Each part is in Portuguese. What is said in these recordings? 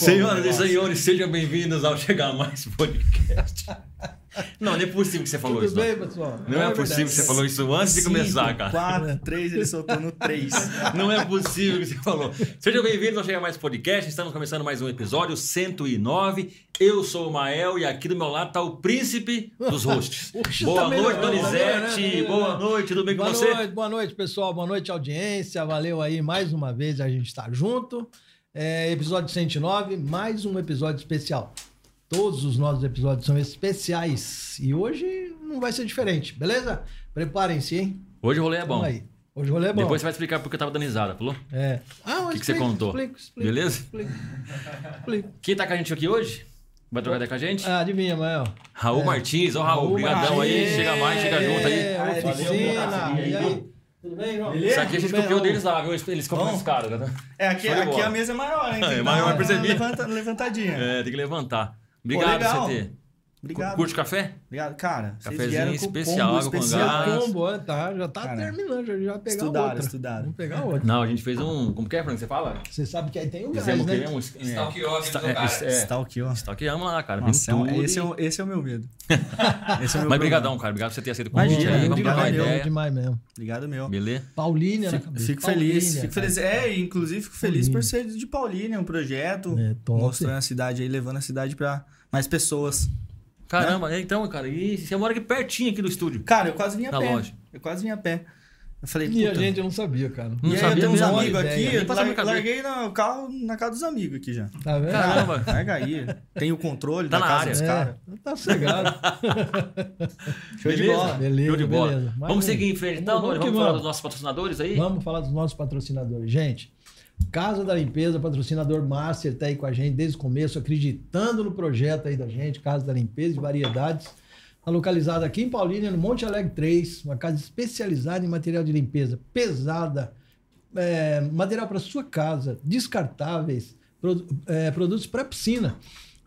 Com Senhoras e senhores, sejam bem-vindos ao Chegar Mais Podcast. Não, não é possível que você falou Tudo isso. bem, Não, pessoal? não é possível que você falou isso antes de começar, cara. 4, 3, ele soltou no 3. Não é possível que você falou. Sejam bem-vindos ao Chega Mais Podcast. Estamos começando mais um episódio 109. Eu sou o Mael e aqui do meu lado está o príncipe dos hosts. Boa tá noite, tá Donizete. melhorando, Boa melhorando. noite, tudo bem com Boa você? noite, boa noite, pessoal. Boa noite, audiência. Valeu aí mais uma vez a gente estar junto. É, episódio 109, mais um episódio especial. Todos os nossos episódios são especiais. E hoje não vai ser diferente, beleza? Preparem-se, hein? Hoje o rolê é bom. aí. Hoje o rolê é bom. Depois você vai explicar porque eu tava dando risada, falou? É. Ah, que que você contou? Explica, explica, Beleza? Explica. Quem tá com a gente aqui hoje? Vai trocar ideia com a gente? Ah, adivinha, Mael? Raul É. Martins. Ó, Raul, brigadão aí. Chega mais, chega junto aí. É, oficina. E aí? Tudo bem, João? Isso aqui a gente Tudo bem, copiou Raul? deles lá, viu? Eles compram os caras, né? É, aqui, aqui a mesa é maior, hein? É, que maior, uma percebi. levanta- levantadinha. É, tem que levantar. Obrigado legal. você ter. Obrigado. Curte café? Obrigado. Cara, com especial, combo água com gás. É combo, é, tá, já tá Cara, terminando, já, já pegar estudaram, outra. estudaram. Vamos pegar outra. Não, a gente fez um. Como que é, Fran, que você fala? Você sabe que aí tem o gás, Fizemos o né? quê? Um. Stalkeou Sta- do cara. é, é. Stalkeamos lá, cara. Nossa, é esse, é o, esse é o meu medo. Esse é o meu Mas brigadão, cara. Obrigado por você ter aceito o convite Imagina, aí. Vamos obrigado trocar ideia. demais mesmo. Obrigado, meu. Beleza? Paulínia na Fico, cabeça. fico feliz, Paulínia, fico feliz. É, inclusive fico feliz por ser de Paulínia, um projeto É, mostrando a cidade aí, levando a cidade pra mais pessoas. Caramba, então, cara. E você mora aqui pertinho aqui do estúdio. Cara, eu quase vim a pé. loja. Eu quase vim a pé. Eu falei, E a gente não sabia, cara. Não e aí eu sabia tenho uns amigos aqui, eu lar- larguei no carro na casa dos amigos aqui já. Tá vendo? Caramba. Larga aí. Tem o controle Tá da na casa área. dos É, caras. tá cegado. Show de Beleza? bola. Beleza, Show de bola. beleza. Vamos um. seguir em frente então, Vamos Vamos, que vamos falar vamos. dos nossos patrocinadores aí? Vamos falar dos nossos patrocinadores. Gente, Casa da Limpeza, patrocinador master, tá aí com a gente desde o começo, acreditando no projeto aí da gente, Casa da Limpeza e Variedades. Está localizada aqui em Paulínia, no Monte Alegre 3, uma casa especializada em material de limpeza pesada, é, material para sua casa, descartáveis, produ- é, produtos para piscina.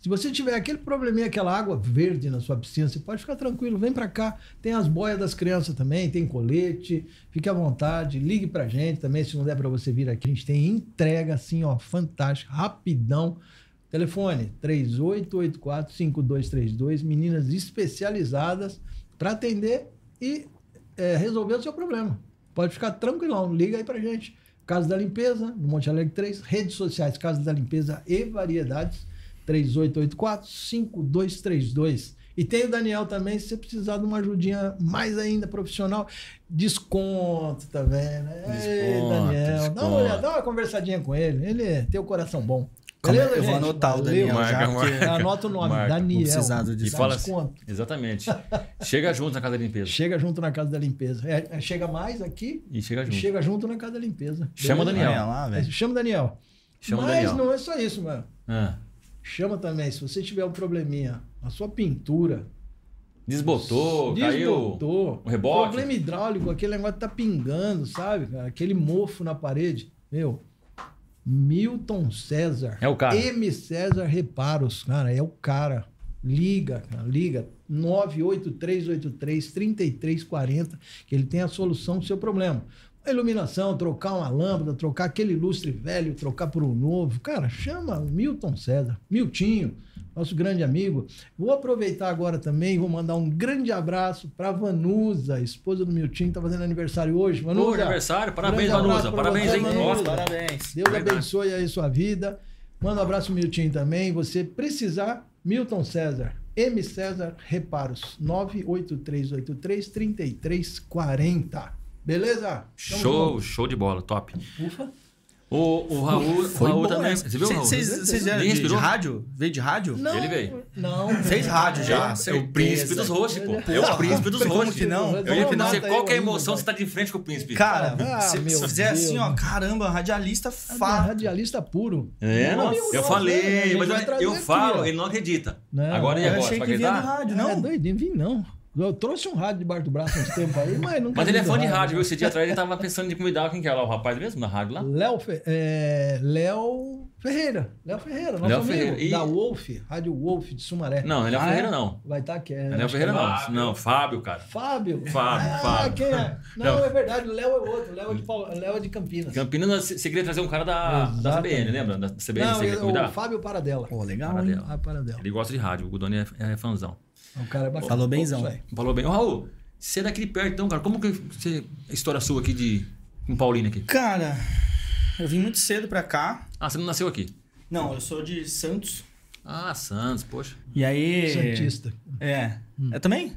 Se você tiver aquele probleminha, aquela água verde na sua piscina, você pode ficar tranquilo, vem para cá. Tem as boias das crianças também, tem colete, fique à vontade, ligue pra gente também, se não der para você vir aqui. A gente tem entrega assim, ó, fantástica, rapidão. Telefone 3884-5232, meninas especializadas para atender e é, resolver o seu problema. Pode ficar tranquilão, liga aí pra gente. Casa da Limpeza, no Monte Alegre 3, redes sociais Casa da Limpeza e Variedades, 3884-5232. E tem o Daniel também, se você precisar de uma ajudinha mais ainda profissional, desconto também, né? Ei, Desconto, Daniel, dá uma, desconto. olhada, dá uma conversadinha com ele, ele tem o coração bom. Como é- Beleza, eu vou gente? anotar o. Daniel Marca, marca. Anota o nome, Marca. Daniel. Vou precisar do E desconto. fala assim, desconto. exatamente. Chega junto na casa da limpeza. Chega junto na casa da limpeza. É, é, chega mais aqui E chega e junto. chega junto na casa da limpeza. Chama o? Daniel. Olha lá, É. Chama o Daniel. Chama Mas Daniel. não é só isso, mano. Ah, Chama também, se você tiver um probleminha, a sua pintura. desbotou, caiu. desbotou, o reboque. Problema hidráulico, aquele negócio tá pingando, sabe? cara? Aquele mofo na parede. Meu, Milton César. É o cara. M César Reparos, cara, é o cara. Liga, cara, liga. 98383-3340, que ele tem a solução do seu problema. A iluminação, trocar uma lâmpada, trocar aquele lustre velho, trocar por um novo. Cara, chama o Milton César, Miltinho, nosso grande amigo. Vou aproveitar agora também, vou mandar um grande abraço para Vanusa, esposa do Miltinho, que tá fazendo aniversário hoje. Vanusa, aniversário, parabéns, Vanusa. Parabéns você, aí. Vanusa. Nossa, Parabéns. Deus Verdade. abençoe aí sua vida. Manda um abraço, Miltinho, também. Você precisar, Milton César, M César Reparos, 98383-3340. Beleza? Tamo Show, junto. show de bola, top. Ufa. O, o Raul, o Foi Raul bom também. Você viu, Raul? Vocês Nem de, de rádio? Veio de rádio? Não, Ele veio. Não. Fez rádio já. É o certeza. príncipe dos hosts, pô. É o príncipe dos como hosts. que não? Eu ia aí qual que é a o emoção você estar de frente com o príncipe? Cara, Ah, se, se fizer Deus. assim, ó, caramba, radialista Radi- fato. Radialista puro. É, não, Nossa, eu falei, mas eu, eu falo, ele não acredita. Não, agora e Eu agora? achei Você vai que vinha do rádio, Não, é não. doidinho, vim não. Eu trouxe um rádio debaixo do braço uns tempos aí, mas nunca. Mas ele é fã de rádio, né? viu? Esse dia atrás ele tava pensando em convidar quem que é lá, o rapaz mesmo da rádio lá? Léo Fe- é, Léo Ferreira. Léo Ferreira, nosso Léo amigo. Ferreira. E- Da Wolf, Rádio Wolf de Sumaré. Não, ele é o Ah, Ferreira é? não. Vai estar aqui. É, é o acho Ferreira não. Fábio. Não, Fábio, cara. Fábio. Fábio, ah, Fábio. quem é? Não, Não. é verdade. Léo é outro. Léo é de, Pau- Léo é de Campinas. Campinas, você queria trazer um cara da, da. CBN, lembra? Da CBN, Não, você queria é convidar? o Fábio Paradela. Pô, legal, Cara hein? dela. Ah, Paradela. Ele gosta de rádio, o Gudoni é, é fãzão. O cara é bacana. Falou benzão. Falou bem. Ô, Raul, você é daqui de perto, então, cara. Como que você. A história sua aqui de. Com Paulina aqui? Cara, eu vim muito cedo pra cá. Ah, você não nasceu aqui? Não, eu sou de Santos. Ah, Santos, poxa. E aí. Santista. É. Eu também?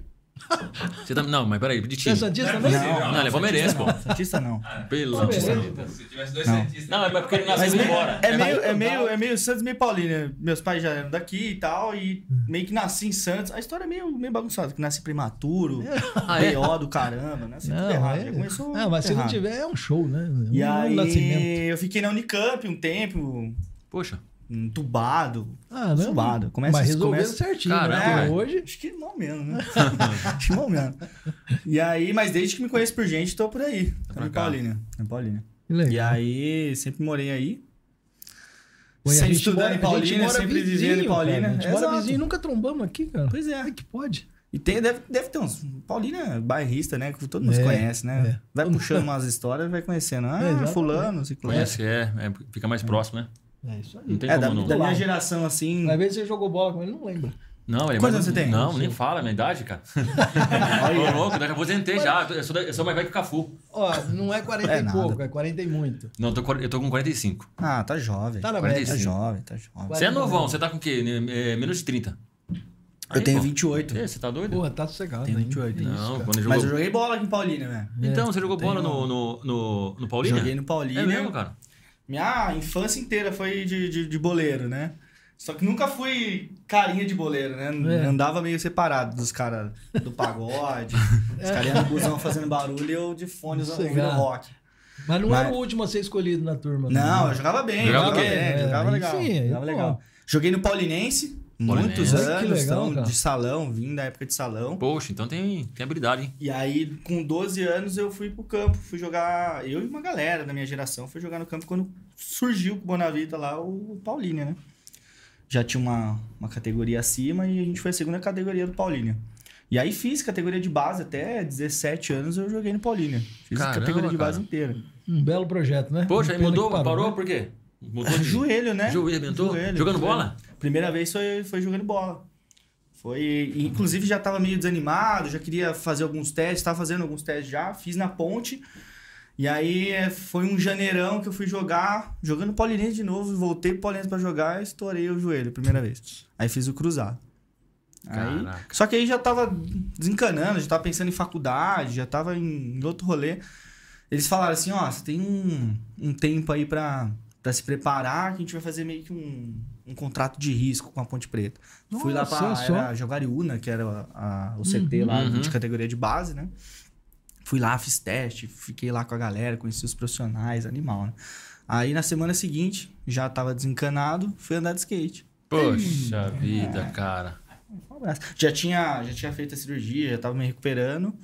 Você tá... Não, mas peraí, de Você é time. Santista Não, também? não. Não, ele é palmeirense, pô. Santista não. Pelo amor de Deus. Se tivesse dois Não. cientistas. Não, é porque ele nasceu e meio- embora. é, meio, é, meio, é meio Santos, meio Paulina. Meus pais já eram daqui e tal, e meio que nasci em Santos. A história é meio, meio bagunçada, que nasci prematuro, Ah, é? B.O. do caramba, Não, errado. é- Já começou não, mas se não tiver, é um show, né? E um aí, nascimento. eu fiquei na Unicamp um tempo, Poxa. Entubado. Ah, não. Começa- mas resolvendo começa- certinho, Caramba, né? velho. Hoje. Acho que mal menos, né? Acho que mal menos. E aí, mas desde que me conheço por gente, tô por aí. Tô pra em. Paulínia. Em Paulínia. E aí, sempre morei aí. A sempre estudando mora- em Paulínia, sempre vizinho, vivendo em Paulínia. cara. A gente mora vizinho, nunca trombamos aqui, cara. Pois é. É que pode? E tem, deve, deve ter uns. Paulínia é bairrista, né? Que todo mundo É, conhece, né? é. Vai puxando umas histórias vai conhecendo. Ah, É, fulano, ciclano. Conhece, é, é, Fica mais próximo, né? É isso aí. Não tem É, da, como não. da minha geração, assim. Ver se você jogou bola com ele, não lembra. Não, ele é Quantos mais- anos você tem? Não, nem fala a minha idade, cara. Ô, louco, daqui a aposentei já. Eu sou, da- eu sou mais velho que o Cafu. Ó, não é 40 É e nada. pouco, é 40 e muito. Não, eu tô, com- eu tô com 45. Ah, tá jovem. Tá na Tá média. jovem, tá jovem. Você é novão, você tá com o quê? É, menos de 30. Eu tenho pô. 28. É, Você tá doido? Porra, tá sossegado. Tem ainda. 28. Isso, Não, quando ele Mas eu jogou... joguei bola aqui em Paulínia, velho. Então, você jogou bola no, no, no, no Paulínia? Joguei no Paulínia. É mesmo, cara? Minha infância inteira foi de, de, de boleiro, né? Só que nunca fui carinha de boleiro, né? É. Andava meio separado dos caras do pagode. Os caras iam no busão fazendo barulho e eu de fone usando ouvindo Sossegado. rock. Mas não Mas- era o último a ser escolhido na turma. Não, eu jogava bem, Jogava jogava, bem, é, jogava aí legal. sim, jogava legal. Joguei no Paulinense. Muitos Olha anos, legal, então, cara. de salão, vim da época de salão. Poxa, então tem, tem habilidade, hein? E aí, com 12 anos, eu fui pro campo, fui jogar. Eu e uma galera da minha geração fui jogar no campo quando surgiu com o Bonavita lá o Paulínia, né? Já tinha uma, uma categoria acima e a gente foi a segunda categoria do Paulínia. E aí fiz categoria de base até 17 anos eu joguei no Paulínia. Fiz a Caramba, categoria de base cara. inteira. Um belo projeto, né? Poxa, aí mudou, que parou, né? por quê? Mudou de... Joelho, né? Joelho, arrebentou? Joelho, Jogando joelho. bola? Primeira vez foi, foi jogando bola. Foi, inclusive já tava meio desanimado, já queria fazer alguns testes, tava fazendo alguns testes já, fiz na ponte. E aí é, foi um janeirão que eu fui jogar, jogando Paulinense de novo, voltei pro Paulinense pra jogar e estourei o joelho, primeira vez. Aí fiz o cruzado. Aí, Caraca. só que aí já tava desencanando, já tava pensando em faculdade, já tava em, em outro rolê. Eles falaram assim, ó, você tem um, um tempo aí pra se preparar, que a gente vai fazer meio que um, um contrato de risco com a Ponte Preta. Fui lá Nossa, pra só. era Jogariúna, que era a- a- o CT lá Uhum. de categoria de base, né? Fui lá, fiz teste, fiquei lá com a galera, conheci os profissionais, animal, né? Aí na semana seguinte, já tava desencanado, fui andar de skate. Poxa vida, cara. Um abraço. Já tinha, já tinha feito a cirurgia, já tava me recuperando.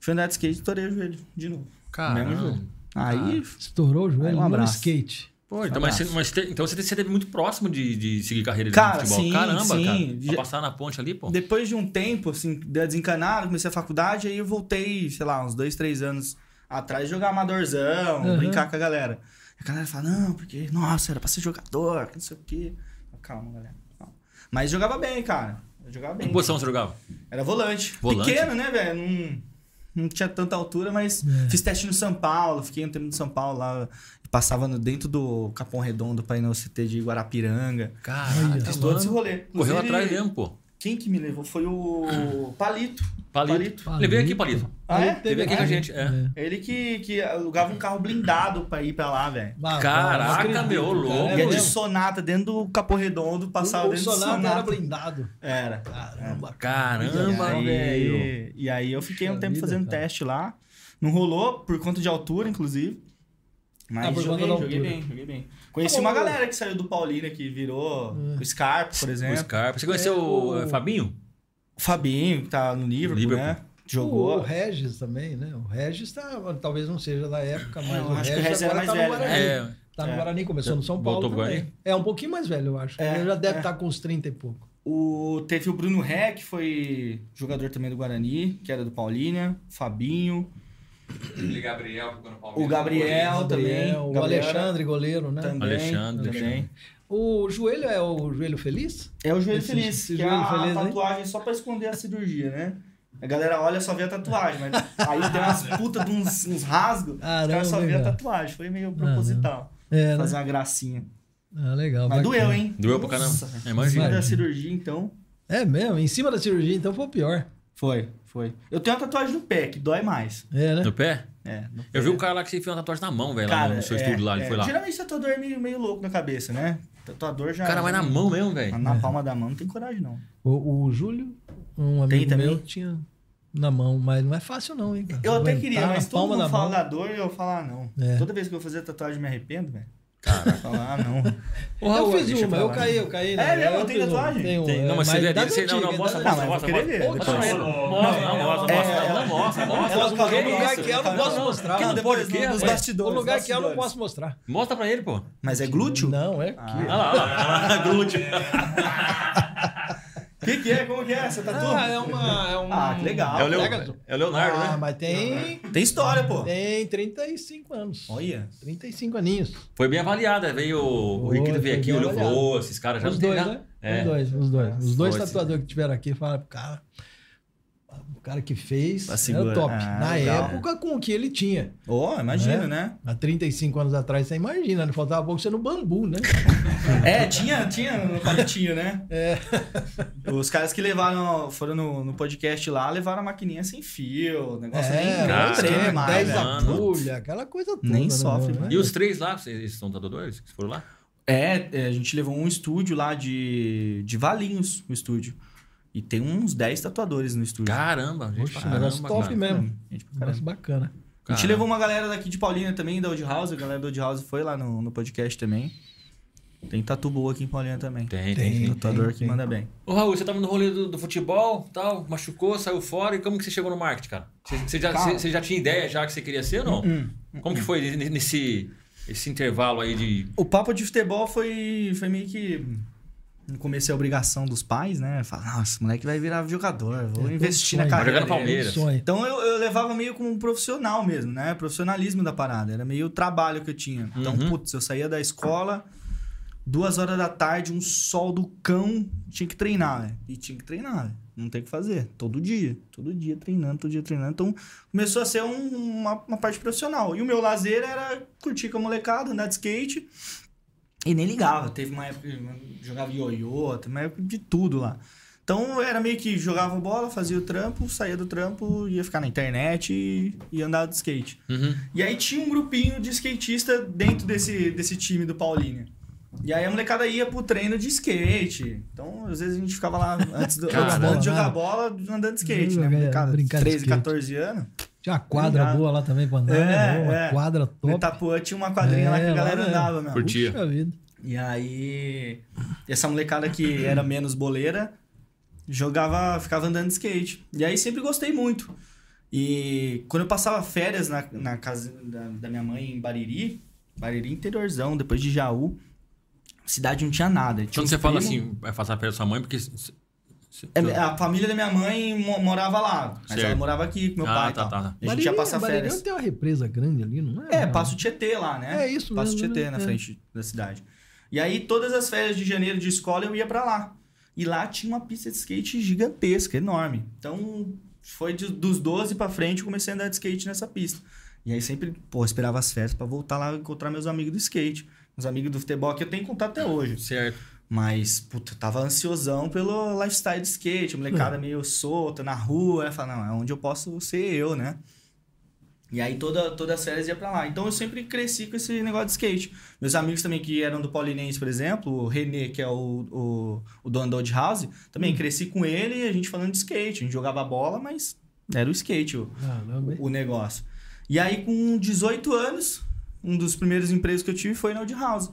Fui andar de skate e estourei o joelho de novo. Mesmo Caramba. joelho. Aí, Estourou o joelho Aí, um no abraço. skate. Pô, então, mas, você- mas te- então você esteve muito próximo de, de seguir carreira de Cara, futebol. sim, Caramba, sim. cara. Pra Já- passar na ponte ali, pô. depois de um tempo, assim, de desencanado, comecei a faculdade, aí eu voltei, sei lá, uns dois, três anos atrás, jogar amadorzão, Uhum. brincar com a galera. E a galera fala, não, porque, nossa, era pra ser jogador, que não sei o quê. Calma, galera. calma. Mas jogava bem, cara. Eu jogava bem. Que posição você jogava? Era volante. Volante? Pequeno, né, velho? Não, não tinha tanta altura, mas É. fiz teste no São Paulo, fiquei um tempo no São Paulo lá. Passava no, dentro do Capão Redondo pra ir no CT de Guarapiranga. Caraca, Fiz todo esse rolê. Correu Inclusive, atrás mesmo, pô. Quem que me levou foi o Palito. Palito. Palito. Levei aqui, Palito. Ah, é? Teve aqui com a gente, é. Ele que, que alugava um carro blindado pra ir pra lá, velho. Caraca, meu, cara. louco. É Ia de mesmo? sonata dentro do Capão Redondo, passava o, o dentro do Sonata sonata. era blindado. Era. Caramba, Caramba, e velho. aí, e aí eu fiquei um tempo vida, fazendo cara. teste lá. Não rolou por conta de altura, inclusive. Mas Ah, joguei, joguei bem, joguei bem. Conheci Tá bom, uma galera que saiu do Paulínia, que virou É. o Scarpa, por O exemplo. Scarpa. Você conheceu É, o o- eh, Fabinho? O Fabinho, que tá no Liverpool, Liverpool. né? Jogou. O Regis também, né? O Regis tá, talvez não seja da época, mas Eu o acho que o Regis Regis era agora mais tá no velho, né? Guarani. É, Tá no É. Guarani, começou no São Paulo Voltou também. É um pouquinho mais velho, eu acho. É, Ele já deve é. estar com uns 30 e pouco. O, teve o Bruno Ré, que foi jogador também do Guarani, que era do Paulínia. Fabinho. Ele Gabriel jogando O Gabriel também. o Gabriel Alexandre, goleiro, né? Também. Alexandre. Também. O joelho é o joelho feliz? É o joelho Esse- feliz, esse que joelho é a feliz, hein? tatuagem só pra esconder a cirurgia, né? A galera olha só vê a tatuagem, mas aí tem umas putas de uns, uns rasgos, os Caramba, caras só vê a tatuagem. Foi meio proposital. É, né? Fazer uma gracinha. Ah, legal. Mas bacana. doeu, hein? Doeu pra caramba. Nossa, É, Em imagina. cima da cirurgia, então. É mesmo? Em cima da cirurgia, então foi o pior. Foi, foi. Eu tenho uma tatuagem no pé, que dói mais. É, né? No pé? É, no Eu pé. vi um cara lá que se fez uma tatuagem na mão, velho, lá no seu é, estúdio lá, ele é. foi lá. Geralmente tatuador é meio, meio louco na cabeça, né? Tatuador já. O cara vai na mão mesmo, velho. Na palma da mão não tem coragem, não. O, o Júlio, um Tem amigo também? meu, tinha na mão, mas não é fácil não, hein, cara? Eu até queria, mas todo mundo da fala da dor e eu falo, ah, não. É. Toda vez que eu fazer tatuagem eu me arrependo, velho. Cara. Falar, ah, não. Eu Raul, fiz uma, eu caí, eu caí. É né? mesmo? Eu Tem tatuagem? Tem, Tem. Não, é, mas você vê das dele, você- não, não, mostra, mostra, eu mostra. ver. Eu ver. Não, mostra, É, mostra. é, Não, mostra, mostra. Ela pra no lugar que eu não Não, posso não, mostrar. que Não, não depois pode, que, no- nos bastidores. O lugar que eu não posso mostrar. Mostra pra ele, pô. Mas é glúteo? Não, é aqui. Ah. Lá, olha lá, glúteo. O que, que é? Como que é? Você tatu? Ah, é uma. É um... Ah, que legal. É o, Leo- Pega- é o Leonardo, Ah, né? mas tem. Tem história, pô. Tem 35 anos. Olha. 35 aninhos. Foi bem avaliada. Veio o Riquito veio aqui, olhou e falou, avaliado. "Ô, esses caras já Os não tem dois, nada." né? É. Os dois, os dois. Os dois tatuadores que tiveram aqui falaram, cara, o cara que fez era o top. Ah, Na legal. época, com o que ele tinha. Ó, imagina, É. né? Há 35 anos atrás, você imagina, não faltava pouco ser no bambu, né? É, tinha, tinha no palitinho, né? É. Os caras que levaram, foram no, no podcast lá, levaram a maquininha sem fio. O negócio É, nem, treme mais. 10 velho. mano. agulha, aquela coisa toda. Nem né, sofre, mano. E os três lá, vocês são tatuadores que foram lá? É, é, a gente levou um estúdio lá de, de Valinhos, o estúdio. E tem uns 10 tatuadores no estúdio. Caramba, gente. Poxa, caramba, negócio top cara. mesmo. Gente, pra Negócio caramba. bacana. A gente levou uma galera daqui de Paulínia também, da Old House. A galera da Old House foi lá no, no podcast também. Tem tatu boa aqui em Paulínia também. Tem, tem, Tem. tem. Tatuador que tem. manda bem. Ô, Raul, você tava no rolê do, do futebol, tal, machucou, saiu fora, e como que você chegou no marketing, cara? Você, você já, Cara. você, você já tinha ideia já que você queria ser ou não? Hum, Como que foi nesse esse intervalo aí de... O papo de futebol foi, foi meio que. No começo é obrigação dos pais, né? Falar, nossa, moleque vai virar jogador, vou É, investir todo na sonho. carreira. Vai jogar no. Palmeiras. Sonho. Então eu, eu levava meio como um profissional mesmo, né? Profissionalismo da parada. Era meio o trabalho que eu tinha. Então, Uhum. putz, eu saía da escola, duas horas da tarde, um sol do cão, tinha que treinar, né? E tinha que treinar, né? Não tem o que fazer. Todo dia. Todo dia treinando, todo dia treinando. Então começou a ser um- uma, uma parte profissional. E o meu lazer era curtir com a molecada, andar de skate. E nem ligava. Teve uma época que jogava ioiô, teve uma época de tudo lá. Então era meio que jogava bola, fazia o trampo, saía do trampo, ia ficar na internet e ia andar de skate. Uhum. E aí tinha um grupinho de skatista dentro desse, desse time do Paulínia. E aí a molecada ia pro treino de skate. Então, às vezes a gente ficava lá antes, do, Cara, antes de jogar bola, andando de skate, Jogar- né? Molecada, brincar de 13, skate. 14 anos. Tinha uma quadra Obrigado. boa lá também pra andar. É, né? Uma é. quadra No top. Itapuã tinha uma quadrinha lá que É, a galera lá, né? andava, meu. Curtia. Puxa vida. E aí, essa molecada que era menos boleira, jogava, ficava andando de skate. E aí sempre gostei muito. E quando eu passava férias na, na casa da, da minha mãe em Bariri, Bariri interiorzão, depois de Jaú, cidade não tinha nada. Tinha Quando você fala primos- assim, vai passar perto da sua mãe, porque... É, a família da minha mãe mo- morava lá, mas Certo. ela morava aqui com meu Ah, pai e tá, tal. tá, tá. A gente ia passar Bariri férias. não tem uma represa grande ali, não é? É, Passo Tietê lá, né? É isso Passo mesmo, Tietê né? na É. frente da cidade. E aí, todas as férias de janeiro de escola, eu ia pra lá. E lá tinha uma pista de skate gigantesca, enorme. Então, foi de- dos 12 pra frente, eu comecei a andar de skate nessa pista. E aí sempre, pô, esperava as férias pra voltar lá e encontrar meus amigos do skate. Meus amigos do futebol que eu tenho contato até hoje. Certo. Mas, puta, eu tava ansiosão pelo lifestyle de skate, molecada É. meio solta na rua. Eu falava, não, é onde eu posso ser eu, né? E aí toda, todas as férias ia pra lá. Então eu sempre cresci com esse negócio de skate. Meus amigos também que eram do Paulinense, por exemplo, o Renê, que é o, o, o dono da Old House, também cresci com ele e a gente falando de skate. A gente jogava bola, mas era o skate o, Caramba, hein? o negócio. E aí, com 18 anos, um dos primeiros empregos que eu tive foi na Old House.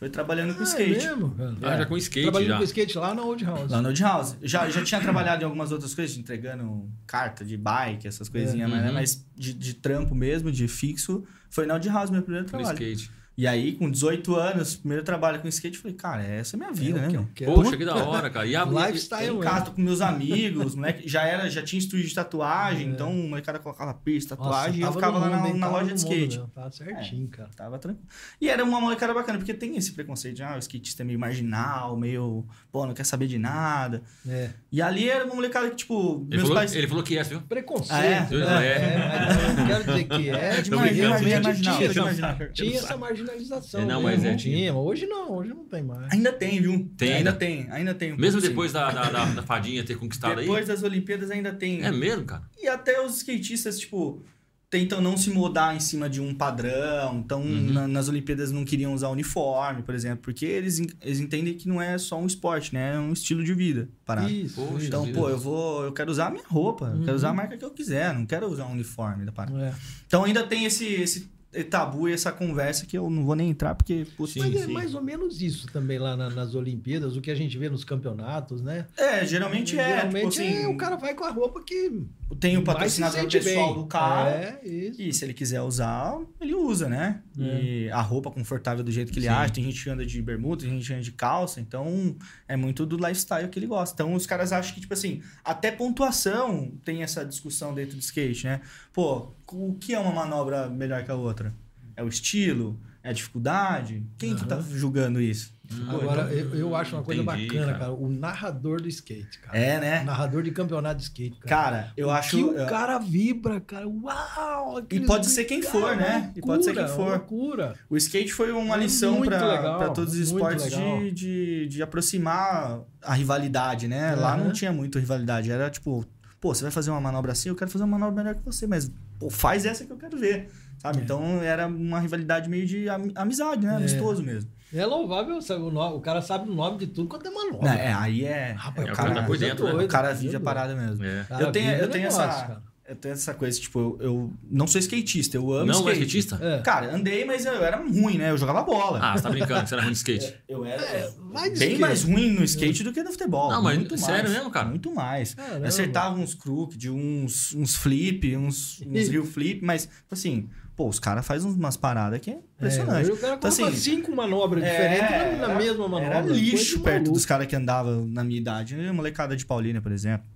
Foi trabalhando com Ah, skate. É mesmo, cara? Ah, já com skate Trabalhando já. com skate lá na Old House. Lá no Old House. Já, já tinha trabalhado em algumas outras coisas, entregando carta de bike, essas coisinhas, É. mas, né, Uhum. mas de, de trampo mesmo, de fixo, foi na Old House, meu primeiro No trabalho. skate. E aí, com 18 anos, primeiro trabalho com skate, falei, cara, essa é a minha vida, É né, que meu? Poxa, que da hora, cara. E a Lifestyle em mesmo. casa, tô com meus amigos, moleque, já era, já tinha estúdio de tatuagem, É. então o molecada colocava pista, Nossa, tatuagem, e eu ficava lá na, mundo, na Tava loja de mundo skate. mesmo, Tava certinho, cara. Tava tranquilo. E era uma molecada bacana, porque tem esse preconceito de, ah, o skatista é meio marginal, meio, pô, não quer saber de nada. É. E ali era uma molecada que, tipo, Ele meus falou, pais... ele falou que é, viu? Preconceito. Ah, é? né? É. mas eu não quero dizer que é. É de Tô marginal, é Tinha é essa- marginal. Marginalização. É, não, mesmo, mas é, tinha. Hoje não, hoje não tem mais. Ainda tem, viu? Tem ainda ainda? tem, ainda tem. um Mesmo depois da, da, da, da fadinha ter conquistado Depois das Olimpíadas ainda tem. aí? É mesmo, cara? E até os skatistas, tipo, tentam não se mudar em cima de um padrão. Então, Uhum. na- nas Olimpíadas não queriam usar uniforme, por exemplo, porque eles, eles entendem que não é só um esporte, né? É um estilo de vida. Parado. Isso. Poxa. Então, pô, eu vou. Eu quero usar a minha roupa, eu quero Uhum. usar a marca que eu quiser, não quero usar um uniforme da parada. É. Então ainda tem esse, esse tabu e essa conversa que eu não vou nem entrar, porque, putz, Sim, Mas é sim. mais ou menos isso também lá na- nas Olimpíadas, o que a gente vê nos campeonatos, né? É, geralmente é. Geralmente tipo assim, é, o cara vai com a roupa que tem o se patrocinador sente pessoal bem. do cara. É, isso. E se ele quiser usar, ele usa, né? E a roupa confortável do jeito que ele Sim. acha. Tem gente que anda de bermuda, tem gente que anda de calça. Então, é muito do lifestyle que ele gosta. Então, os caras acham que, tipo assim, até pontuação tem essa discussão dentro do skate, né? Pô, o que é uma manobra melhor que a outra? É o estilo? É a dificuldade? Quem que tá julgando isso? Agora, então, eu, eu acho uma coisa entendi, bacana, cara. cara. o narrador do skate, cara. É, O né? narrador de campeonato de skate, cara. Cara, eu acho. que o cara vibra, cara. Uau! aqueles pode ser quem cara, for, né? loucura, E pode ser quem for. Loucura. O skate foi uma É lição para todos os esportes de, de, de aproximar a rivalidade, né? Lá Aham. não tinha muito rivalidade. Era tipo, pô, você vai fazer uma manobra assim, eu quero fazer uma manobra melhor que você, mas pô, faz essa que eu quero ver. Sabe? É. Então era uma rivalidade meio de am- amizade, né? Amistoso mesmo. É louvável, sabe, o, no- o cara sabe o nome de tudo quanto é manobra. Não, é, aí é. Rapaz, é o o cara cara, tá por dentro, né? o cara Doido, vive a doido. parada mesmo. É. Eu tenho, eu tenho negócio, essa. cara. Eu tenho essa coisa, tipo, eu, eu não sou skatista, eu amo Não skate. é skatista? É. Cara, andei, mas eu era ruim, né? Eu jogava bola. Ah, você tá brincando que você era ruim de skate. Eu era É, de bem skate. mais ruim no skate do que no futebol. Não, mas muito sério mais. mesmo, cara? Muito mais. Caramba. Eu acertava uns crooked, uns, uns flip, uns, uns real flip, mas, tipo assim, pô, os caras fazem umas paradas que é impressionante. É, o cara Então, assim, cinco manobras É, diferentes na, na mesma manobra. Era lixo de perto maluco. dos caras que andavam na minha idade. Eu, molecada de Paulínia, por exemplo.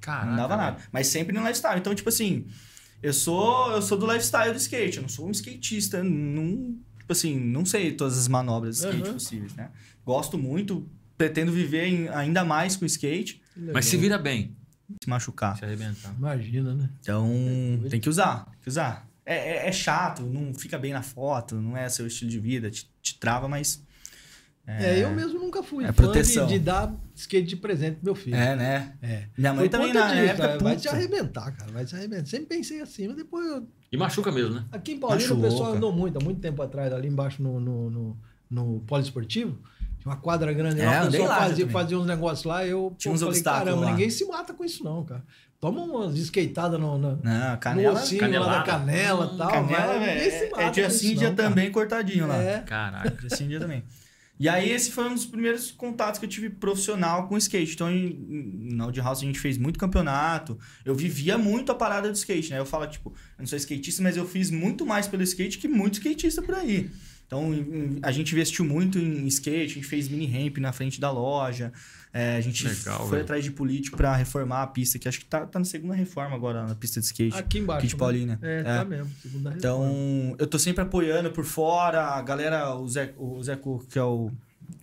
Caraca. Não dava nada. Mas sempre no lifestyle. Então, tipo assim, eu sou, eu sou do lifestyle do skate. Eu não sou um skatista. Não, tipo assim, não sei todas as manobras de skate Uhum. possíveis, né? Gosto muito, pretendo viver em- ainda mais com skate. Mas se vira bem. se machucar. Se arrebentar. Imagina, né? Então, doido. tem que usar. Tem que usar. É, é- é chato, não fica bem na foto, não é seu estilo de vida, te, te trava, mas. É, eu mesmo nunca fui É fã proteção. de, de dar skate de presente pro meu filho. É, né? É. Minha mãe Por também na disso, época. é, vai te arrebentar, cara. Vai te arrebentar. Sempre pensei assim, mas depois eu... E machuca mesmo, né? Aqui em Paulínia o pessoal andou muito, há muito tempo atrás, ali embaixo no, no, no, no poliesportivo. Tinha uma quadra grande É, lá, o andei pessoal lá fazia, fazia uns negócios lá, eu Tinha pô, uns falei, obstáculos caramba, lá. ninguém se mata com isso não, cara. Toma umas skateadas no, no, Não, no canela. ossinho lá da canela e tal. Canela, vai, mata É dia sim, dia não, também cortadinho lá. É. Caraca. Dia sim, dia também. E aí, esse foi um dos primeiros contatos que eu tive profissional com skate. Então, na Old House, a gente fez muito campeonato. Eu vivia muito a parada do skate, né? Eu falo, tipo, eu não sou skatista, mas eu fiz muito mais pelo skate que muito skatista por aí. Então, a gente investiu muito em skate, a gente fez mini ramp na frente da loja. É, a gente Legal, foi velho. atrás de político pra reformar a pista, que acho que tá, tá na segunda reforma agora, na pista de skate. Aqui embaixo. Aqui de né? Paulínia. É, É. tá mesmo. Segunda reforma. Então, eu tô sempre apoiando por fora, a galera, o Zé, o Zé Cu, que é o,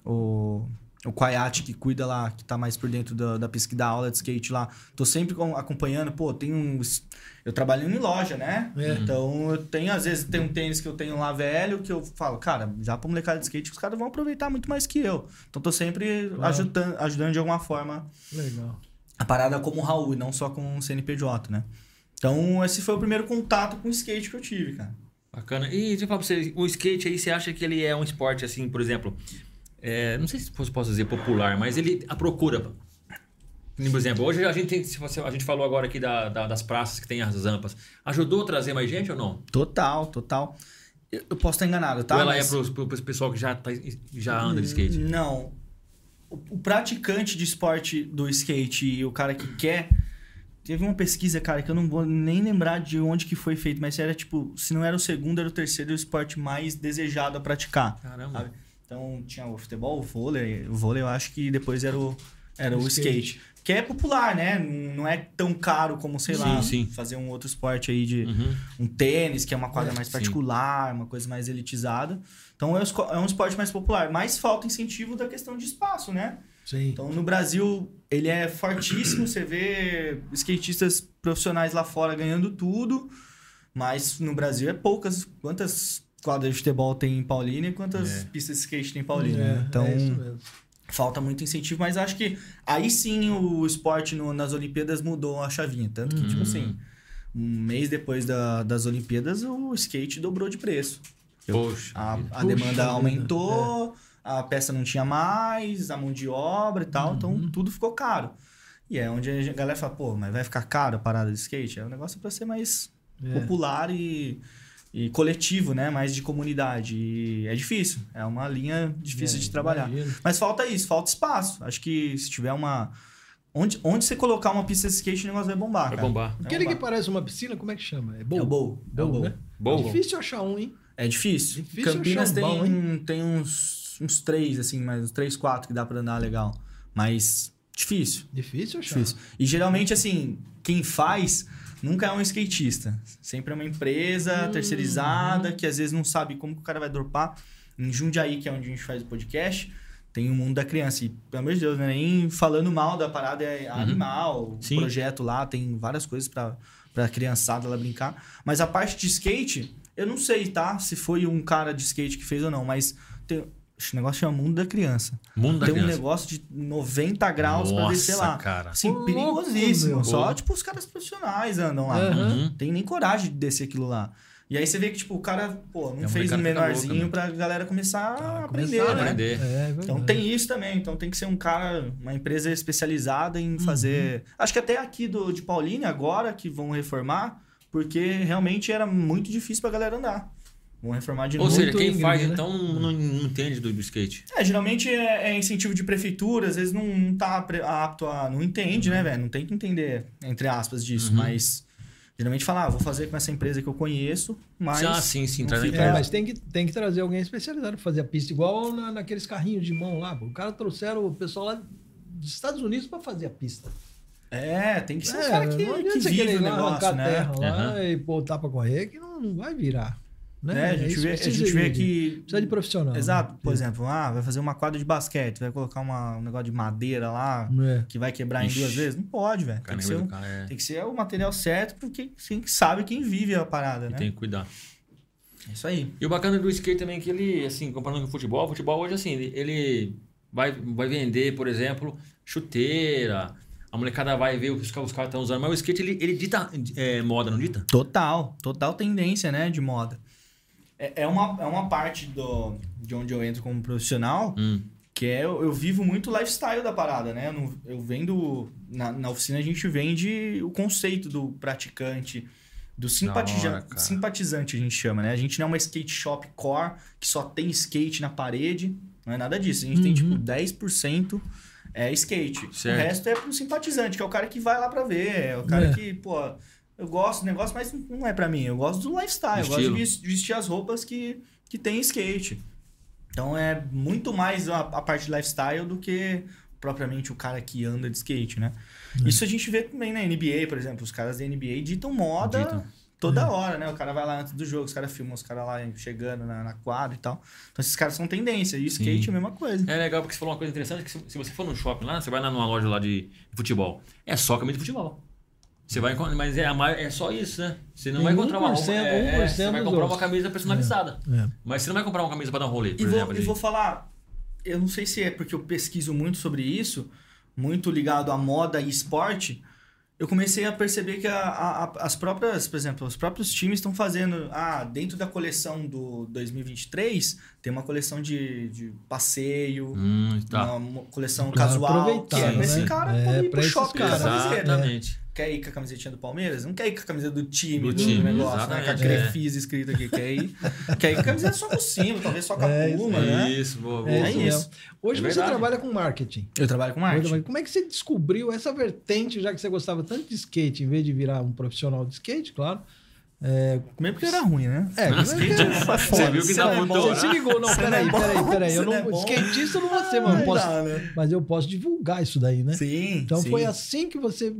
o, o Quaiate, que cuida lá, que tá mais por dentro da, da pesquisa da aula de skate lá. Tô sempre com- acompanhando, pô, tem uns... Eu trabalho em loja, né? É. Então, eu tenho, às vezes, tem um tênis que eu tenho lá velho, que eu falo, cara, já pra molecada de skate, os caras vão aproveitar muito mais que eu. Então, tô sempre Claro. ajudando, ajudando de alguma forma Legal. a parada como Raul, e não só com o CNPJ, né? Então, esse foi o primeiro contato com o skate que eu tive, cara. Bacana. E deixa eu falar pra você, o skate aí, você acha que ele é um esporte, assim, por exemplo, é, não sei se posso posso dizer popular, mas ele a procura. Por exemplo, hoje a gente tem, se você- a gente falou agora aqui da- da- das praças que tem as rampas. Ajudou a trazer mais gente ou não? Total, total. Eu, eu posso estar enganado, tá? Ou ela Mas- é pro, pro pessoal que já, tá, já anda de skate? Não. O, o praticante de esporte do skate e o cara que quer. Teve uma pesquisa, cara, que eu não vou nem lembrar de onde que foi feito, mas era tipo, se não era o segundo, era o terceiro esporte mais desejado a praticar. Caramba. sabe? Então tinha o futebol, o vôlei. O vôlei eu acho que depois era o, era O o skate. skate. Que é popular, né? Não é tão caro como, sei Sim, lá, sim. fazer um outro esporte aí de Uhum. um tênis, que é uma quadra É, mais sim. particular, uma coisa mais elitizada. Então é um é um esporte mais popular. Mas falta incentivo da questão de espaço, né? Sim. Então no Brasil ele é fortíssimo, você vê skatistas profissionais lá fora ganhando tudo, mas no Brasil é poucas. Quantas quadras de futebol tem em Paulínia e quantas É. pistas de skate tem em Paulínia? É? Então é isso mesmo. Falta muito incentivo, mas acho que aí sim o esporte no- nas Olimpíadas mudou a chavinha. Tanto que, tipo Uhum. assim, um mês depois da- das Olimpíadas, o skate dobrou de preço. Poxa. A, a Puxa demanda vida, aumentou, a peça não tinha mais, a mão de obra e tal, Uhum. então tudo ficou caro. E é onde a galera fala, pô, mas vai ficar caro a parada de skate? É um negócio pra ser mais É. popular e, e coletivo, né? Mais de comunidade. E é difícil, é uma linha difícil É, de trabalhar. imagino. Mas falta isso, falta espaço. Acho que se tiver uma. Onde, onde você colocar uma pista de skate, o negócio vai bombar. Vai cara. bombar. Vai Aquele que bombar. parece uma piscina, como é que chama? É É bowl? o bowl. É o Bowl, bowl. né? Bowl. É difícil achar um, hein? É difícil. Difícil Campinas achar um tem, bom, tem uns, uns três, assim, mais uns três, quatro que dá pra andar legal. Mas difícil. Difícil achar. Difícil. E geralmente, assim, quem faz nunca é um skatista. Sempre é uma empresa Hum, terceirizada que às vezes não sabe como que o cara vai dropar. Em Jundiaí, que é onde a gente faz o podcast, tem o mundo da criança. E, pelo amor de Deus, não é nem falando mal da parada, é animal. O Sim. projeto lá tem várias coisas pra, pra criançada lá brincar. Mas a parte de skate, eu não sei, tá? Se foi um cara de skate que fez ou não, mas tem. Esse negócio chama Mundo da Criança. Mundo da tem um criança. negócio de 90 graus pra descer Nossa, lá. cara. Assim, Ô, louco, perigosíssimo. meu. Só, Pô. tipo, os caras profissionais andam lá. Uhum. Tem nem coragem de descer aquilo lá. E aí você vê que, tipo, o cara, pô, não É, fez um menorzinho louca, né? pra galera começar a aprender, Começar, né? aprender. É, Então verdade. tem isso também. Então tem que ser um cara, uma empresa especializada em fazer. Acho que até aqui do, de Paulínia, agora que vão reformar, porque realmente era muito difícil pra galera andar. Vão reformar de Ou novo. seja, Muito quem faz né? então não, não- não entende do, do skate. É, geralmente é, é incentivo de prefeitura, às vezes não, não tá apto a. Não entende, né, velho? Não tem que entender, entre aspas, disso. Uhum. Mas geralmente fala, ah, vou fazer com essa empresa que eu conheço, mas. ah, sim, sim. Traz fica- É, mas tem que, tem que trazer alguém especializado pra fazer a pista, igual na, naqueles carrinhos de mão lá. O cara trouxeram o pessoal lá dos Estados Unidos pra fazer a pista. É, tem que ser É, um cara que, não que vive o negócio, né? terra lá Aham. e botar pra correr, que não, não vai virar. Né? Né? A É gente isso, vê, a gente vê que. Precisa de profissional. Exato. né? Por exemplo, ah, vai fazer uma quadra de basquete, vai colocar uma, um negócio de madeira lá É. que vai quebrar em Ixi. duas vezes. Não pode, velho. Tem, que ser um- cara é- tem que ser o material certo, porque quem sabe quem vive a parada, e né? tem que cuidar. É isso aí. E o bacana do skate também é que ele, assim, comparando com o futebol, o futebol hoje, assim, ele, ele vai, vai vender, por exemplo, chuteira, a molecada vai ver o que os caras estão usando, mas o skate, ele, ele dita é, moda, não dita? Total, total tendência, né, de moda. É, é, uma, é uma parte do, de onde eu entro como profissional, Hum, que é, eu, eu vivo muito o lifestyle da parada, né? Eu, não- eu vendo, na, na oficina a gente vende o conceito do praticante, do simpatiza- hora, simpatizante, a gente chama, né? A gente não é uma skate shop core, que só tem skate na parede, não é nada disso. A gente tem, Uhum. tipo, 10% é skate. Certo. O resto é pro simpatizante, que é o cara que vai lá pra ver, é o cara É. que, pô, eu gosto do negócio, mas não é pra mim. Eu gosto do lifestyle, eu gosto de vestir as roupas que, que tem skate. Então é muito mais a, a parte de lifestyle do que propriamente o cara que anda de skate, né? É. Isso a gente vê também na NBA, por exemplo. Os caras da NBA ditam moda Ditam. toda É. hora, né? O cara vai lá antes do jogo, os caras filmam os caras lá chegando na, na quadra e tal. Então esses caras são tendência. E o skate Sim. é a mesma coisa. É legal porque você falou uma coisa interessante, que se, se você for no shopping lá, você vai lá numa loja lá de futebol, é só camisa de futebol. Você vai encontrar, mas é, é só isso, né? Você não Tem vai encontrar uma 1%, roupa, é, é, 1% você vai comprar uma outros. camisa personalizada. É. Mas você não vai comprar uma camisa para dar um rolê, por E vou, exemplo. e ali. vou falar, eu não sei se é porque eu pesquiso muito sobre isso, muito ligado à moda e esporte, eu comecei a perceber que a- a- a- as próprias, por exemplo, os próprios times estão fazendo, ah, dentro da coleção do 2023, tem uma coleção de, de passeio, Hum, tá. uma coleção Pra casual, aproveitar, que é pra esse né? cara É, ir pro shopping com a caras. Quer ir com a camisetinha do Palmeiras? Não quer ir com a camiseta do time, Do do, time, negócio, né? Com a Crefisa escrito aqui. Quer ir, quer ir com a camiseta só com o símbolo, talvez só com a É, isso Puma, né? Isso, boa, boa. É, É isso. mesmo. Hoje É você verdade. trabalha com marketing. Eu trabalho com marketing. Como é que você descobriu essa vertente, já que você gostava tanto de skate, em vez de virar um profissional de skate, claro? É, Primeiro porque era ruim, né? é, Mas como é que- skate Foi Você viu que dá não é muito bom. Você se ligou, não, peraí, é peraí, peraí. Eu não não, é skatista eu não vou ser, mas posso, dá, né? mas eu posso divulgar isso daí, né? Sim. Então sim. foi assim que você.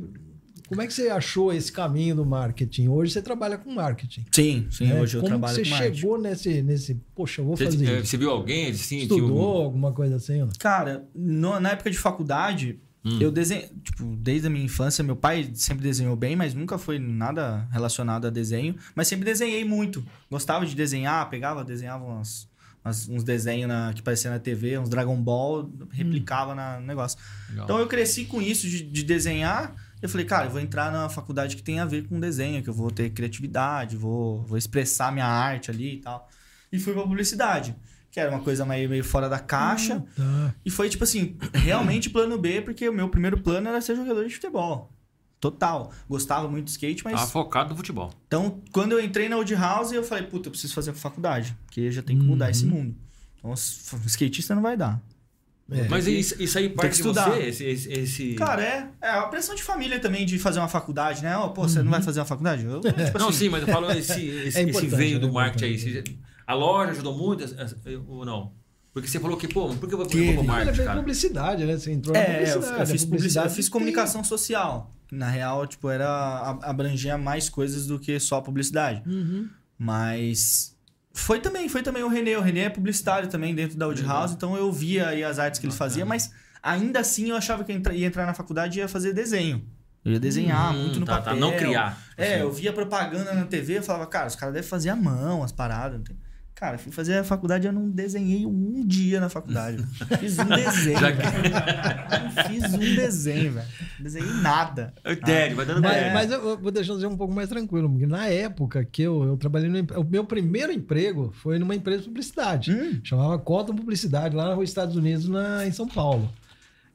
Como é que você achou esse caminho do marketing? Hoje você trabalha com marketing. Sim, sim. né? Hoje eu Como trabalho com você marketing. chegou nesse, nesse. Poxa, eu vou Você, fazer isso. você viu alguém assim? Estudou alguma coisa assim? Cara, no- na época de faculdade, Hum. eu desenho. Tipo, desde a minha infância, meu pai sempre desenhou bem, mas nunca foi nada relacionado a desenho. Mas sempre desenhei muito. Gostava de desenhar, pegava, desenhava umas, umas- uns desenhos na- que parecia na TV, uns Dragon Ball, replicava na, no negócio. Legal. Então eu cresci com isso de, de desenhar. Eu falei, cara, eu vou entrar na faculdade que tem a ver com desenho, que eu vou ter criatividade, vou, vou expressar minha arte ali e tal. E fui pra publicidade, que era uma coisa meio, meio fora da caixa. Tá. E foi, tipo assim, realmente plano B, porque o meu primeiro plano era ser jogador de futebol. Total. Gostava muito de skate, mas. Tava focado no futebol. Então, quando eu entrei na Old House, eu falei, puta, eu preciso fazer faculdade, porque já tem que mudar Uhum. esse mundo. Então, skatista não vai dar. É. Mas isso, isso aí parte de estudar. você? Esse, esse, esse- Cara, é, é a pressão de família também de fazer uma faculdade, né? Ó, pô, você não vai fazer uma faculdade? Eu, tipo Não, assim, sim, mas eu falo esse, esse, esse importante, veio do é marketing aí. A loja ajudou muito ou não? Porque você falou que, pô, por que eu vou pro marketing, cara? publicidade, né? Você entrou na É, eu, publicidade. eu fiz publicidade, eu fiz tem- comunicação social. Na real, tipo, era abrangia mais coisas do que só publicidade. Uhum. Mas foi também, foi também o Renê. O Renê é publicitário também dentro da Old. House, então eu via aí as artes que ele fazia, mas ainda assim eu achava que eu ia entrar na faculdade e ia fazer desenho. Eu ia desenhar Hum, muito no tá, papel. Tá, não criar. É, assim. eu via propaganda na TV, eu falava, cara, os caras devem fazer à mão as paradas. não tem- Cara, eu fui fazer a faculdade, eu não desenhei um dia na faculdade. Fiz um desenho, Já velho. Não Fiz um desenho, velho. Não Desenhei nada. É Tédio, vai dando Mas, mas eu eu vou deixar você um pouco mais tranquilo, porque na época que eu, eu trabalhei no. O meu primeiro emprego foi numa empresa de publicidade. Hum. Chamava Cotton Publicidade, lá na rua Estados Unidos, na, em São Paulo.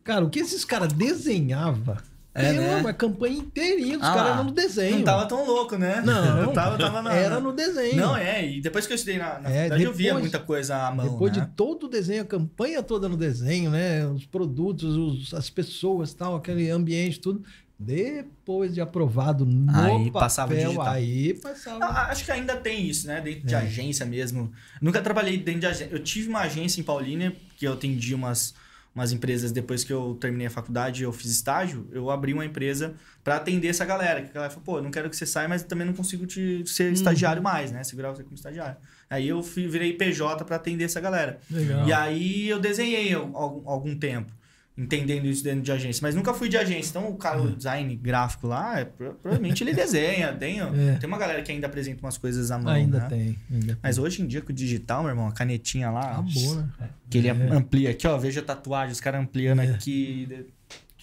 Cara, o que esses caras desenhavam? É, né? uma campanha inteirinha dos Ah, caras era no desenho. Não tava tão louco, né? Não, eu tava, tava na, Era no desenho. Não, é, e depois que eu estudei na, na É, faculdade, eu via depois- muita coisa à mão, Depois né? de todo o desenho, a campanha toda no desenho, né? Os produtos, os- as pessoas, tal, aquele ambiente, tudo. Depois de aprovado no Aí papel, passava digital. aí passava. Não, acho que ainda tem isso, né? Dentro de É. agência mesmo. Nunca trabalhei dentro de agência. Eu tive uma agência em Paulínia, que eu atendi umas, umas empresas depois que eu terminei a faculdade eu fiz estágio. Eu abri uma empresa pra atender essa galera. Que a galera falou, pô, eu não quero que você saia, mas também não consigo te ser Uhum. estagiário mais, né? Segurar você como estagiário. Aí eu fui, virei PJ pra atender essa galera. Legal. E aí eu desenhei al- algum, algum tempo, entendendo isso dentro de agência. Mas nunca fui de agência. Então o cara, o design gráfico lá, é, pro- provavelmente ele desenha. Tem, É. tem uma galera que ainda apresenta umas coisas à mão, ainda né? tem. Ainda Mas hoje em dia, com o digital, meu irmão, a canetinha lá, Acabou, né? que ele É. amplia aqui, ó. Veja a tatuagem, os caras ampliando aqui, de-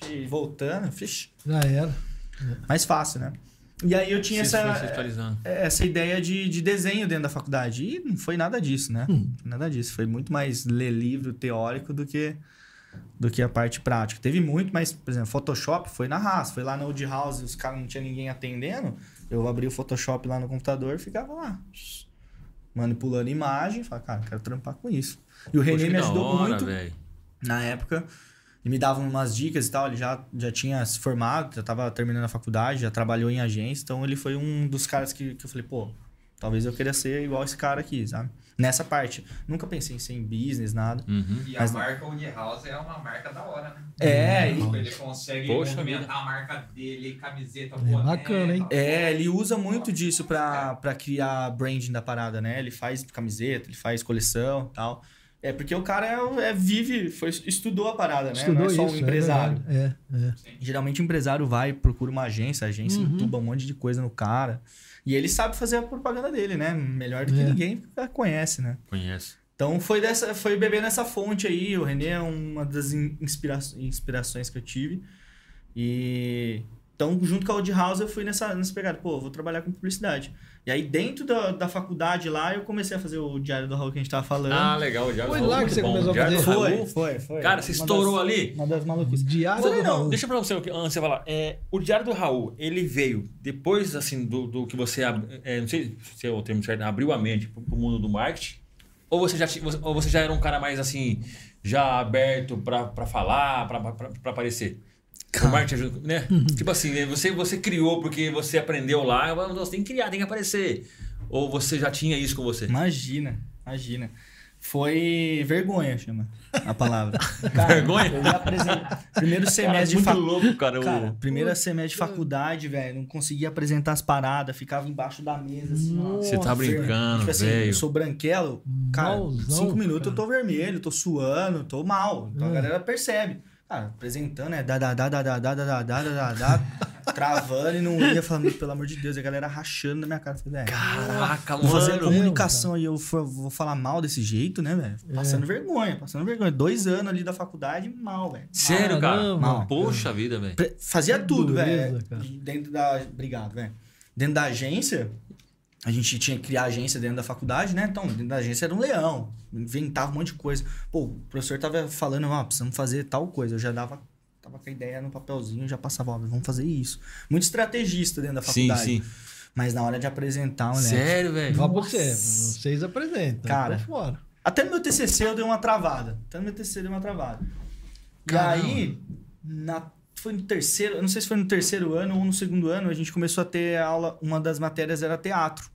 aqui, voltando. Fixe, Já era. mais fácil, né? E aí eu tinha se essa, essa ideia de, de desenho dentro da faculdade. E não foi nada disso, né? Hum. Nada disso. Foi muito mais ler livro teórico do que, do que a parte prática. Teve muito, mas, por exemplo, Photoshop foi na raça. Foi lá na Old House, os caras não tinha ninguém atendendo. Eu abri o Photoshop lá no computador e ficava lá. Manipulando imagem. Falei, cara, quero trampar com isso. E o Poxa, que me ajudou hora, muito velho. na época. E me dava umas dicas e tal. Ele já, já tinha se formado, já tava terminando a faculdade, já trabalhou em agência. Então ele foi um dos caras que, que eu falei, pô, talvez eu queria ser igual esse cara aqui, sabe? Nessa parte. Nunca pensei em ser em business, nada. Uhum. E Mas- a marca Unihouse é uma marca da hora, né? É, Tipo, ele consegue Poxa movimentar a marca dele, camiseta, É boné, bacana, hein? É, ele usa muito disso pra, pra criar branding da parada, né? Ele faz camiseta, ele faz coleção e tal. É porque o cara é, é- vive, foi, estudou a parada, né? Estudou Não é só isso. um empresário. É, verdade. é, é. Geralmente o empresário vai, procura uma agência, a agência Uhum. entuba um monte de coisa no cara. E ele sabe fazer a propaganda dele, né? Melhor do que É. ninguém, cara conhece, né? Conheço. Então foi, dessa, foi beber nessa fonte aí. O Renê é uma das in- inspira- inspirações que eu tive. E Então, junto com a Old House, eu fui nessa, nessa pegada. Pô, vou trabalhar com publicidade. E aí, dentro da, da faculdade lá, eu comecei a fazer o Diário do Raul que a gente tava falando. Ah, legal. Já Foi lá que você começou a fazer? foi, Raul. foi, foi. Cara, você Uma estourou das- ali? Uma das maluquices. Diário Foi, do não, Raul. Deixa pra você, antes de você falar. É, o Diário do Raul, ele veio depois, assim, do, do que você, é, não sei se é o termo certo, abriu a mente pro, pro mundo do marketing? Ou você já, ou você já era um cara mais, assim, já aberto pra, pra falar, pra, pra, aparecer? O marketing ajuda, né? Tipo assim, né, você, você criou porque você aprendeu lá, você tem que criar, tem que aparecer. Ou você já tinha isso com você? Imagina, imagina. Foi vergonha, chama a palavra. Cara, Vergonha? Primeiro semestre de muito faculdade. louco, cara. Cara, primeiro semestre de faculdade, velho, não conseguia apresentar as paradas, ficava embaixo da mesa, assim. Você tá brincando, Tipo assim, velho. eu sou branquelo, cara, Malzão, cinco minutos cara. eu tô vermelho, tô suando, tô mal. Então a É. galera percebe. Apresentando, é da da da da da da da da da da da travando e não ia falando, pelo amor de Deus, e a galera rachando na minha cara. Falei, velho, Caraca, Vou fazer mano. comunicação e eu for- vou falar mal desse jeito, né, velho? Passando vergonha, passando vergonha. Dois anos ali da faculdade, mal, velho. Sério, cara? Caramba. Poxa vida, velho. Fazia tudo, velho. Dentro da. Obrigado, velho. Dentro da agência, a gente tinha que criar agência dentro da faculdade, né? Então, dentro da agência era um leão. Inventava um monte de coisa. Pô, o professor tava falando, ó, precisamos fazer tal coisa. Eu já dava. Tava com a ideia no papelzinho, já passava, ó, vamos fazer isso. Muito estrategista dentro da Sim, faculdade. sim. Mas na hora de apresentar, moleque. Sério, velho? Pra você. Vocês apresentam. Cara. Fora. Até no meu TCC eu dei uma travada. Até no meu TCC eu dei uma travada. Caramba. E aí, na, foi no terceiro, eu não sei se foi no terceiro ano ou no segundo ano, a gente começou a ter aula, uma das matérias era teatro.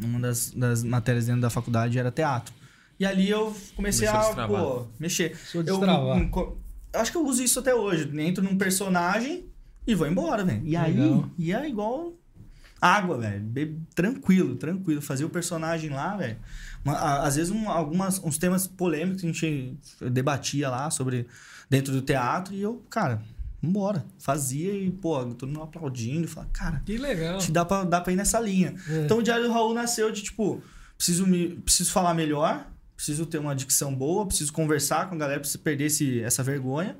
Uma das, das matérias dentro da faculdade era teatro. E ali eu comecei Começou a a, pô, mexer. Eu, um, eu acho que eu uso isso até hoje. Entro num personagem e vou embora, velho. E aí, Legal. ia igual água, velho. Tranquilo, tranquilo. Fazia o personagem lá, velho. Às vezes um, algumas, uns temas polêmicos que a gente debatia lá sobre dentro do teatro e eu, cara, vambora. Fazia e, pô, todo mundo aplaudindo. Falava, cara, Que legal. que dá pra, dá pra ir nessa linha. É. Então o Diário do Raul nasceu de, tipo, preciso, me, preciso falar melhor, preciso ter uma dicção boa, preciso conversar com a galera, preciso perder esse, essa vergonha.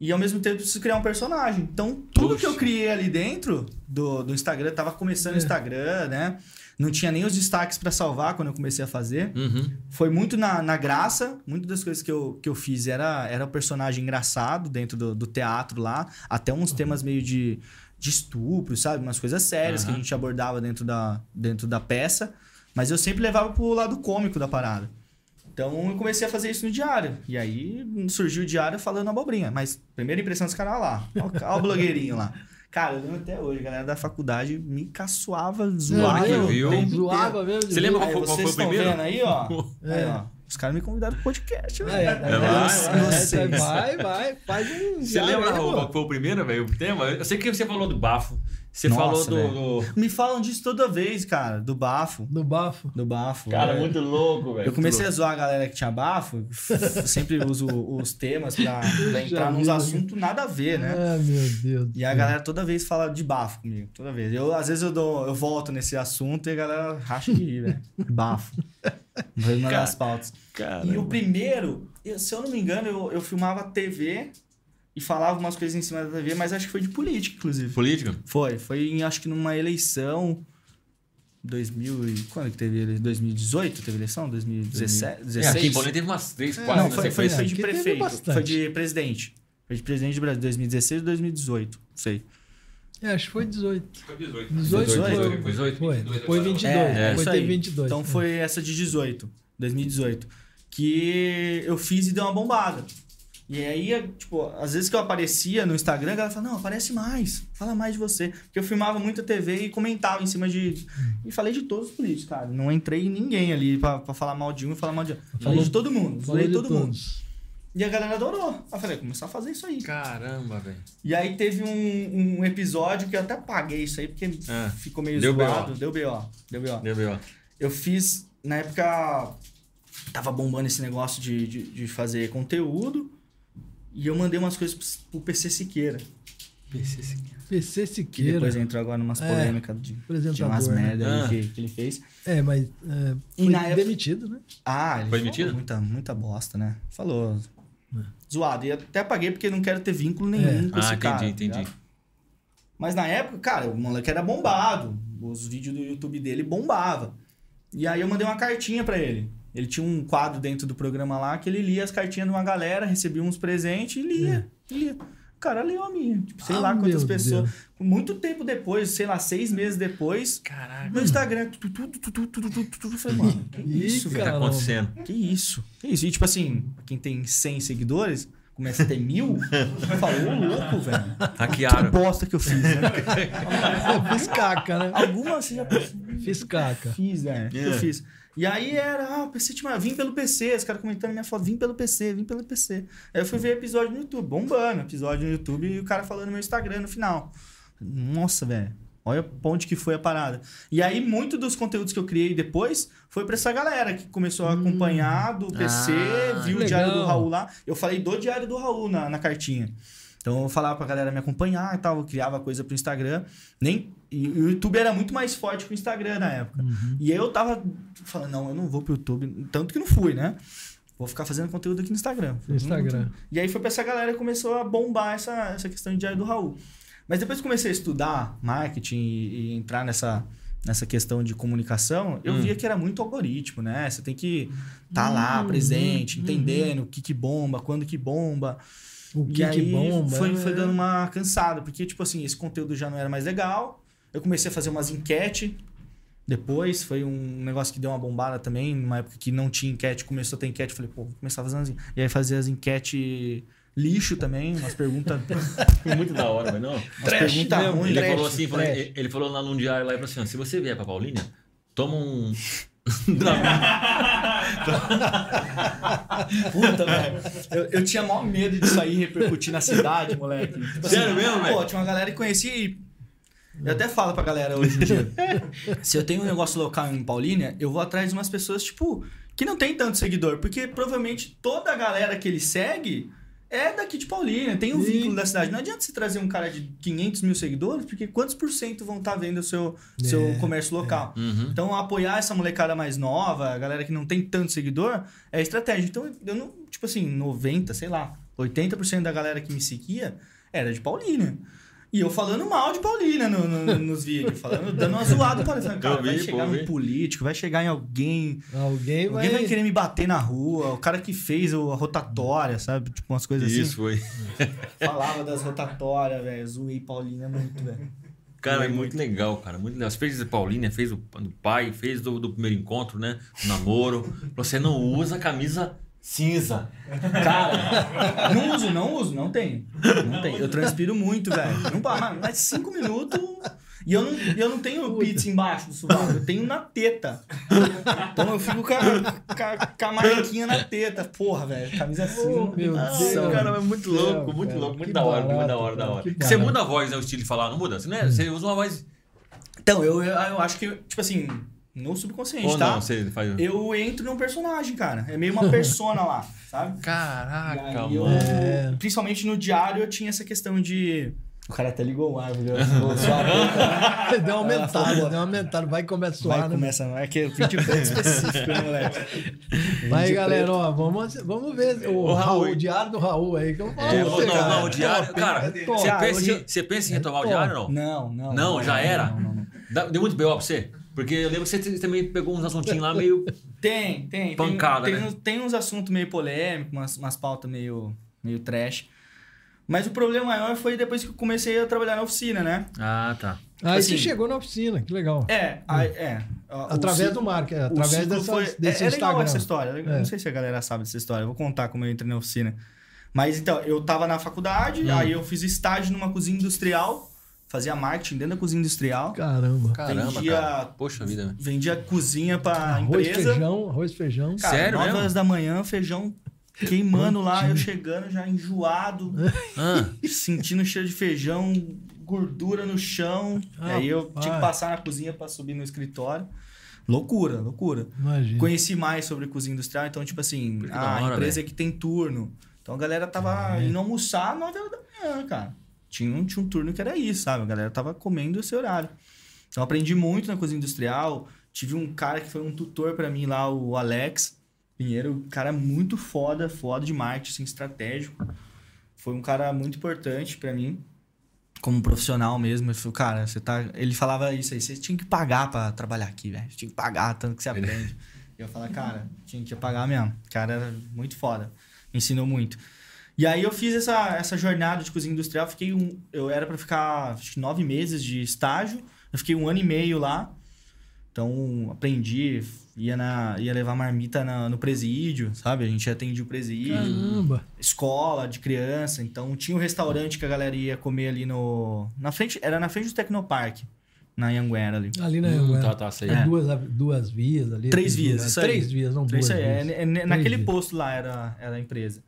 E ao mesmo tempo preciso criar um personagem. Então, tudo que eu criei ali dentro do, do Instagram, tava começando o É. Instagram, né? Não tinha nem os destaques pra salvar quando eu comecei a fazer. Uhum. Foi muito na, na graça. Muitas das coisas que eu, que eu fiz era, era o personagem engraçado dentro do, do teatro lá. Até uns temas meio de, de estupro, sabe? Umas coisas sérias que a gente abordava dentro da, dentro da peça. Mas eu sempre levava pro lado cômico da parada. Então eu comecei a fazer isso no diário. E aí surgiu o diário falando abobrinha. Mas primeira impressão dos caras lá. Olha o blogueirinho lá. Cara, eu lembro até hoje, a galera da faculdade me caçoava, zoava. que o viu? Zoava mesmo. Você lembra qual qual vocês foi o estão primeiro? vendo aí, ó. É. Aí, ó. Os caras me convidaram pro podcast, É, velho. é, É, é, vai, é, vai. vai, vai, faz um. Você lembra qual foi o primeiro, velho, o tema? Eu sei que você falou do bafo. Você Nossa, falou do, do- Me falam disso toda vez, cara. Do bafo. No bafo. Do bafo. Cara, é. muito louco, velho. Eu comecei a zoar a galera que tinha bafo. Eu sempre uso os temas pra, pra entrar nos assuntos nada a ver, né? Ah, meu Deus. do E a galera toda vez fala de bafo comigo. Toda vez. Eu, às vezes eu, dou, eu volto nesse assunto e a galera racha de rir, velho. Bafo. Foi uma Cara, das pautas. Cara, E o primeiro, se eu não me engano, eu, eu filmava TV e falava umas coisas em cima da TV, mas acho que foi de política, inclusive. Política? Foi, foi em, acho que numa eleição 2000 e quando que teve eleição? 2018 teve eleição? 2017, É, aqui em 16? Paulínia teve umas três, É, quatro Não, foi, foi, foi de prefeito, foi de presidente. Foi de presidente do Brasil, 2016 e 2018, não sei. É, acho que foi 18. Foi 18. 18 18, foi. 18. Foi. Depois 22. É, depois isso teve aí. 22. Então foi essa de 18, 2018, que eu fiz e deu uma bombada. E aí, tipo, às vezes que eu aparecia no Instagram, a galera fala, não, aparece mais, fala mais de você. Porque eu filmava muito a TV e comentava em cima de... E falei de todos os políticos, cara. Não entrei em ninguém ali pra, pra falar mal de um e falar mal de outro. Falei Falou- de todo mundo, Falou falei de de todo mundo. E a galera adorou. Aí eu falei, começar a fazer isso aí. Caramba, velho. E aí teve um, um episódio que eu até paguei isso aí, porque Ah, ficou meio deu zoado. Deu B.O. Deu B.O. Deu B.O. Eu fiz, na época, tava bombando esse negócio de, de, de fazer conteúdo. E eu mandei umas coisas pro PC Siqueira. PC Que Siqueira. depois entrou agora numas É, polêmicas de, de apresentador, umas né? merda aí Ah. que, que ele fez. É, mas é, E foi na época- demitido, né? Ah, ele Foi demitido? muita, muita bosta, né? Falou. É. Zoado. E até apaguei porque não quero ter vínculo nenhum É. com Ah, esse entendi, cara. tá entendi. ligado? Mas na época, cara, o moleque era bombado. Os vídeos do YouTube dele bombava. E aí eu mandei uma cartinha pra ele. Ele tinha um quadro dentro do programa lá que ele lia as cartinhas de uma galera, recebia uns presentes e lia. É. lia. O cara leu a minha. Tipo, sei ah, lá quantas pessoas. Deus. Muito tempo depois, sei lá, seis meses depois. Caraca. No Instagram, tudo, tudo, tudo, tudo, tudo, tudo. Eu falei, mano, que isso, cara? O que tá acontecendo? Que isso? Que isso? E tipo assim, quem tem 100 seguidores, começa a ter mil, falou louco, velho. Que bosta que eu fiz, né? eu fiz caca, né? Alguma você já... Fiz caca. Fiz, né? É. Eu fiz. E aí era, ah, o PC tinha. Vim pelo PC, os caras comentando minha foto, vim pelo PC, vim pelo PC. Aí eu fui ver episódio no YouTube, bombando, episódio no YouTube e o cara falando no meu Instagram no final. Nossa, velho. Olha onde que foi a parada. E aí, muito dos conteúdos que eu criei depois foi pra essa galera que começou a acompanhar do PC, Ah, viu o legal. Diário do Raul lá. Eu falei do Diário do Raul na, na cartinha. Então eu falava pra galera me acompanhar e tal, eu criava coisa pro Instagram. Nem, e o YouTube era muito mais forte que o Instagram na época. E aí eu tava falando, não, eu não vou pro YouTube. Tanto que não fui, né? Vou ficar fazendo conteúdo aqui no Instagram. No Instagram. E aí foi pra essa galera que começou a bombar essa, essa questão de diário do Raul. Mas depois que comecei a estudar marketing e, e entrar nessa, nessa questão de comunicação, eu Hum. via que era muito algoritmo, né? Você tem que estar lá, presente, entendendo o que que bomba, quando que bomba. O E que, aí que bomba. foi, é. foi dando uma cansada, porque, tipo assim, esse conteúdo já não era mais legal. Eu comecei a fazer umas enquete. Depois foi um negócio que deu uma bombada também, numa época que não tinha enquete, começou a ter enquete, falei, pô, vou começar a fazer umas E aí fazia as enquetes lixo também, umas perguntas. Foi muito da hora, mas não. umas perguntas mesmo, ruins. Ele Trash, falou assim, falou- trash. ele, falou lá num diário lá e falou assim: se você vier pra Paulínia, toma um. Puta, velho. Eu, eu tinha maior medo disso aí repercutir na cidade, moleque. Tipo Sério mesmo, Pô, velho? tinha uma galera que conhecia e. Eu até falo pra galera hoje em dia. se eu tenho um negócio local em Paulínia, eu vou atrás de umas pessoas, tipo, que não tem tanto seguidor. Porque provavelmente toda a galera que ele segue é daqui de Paulínia, tem um Sim. vínculo da cidade. Não adianta você trazer um cara de 500 mil seguidores, porque quantos por cento vão estar vendo o seu, seu É, comércio local? Uhum. Então, apoiar essa molecada mais nova, a galera que não tem tanto seguidor, é estratégia. Então, eu não, tipo assim, 90, sei lá, 80% da galera que me seguia era de Paulínia. E eu falando mal de Paulínia no- no- nos vídeos, falando, dando uma zoada para Falando, cara, vi, vai chegar num político, vai chegar em alguém, Alguém vai. alguém vai querer me bater na rua, o cara que fez o- a rotatória, sabe? Tipo, umas coisas Isso foi. assim. Falava das rotatórias, velho, zoei Paulínia muito, velho. Cara, é muito legal, cara. Muito legal. Você fez de Paulínia, fez do, do pai, fez do, do primeiro encontro, né? O namoro. Você não usa camisa cinza. Cara, não uso, não uso, não tenho. Não tenho. Eu transpiro muito, velho. Não pá, mas- cinco minutos. E eu não, eu não tenho pizza embaixo do sovaco, eu tenho na teta. Então eu fico com a, com a- com a marquinha na teta. Porra, velho, camisa assim. Oh, meu Ah, Deus. cara, é muito louco, muito cara, louco, muito da hora, muito da hora, da hora. Você muda a voz, né? O estilo de falar, não muda? Você, não é- você usa uma voz. Então, eu, eu, eu acho que, tipo assim, no subconsciente, Ou tá? não, você faz. Eu entro num personagem, cara. É meio uma persona lá, sabe? Caraca, aí eu- mano. É. Principalmente no diário eu tinha essa questão de. O cara até ligou o ar, viu? Né? Deu uma aumentada, deu uma aumentada. Vai começar a suar, Vai, né? começa, é que eu pedi preto específico, né, moleque? Vai, galera, preto. ó, vamos, vamos ver o, O Raul, Raul. o diário do Raul aí, que eu vou falar É, você, não, cara. não, o diário. Cara, hein? você pensa, em, você pensa em retomar o diário ou não? Não, não. Não, já era? Não, não, não. Deu muito B.O. pra você? Porque eu lembro que você também pegou uns assuntinhos lá meio. Tem, tem. Pancada, tem, tem, né? uns, tem uns assuntos meio polêmicos, umas, umas pautas meio, meio trash. Mas o problema maior foi depois que eu comecei a trabalhar na oficina, né? Ah, tá. Aí assim- você chegou na oficina, que legal. É, a- é. a- Através ciclo- do marketing, através dessa, foi- desse é, é legal Instagram. essa história. Eu É. Não sei se a galera sabe dessa história. Eu vou contar como eu entrei na oficina. Mas então, eu tava na faculdade, Hum. aí eu fiz estágio numa cozinha industrial, fazia marketing dentro da cozinha industrial. Caramba. Caramba, Vendia- cara. Poxa vida, velho. Vendia cozinha pra Arroz, empresa. feijão, arroz, feijão. Cara, Sério 9 mesmo? horas da manhã, feijão queimando lá, eu chegando já enjoado, Ah, sentindo cheiro de feijão, gordura no chão. E aí eu tinha que passar na cozinha pra subir no escritório. Loucura, loucura. Imagina. Conheci mais sobre cozinha industrial, então, tipo assim, Que da a hora, empresa que tem turno. Então a galera tava É. indo almoçar às 9 horas da manhã, cara. Tinha um, tinha um turno que era isso, sabe? A galera tava comendo esse horário. Então aprendi muito na cozinha industrial. Tive um cara que foi um tutor pra mim lá, o Alex Pinheiro, um cara muito foda, foda de marketing, assim, estratégico. Foi um cara muito importante pra mim. como profissional mesmo. Ele falou, cara, você tá. Ele falava isso aí, você tinha que pagar pra trabalhar aqui, velho. Tinha que pagar tanto que você aprende. E eu falava, cara, tinha que pagar mesmo. O cara era muito foda. Me ensinou muito. E aí eu fiz essa, essa jornada de cozinha industrial. Fiquei um. Eu era pra ficar acho que nove meses de estágio. Eu fiquei um ano e meio lá. Então, aprendi, ia, na, ia levar marmita na- no presídio, sabe? A gente atendia o presídio Caramba. escola de criança, então tinha um restaurante que a galera ia comer ali no na frente, era na frente do Tecnopark, na Anhanguera ali. Ali na Hum, Anguera. tá, tá, sei. É É. duas, duas vias ali. Três vias, isso aí. Três vias, não duas Isso aí, é, vias. é, é, naquele vias. posto lá era, era a empresa.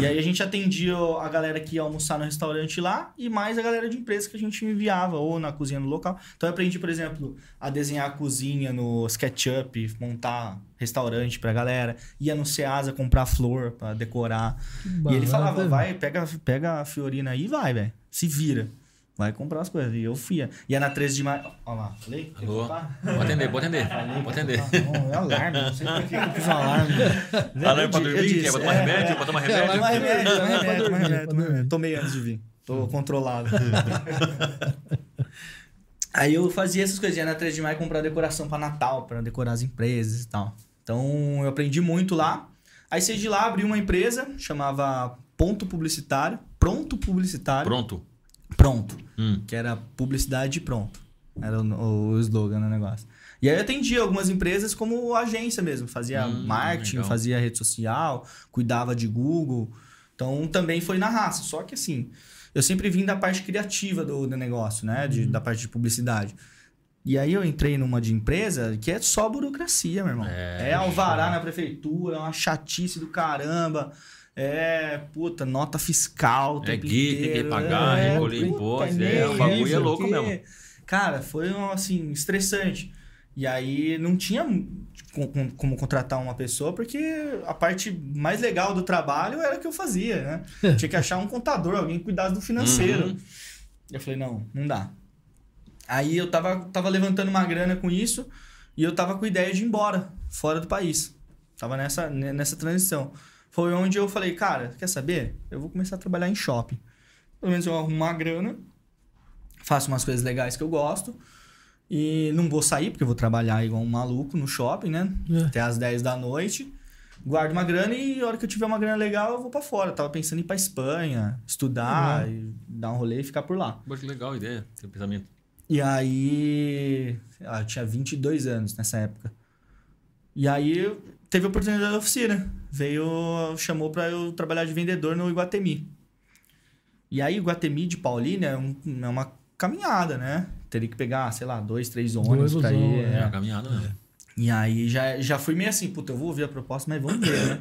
E aí a gente atendia a galera que ia almoçar no restaurante lá e mais a galera de empresa que a gente enviava ou na cozinha no local. Então eu aprendi, por exemplo, a desenhar a cozinha no SketchUp, montar restaurante pra galera, ia no Ceasa comprar flor pra decorar. Que E ele falava, vai, pega, pega a Fiorina aí e vai, velho. Se vira. Vai comprar as coisas. E eu fui. Ia na 13 de maio. Olha lá, falei? Alô? Vou atender, vou atender. Vou atender. Não, é alarme, não sei por que eu fiz um alarme. Alarme pra dormir? Quer tomar é. remédio? Pra tomar É, remédio? Toma remédio, remédio, toma dormir, remédio. Tomei antes de vir. Tô controlado. Aí eu fazia essas coisinhas na 3 de maio comprar decoração pra Natal, pra decorar as empresas e tal. Então eu aprendi muito lá. Aí saí de lá, abri uma empresa, chamava Ponto Publicitário. Pronto Publicitário. Pronto. Pronto. Hum. Que era publicidade pronto. Era o, o slogan do negócio. E aí eu atendia algumas empresas como agência mesmo. Fazia Hum, marketing, legal. fazia rede social, cuidava de Google. Então também foi na raça. Só que assim, eu sempre vim da parte criativa do, do negócio, né? De, Da parte de publicidade. E aí eu entrei numa de empresa que é só burocracia, meu irmão. É, É, alvará na prefeitura, é uma chatice do caramba. É, puta, nota fiscal. É guia, tem que pagar, recolher puta, imposto, é, o bagulho é louco mesmo. Cara, foi assim, estressante. E aí não tinha com- com- como contratar uma pessoa, porque a parte mais legal do trabalho era o que eu fazia, né? Tinha que achar um contador, alguém que cuidasse do financeiro. Uhum. Eu falei, não, não dá. Aí eu tava, tava levantando uma grana com isso e eu tava com ideia de ir embora, fora do país. Tava nessa, ne- nessa transição. Foi onde eu falei, cara, quer saber? Eu vou começar a trabalhar em shopping. Pelo menos eu arrumo uma grana, faço umas coisas legais que eu gosto e não vou sair, porque eu vou trabalhar igual um maluco no shopping, né? É. Até às 10 da noite. Guardo uma grana e a hora que eu tiver uma grana legal, eu vou pra fora. Tava pensando em ir pra Espanha, estudar, e dar um rolê e ficar por lá. Poxa, que legal a ideia, seu pensamento. E aí. eu tinha 22 anos nessa época. E aí teve a oportunidade da oficina. Veio, chamou pra eu trabalhar de vendedor no Iguatemi. E aí, Iguatemi de Paulínia é, um- é uma caminhada, né? Teria que pegar, sei lá, dois, três ônibus pra busão, ir. É, é. uma caminhada mesmo. E aí já, já fui meio assim, puta, eu vou ouvir a proposta, mas vamos ver, né?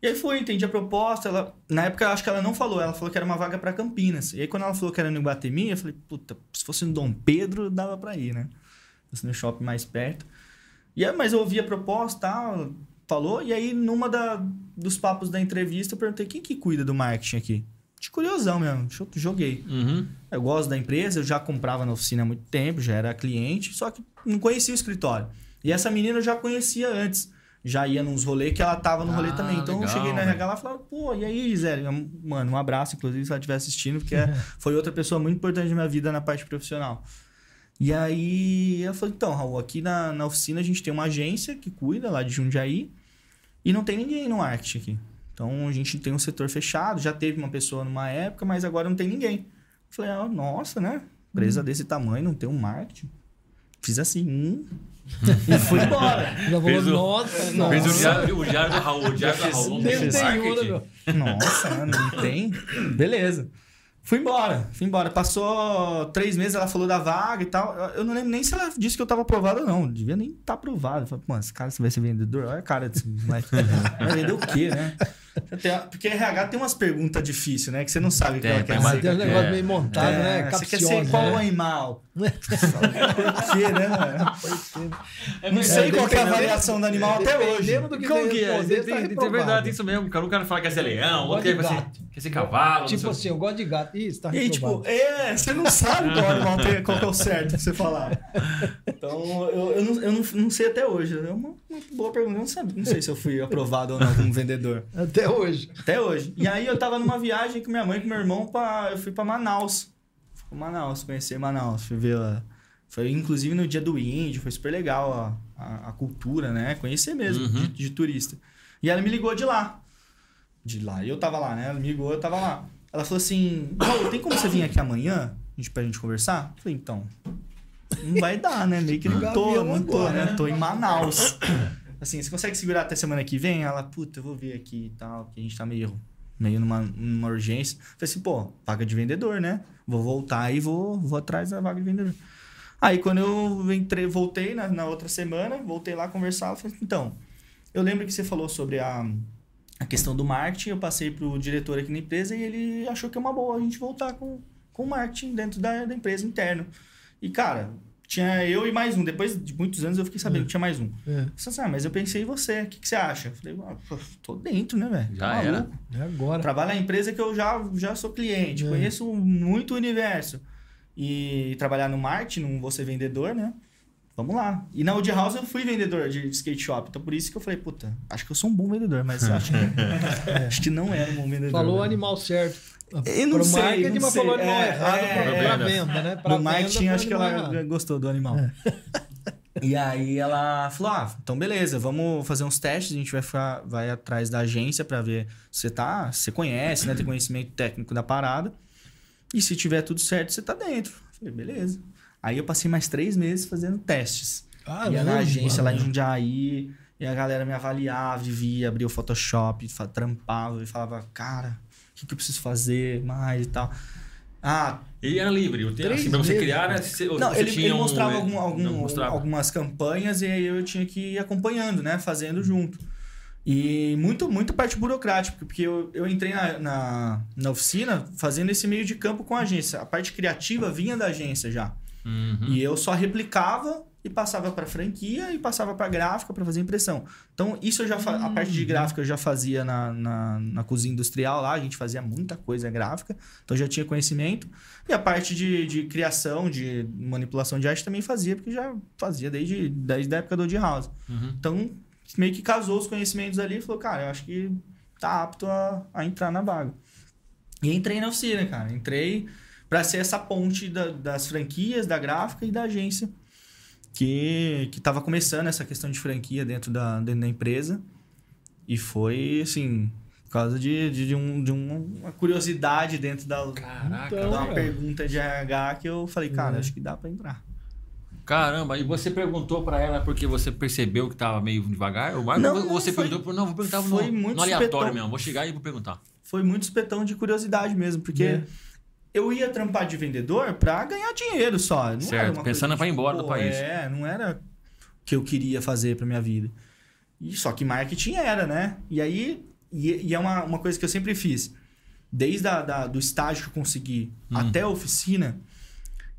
E aí foi, entendi a proposta. Ela, na época, eu acho que ela não falou, ela falou que era uma vaga pra Campinas. E aí, quando ela falou que era no Iguatemi, eu falei, puta, se fosse no Dom Pedro, dava pra ir, né? Se fosse no shopping mais perto. E aí, mas eu ouvi a proposta tal, falou, e aí, numa da, dos papos da entrevista, eu perguntei quem que cuida do marketing aqui? De curiosão mesmo, jo- joguei. Uhum. Eu gosto da empresa, eu já comprava na oficina há muito tempo, já era cliente, só que não conhecia o escritório. E essa menina eu já conhecia antes. Já ia nos rolês que ela tava no rolê Ah, também. Então eu legal, cheguei na. RH lá e falava, pô, e aí, Gisele? Mano, um abraço, inclusive, se ela estiver assistindo, porque é- foi outra pessoa muito importante na minha vida na parte profissional. E aí ela falou, então, Raul, aqui na, na oficina a gente tem uma agência que cuida lá de Jundiaí e não tem ninguém no marketing aqui. Então a gente tem um setor fechado, já teve uma pessoa numa época, mas agora não tem ninguém. Eu falei, ah, nossa, né? Empresa desse tamanho, não tem um marketing. Fiz assim, hum. e fui embora. Já Fez o- nossa, Fez o nossa. diário, o diário do Raul, o diário do Raul. não tem né, marketing. Nossa, mano, não tem? Beleza. Fui embora, fui embora. Passou três meses, ela falou da vaga e tal. Eu- não lembro nem se ela disse que eu tava aprovado ou não. Devia nem estar aprovado. Eu falei, mano, esse cara vai ser vendedor? Olha a cara desse moleque. Vai vender o quê, né? Tem- Porque RH tem umas perguntas difíceis, né? Que você não sabe o que Tem, ela quer tem dizer. mais- Tem um negócio É. meio montado, né? É, você quer Capcioso, ser qual né? animal? Por quê, né? mano? Não sei É, qual que é a avaliação do animal até hoje. Do que Como que é? Tem, tá tem, verdade isso mesmo. cara. Um cara fala que quer ser leão, outro quer, ser, gato. quer ser cavalo. Tipo assim, eu gosto de gato. Você tá E tipo, é, você não sabe qual animal tem, qual que é o certo pra você falar. Então, eu, eu, não, eu não, não sei até hoje. É uma, uma boa pergunta. Eu não, sabe, não sei se eu fui aprovado ou não como vendedor. Até hoje. Até hoje. E aí eu tava numa viagem com minha mãe e com meu irmão, pra, eu fui pra Manaus. Manaus, conhecer Manaus. Fui ver. a- Foi inclusive no dia do índio, foi super legal a, a, a cultura, né? Conhecer mesmo, Uhum. de, de turista. E ela me ligou de lá. De lá. E eu tava lá, né? Ela me ligou, eu tava lá. Ela falou assim: Raul, tem como você vir aqui amanhã pra gente conversar? Eu falei, então. Não vai dar, né? Meio que não tô, Gavião não tô, agora, né? Tô em Manaus. Assim, você consegue segurar até semana que vem? Ela, puta, eu vou ver aqui e tal, porque a gente tá meio, meio numa, numa urgência. Falei assim, pô, vaga de vendedor, né? Vou voltar e vou, vou atrás da vaga de vendedor. Aí quando eu entrei, voltei na, na outra semana, voltei lá conversar, falei, então, eu lembro que você falou sobre a, a questão do marketing, eu passei pro diretor aqui na empresa e ele achou que é uma boa a gente voltar com, com o marketing dentro da, da empresa interno. E, cara, tinha eu e mais um. Depois de muitos anos eu fiquei sabendo que tinha mais um. É, falei assim, ah, mas eu pensei em você, o que, que você acha? Eu falei, ah, tô dentro, né, velho? Já Tá era. é agora. Trabalho na empresa que eu já, já sou cliente, É. conheço muito o universo. E trabalhar no marketing, não vou ser vendedor, né? Vamos lá. E na Wood House eu fui vendedor de skate shop. Então por isso que eu falei, puta, acho que eu sou um bom vendedor, mas acho que, acho que não era um bom vendedor. Falou o né? animal certo. Eu não Pro sei, marketing, não mas sei. falou animal É, errado é, pra, é. pra venda, né? Pra no marketing, venda, acho que ela errado. gostou do animal. E aí ela falou: ah, então beleza, vamos fazer uns testes, a gente vai, ficar, vai atrás da agência pra ver se você tá. Você conhece, né? Tem conhecimento técnico da parada. E se tiver tudo certo, você tá dentro. Falei, beleza. Aí eu passei mais três meses fazendo testes. Caramba. Ia na agência lá em Jundiaí, e a galera me avaliava, via, abria o Photoshop, trampava e falava, cara, que, que eu preciso fazer mais e tal. Ah, E era livre. O tempo, assim, pra você meses, criar, né? Você, não, você ele, tinha ele um- mostrava, ele- algum- algum- não, mostrava. algumas campanhas e aí eu tinha que ir acompanhando, né? Fazendo junto. E muito, muito parte burocrática, porque eu, eu entrei na, na, na oficina fazendo esse meio de campo com a agência. A parte criativa vinha da agência já. Uhum. E eu só replicava e passava para franquia e passava para gráfica para fazer impressão. Então, isso eu já fa- a parte de gráfica eu já fazia na, na, na cozinha industrial lá, a gente fazia muita coisa gráfica, então já tinha conhecimento. E a parte de, de criação, de manipulação de arte também fazia, porque já fazia desde, desde a época do Odd House. Uhum. Então, meio que casou os conhecimentos ali e falou, cara, eu acho que tá apto a, a entrar na vaga. E entrei na oficina, cara. Entrei para ser essa ponte da- das franquias, da gráfica e da agência. Que, que tava começando essa questão de franquia dentro da, dentro da empresa. E foi, assim, por causa de, de, de um, de um- uma curiosidade dentro da, Caraca. Então, da uma cara. pergunta de RH que eu falei, cara, É. acho que dá para entrar. Caramba, e você perguntou pra ela porque você percebeu que tava meio devagar? Ou mais, Não, você foi- perguntou, não, vou perguntar no, foi muito no aleatório supetão. mesmo, vou chegar e vou perguntar. Foi muito espetão de curiosidade mesmo, porque É. eu ia trampar de vendedor pra ganhar dinheiro só. Não Certo, pensando pra ir embora do país. É, não era o que eu queria fazer pra minha vida. E só que marketing era, né? E aí, e, e é uma, uma coisa que eu sempre fiz. Desde a, da, do estágio que eu consegui Hum. até a oficina,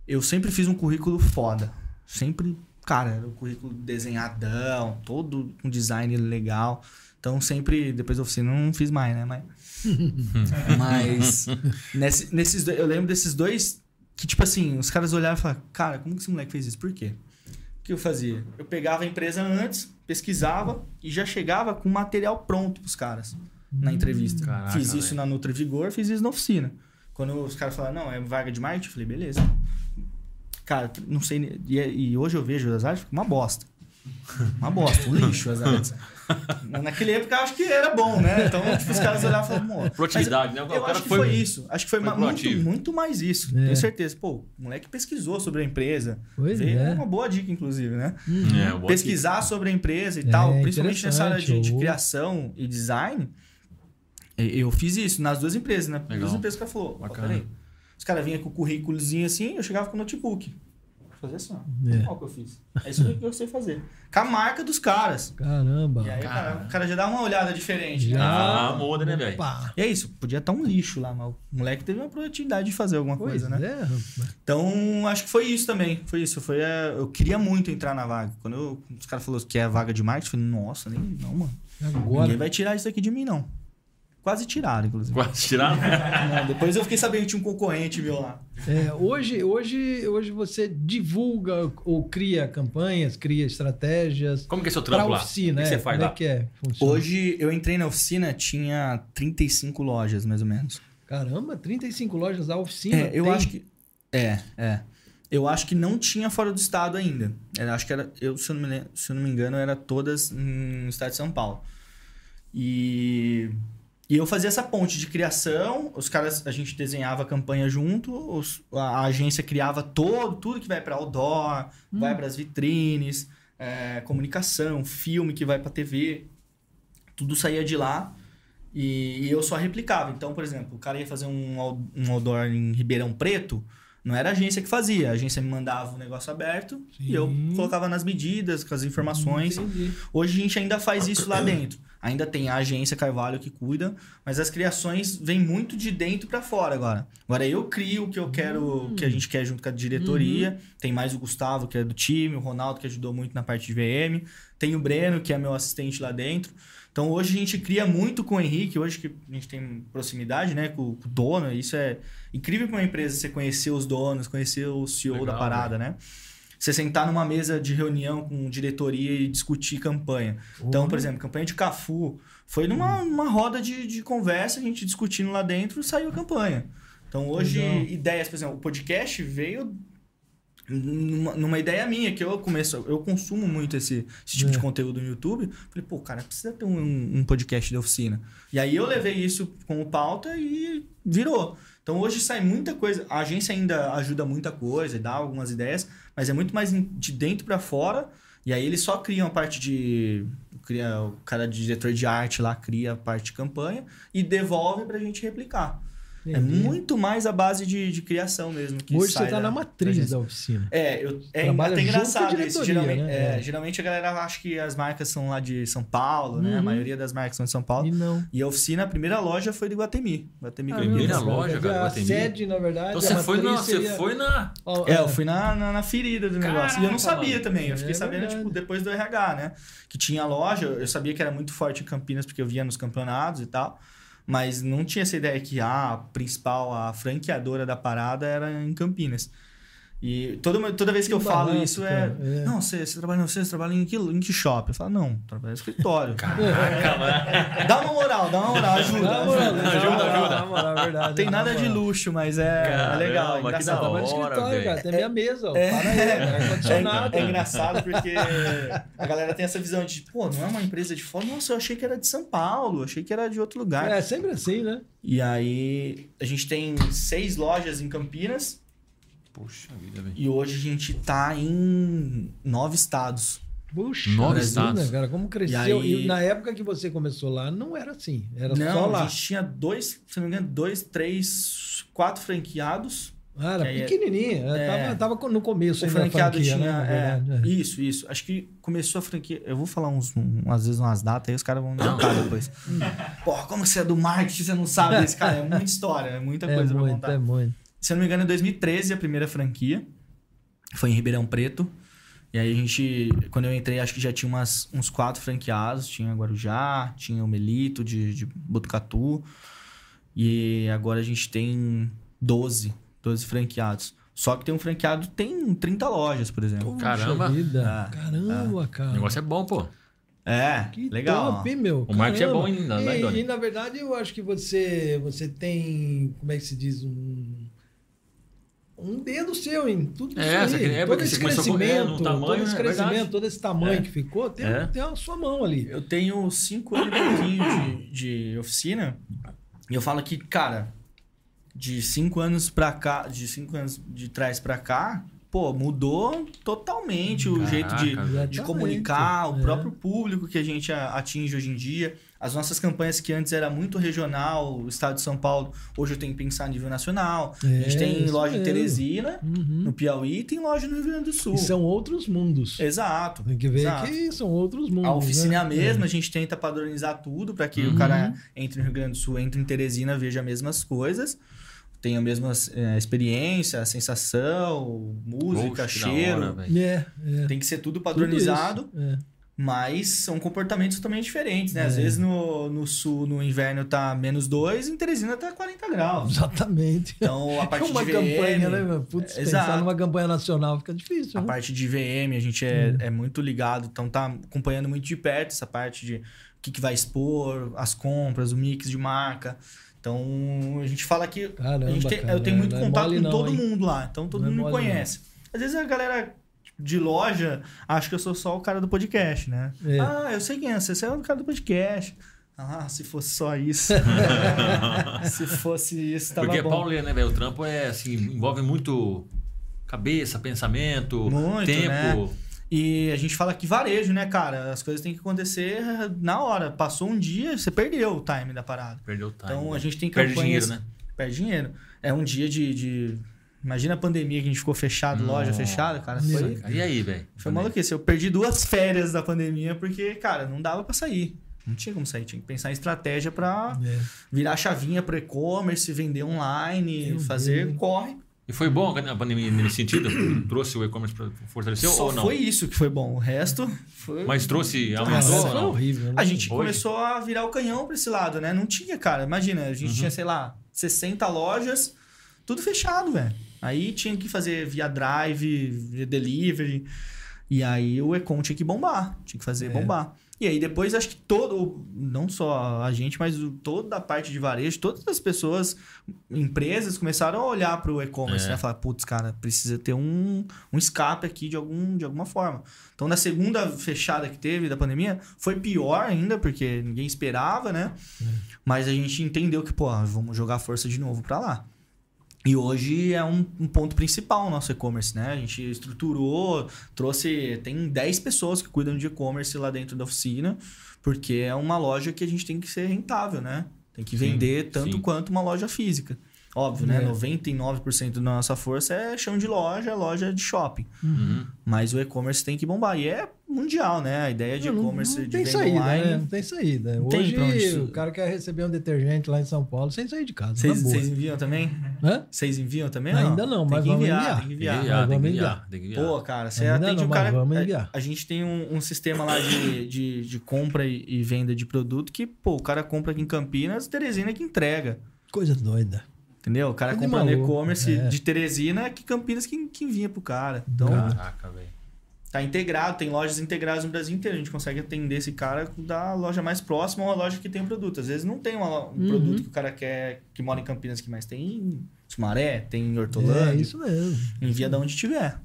eu sempre fiz um currículo foda. Sempre, cara, era um currículo desenhadão, todo com design legal. Então sempre, depois da oficina, eu não fiz mais, né? Mas, mas nesse- nesses dois, eu lembro desses dois que, tipo assim, os caras olharam e falaram, cara, como que esse moleque fez isso? Por quê? O que eu fazia? Eu pegava a empresa antes, pesquisava e já chegava com material pronto pros caras na entrevista. Caraca, fiz isso na Nutri Vigor, fiz isso na oficina. Quando os caras falaram, não, é vaga de marketing, eu falei, beleza. Cara, não sei. E, e hoje eu vejo as artes, uma bosta. Uma bosta, um lixo as artes. Na- Naquela época eu acho que era bom, né? Então, tipo, os caras olhavam e falavam, "Pô, mas Proatividade, né? O eu cara acho que foi- foi, isso. Acho que foi, foi muito, muito mais isso. É. Tenho certeza. Pô, o moleque pesquisou sobre a empresa. Pois Veio é. uma boa dica, inclusive, né? É, o bom Pesquisar sobre a empresa e É, tal, principalmente nessa área de, de criação e design. e- Eu fiz isso nas duas empresas, né? Legal. Duas empresas que ela falou. Ó, peraí. Os caras vinham com o currículozinho assim, eu chegava com o notebook. Fazer assim, ó. É. Olha o que eu fiz. É isso que eu sei fazer. Com a marca dos caras. Caramba. E aí o cara, Cara. o cara já dá uma olhada diferente, né? Ah, muda, né, velho? E é isso, podia estar um lixo lá, mas o moleque teve uma proatividade de fazer alguma Pois coisa, né? é. Então, acho que foi isso também. Foi isso. Foi, eu queria muito entrar na vaga. Quando eu- os caras falaram que é a vaga de marketing, eu falei, nossa, nem não, mano. Agora. Ninguém vai tirar isso aqui de mim, não. Quase tiraram, inclusive. Quase tirar? Não, depois eu fiquei sabendo que tinha um concorrente meu lá. É, hoje, hoje, hoje você divulga ou cria campanhas, cria estratégias Como que é seu trampo lá? oficina, o que né? você faz Como lá? é que é? Funciona? Hoje eu entrei na oficina, tinha 35 lojas, mais ou menos. Caramba, 35 lojas da oficina. É, eu tem? acho que. É, é. Eu acho que não tinha fora do estado ainda. Eu acho que era, eu, se eu não me, se eu não me engano, era todas no estado de São Paulo. E, e eu fazia essa ponte de criação, os caras, a gente desenhava a campanha junto, os- a, a agência criava todo, tudo que vai para outdoor, vai para as vitrines, é, comunicação, filme que vai para TV, tudo saía de lá. E, e eu só replicava. Então, por exemplo, o cara ia fazer um, um outdoor em Ribeirão Preto, não era a agência que fazia. A agência me mandava o negócio aberto e eu Sim. colocava nas medidas, com as informações. Entendi. Hoje a gente ainda faz isso lá dentro. Ainda tem a agência Carvalho que cuida, mas as criações vêm muito de dentro pra fora agora. Agora eu crio o que eu quero, o que a gente quer junto com a diretoria. Tem mais o Gustavo, que é do time, o Ronaldo, que ajudou muito na parte de VM. Tem o Breno, que é meu assistente lá dentro. Então hoje a gente cria muito com o Henrique, hoje que a gente tem proximidade, né, com, com o dono, isso é incrível para uma empresa você conhecer os donos, conhecer o CEO da Legal, parada, né? Você sentar numa mesa de reunião com diretoria e discutir campanha. Então, por exemplo, campanha de Cafu, foi numa, numa roda de, de conversa, a gente discutindo lá dentro, saiu a campanha. Então hoje, Legal. ideias, por exemplo, o podcast veio numa, numa ideia minha, que eu começo, eu consumo muito esse, esse tipo É. de conteúdo no YouTube. Falei, pô, cara, precisa ter um, um podcast de oficina. E aí eu levei isso como pauta e virou. Então hoje sai muita coisa. A agência ainda ajuda muita coisa e dá algumas ideias, mas é muito mais de dentro para fora. E aí eles só criam a parte de. Cria, o cara de diretor de arte lá cria a parte de campanha e devolve pra gente replicar. É muito mais a base de, de criação mesmo. Que Hoje sai você tá da- na matriz da oficina. É, eu, é Trabalha até engraçado isso. diretoria, Geralmente, né? é, É. geralmente a galera acha que as marcas são lá de São Paulo, né? A Uhum. maioria das marcas são de São Paulo. E não. E a oficina, a primeira loja foi do Guatemi. Guatemi eu Primeira loja, Quer cara, A Guatemi. sede, na verdade. Então você foi, na, matriz você seria- foi na. É, eu fui na, na, na ferida do negócio. E eu não Caraca, sabia mano. também. Eu fiquei É sabendo, verdade. tipo, depois do RH, né? Que tinha loja. Eu sabia que era muito forte em Campinas, porque eu via nos campeonatos e tal. Mas não tinha essa ideia que ah, a principal, a franqueadora da parada era em Campinas. E toda, toda vez que, Que eu falo isso é, é. Não, você, você trabalha, você trabalha em que, em que shopping? Eu falo, não, trabalho no escritório. Caraca, mano. Dá uma moral, dá uma moral, ajuda. Na moral, ajuda, ajuda, ajuda. na moral, é verdade. Não tem na nada de luxo, mas é, é Caramba, legal, é que engraçado. da Trabalho no escritório, velho. cara. Tem minha mesa, ó. É. Para aí, ar-condicionado. É, é engraçado porque a galera tem essa visão de, pô, não é uma empresa de fora. Nossa, eu achei que era de São Paulo, achei que era de outro lugar. É sempre assim, né? E aí, a gente tem seis lojas em Campinas Puxa vida, velho. e hoje a gente tá em nove estados. Puxa, Nove estados. cara, como cresceu. E aí- E na época que você começou lá, não era assim. Era não, só a lá. gente tinha dois, se não me engano, dois, três, quatro franqueados. Ah, era é- pequenininha. é. tava, tava no começo O franqueado franquia, tinha. né? é, é. Isso, isso. Acho que começou a franquia. Eu vou falar uns, um, às vezes umas datas aí, os caras vão me contar depois. Porra, como você é do marketing, você não sabe desse cara? É muita história, é muita É coisa pra muito, contar. é muito. Se eu não me engano, em 2013, a primeira franquia. Foi em Ribeirão Preto. E aí a gente, quando eu entrei, acho que já tinha umas, uns quatro franqueados. Tinha Guarujá, tinha o Melito de, de Botucatu. E agora a gente tem 12, 12 franqueados. Só que tem um franqueado que tem 30 lojas, por exemplo. Puxa Caramba. Vida. Ah, Caramba, cara. O negócio é bom, pô. É, Que legal. top, meu? O marketing é bom ainda, né, e, e, na verdade, eu acho que você, você tem, como é que se diz, um, um dedo seu em tudo isso É, aí. essa que- é, todo esse você começou com- é, crescimento, tamanho, todo esse é crescimento, todo esse tamanho É. que ficou, tem, É. tem a sua mão ali. Eu tenho cinco anos e pouquinho de, de oficina. E eu falo que, cara, de cinco anos pra cá, de cinco anos de trás pra cá, pô, mudou totalmente o Caraca, jeito de, de comunicar, o É. próprio público que a gente atinge hoje em dia. As nossas campanhas que antes era muito regional, o estado de São Paulo, hoje eu tenho que pensar a nível nacional. a gente É, tem isso loja em. Teresina, Uhum. no Piauí, e tem loja no Rio Grande do Sul. E são outros mundos. Exato. Tem que ver exato. que são outros mundos. A oficina é a né? mesma, a gente tenta padronizar tudo para que Uhum. o cara entre no Rio Grande do Sul, entre em Teresina, veja as mesmas coisas, tenha a mesma eh, experiência, sensação, música, Poxa, cheiro. hora. É, é. tem que ser tudo Tudo padronizado, isso, é. Mas são comportamentos totalmente diferentes, né? Às É. vezes no, no sul, no inverno, tá menos 2, em Teresina tá 40 graus. Exatamente. Então, a parte É uma de campanha, VM, né? meu? Putz, É, pensar exato. numa campanha nacional fica difícil. A né? parte de VM, a gente é, é muito ligado, então tá acompanhando muito de perto essa parte de o que, que vai expor, as compras, o mix de marca. Então, a gente fala que Caramba, a gente tem- cara, eu tenho muito é contato mole com não, todo hein? mundo lá, então todo Não é mundo me mole não. conhece. Às vezes a galera de loja acha que eu sou só o cara do podcast, né? É. Ah, eu sei quem é, você é o cara do podcast. Ah, se fosse só isso. se fosse isso, tava Porque é bom. pauleiro, né, velho? O trampo é assim, envolve muito cabeça, pensamento, Muito, tempo. né? E a gente fala que varejo, né, cara? As coisas têm que acontecer na hora. Passou um dia, você perdeu o time da parada. Perdeu o time. Então né? a gente tem Perde campanhas. dinheiro, né? Perde dinheiro. É um dia de. de- Imagina a pandemia que a gente ficou fechado, loja Nossa. fechada, cara. Foi, E aí, velho? foi maluquice. Eu perdi duas férias da pandemia porque, cara, não dava pra sair. Não tinha como sair. Tinha que pensar em estratégia pra É. virar chavinha pro e-commerce, vender online, Meu fazer Deus. corre. E foi bom a pandemia nesse sentido? trouxe o e-commerce para fortalecer Só ou não? foi isso que foi bom. O resto foi. Mas trouxe, Nossa, aumentou não? horrível. né? A gente Hoje? começou a virar o canhão pra esse lado, né? Não tinha, cara. Imagina, a gente Uhum. tinha, sei lá, 60 lojas, tudo fechado, velho. Aí tinha que fazer via drive, via delivery. E aí o Ecom tinha que bombar. Tinha que fazer É. bombar. E aí depois acho que todo, não só a gente, mas toda a parte de varejo, todas as pessoas, empresas começaram a olhar para o e-commerce, É. né? Falar, putz, cara, precisa ter um, um escape aqui de, algum, de alguma forma. Então na segunda fechada que teve da pandemia, foi pior ainda, porque ninguém esperava, né? Mas a gente entendeu que, pô, vamos jogar a força de novo para lá. E hoje é um, um ponto principal o nosso e-commerce, né? A gente estruturou, trouxe. Tem 10 pessoas que cuidam de e-commerce lá dentro da oficina, porque é uma loja que a gente tem que ser rentável, né? Tem que Sim, vender tanto sim. quanto uma loja física. Óbvio, né? É. 99% da nossa força é chão de loja, loja de shopping. Uhum. Mas o e-commerce tem que bombar. E é mundial, né? A ideia de e-commerce de tem venda saída, online. né? Não tem saída. Não tem Hoje pra onde- o cara quer receber um detergente lá em São Paulo sem sair de casa. Vocês enviam também? Hã? Vocês enviam também? Ainda não, tem mas que vamos enviar, enviar. Tem que Tem enviar. enviar, tem que vamos enviar. Tem que enviar. Pô, cara, você Ainda atende não, o cara. vamos a- enviar. A, gente tem um, um sistema lá de, de, de compra e, e venda de produto que, pô, o cara compra aqui em Campinas, Teresina que entrega. Coisa doida. Entendeu? O cara Tudo de compra no maluco, e-commerce é. de Teresina que Campinas que, que envia pro cara. Então, Caraca, velho. tá integrado, tem lojas integradas no Brasil inteiro. A gente consegue atender esse cara da loja mais próxima ou a loja que tem o produto. Às vezes não tem uma um Uhum. produto que o cara quer, que mora em Campinas que mais tem em Sumaré, tem em Hortolândia. É isso mesmo. Envia de onde tiver.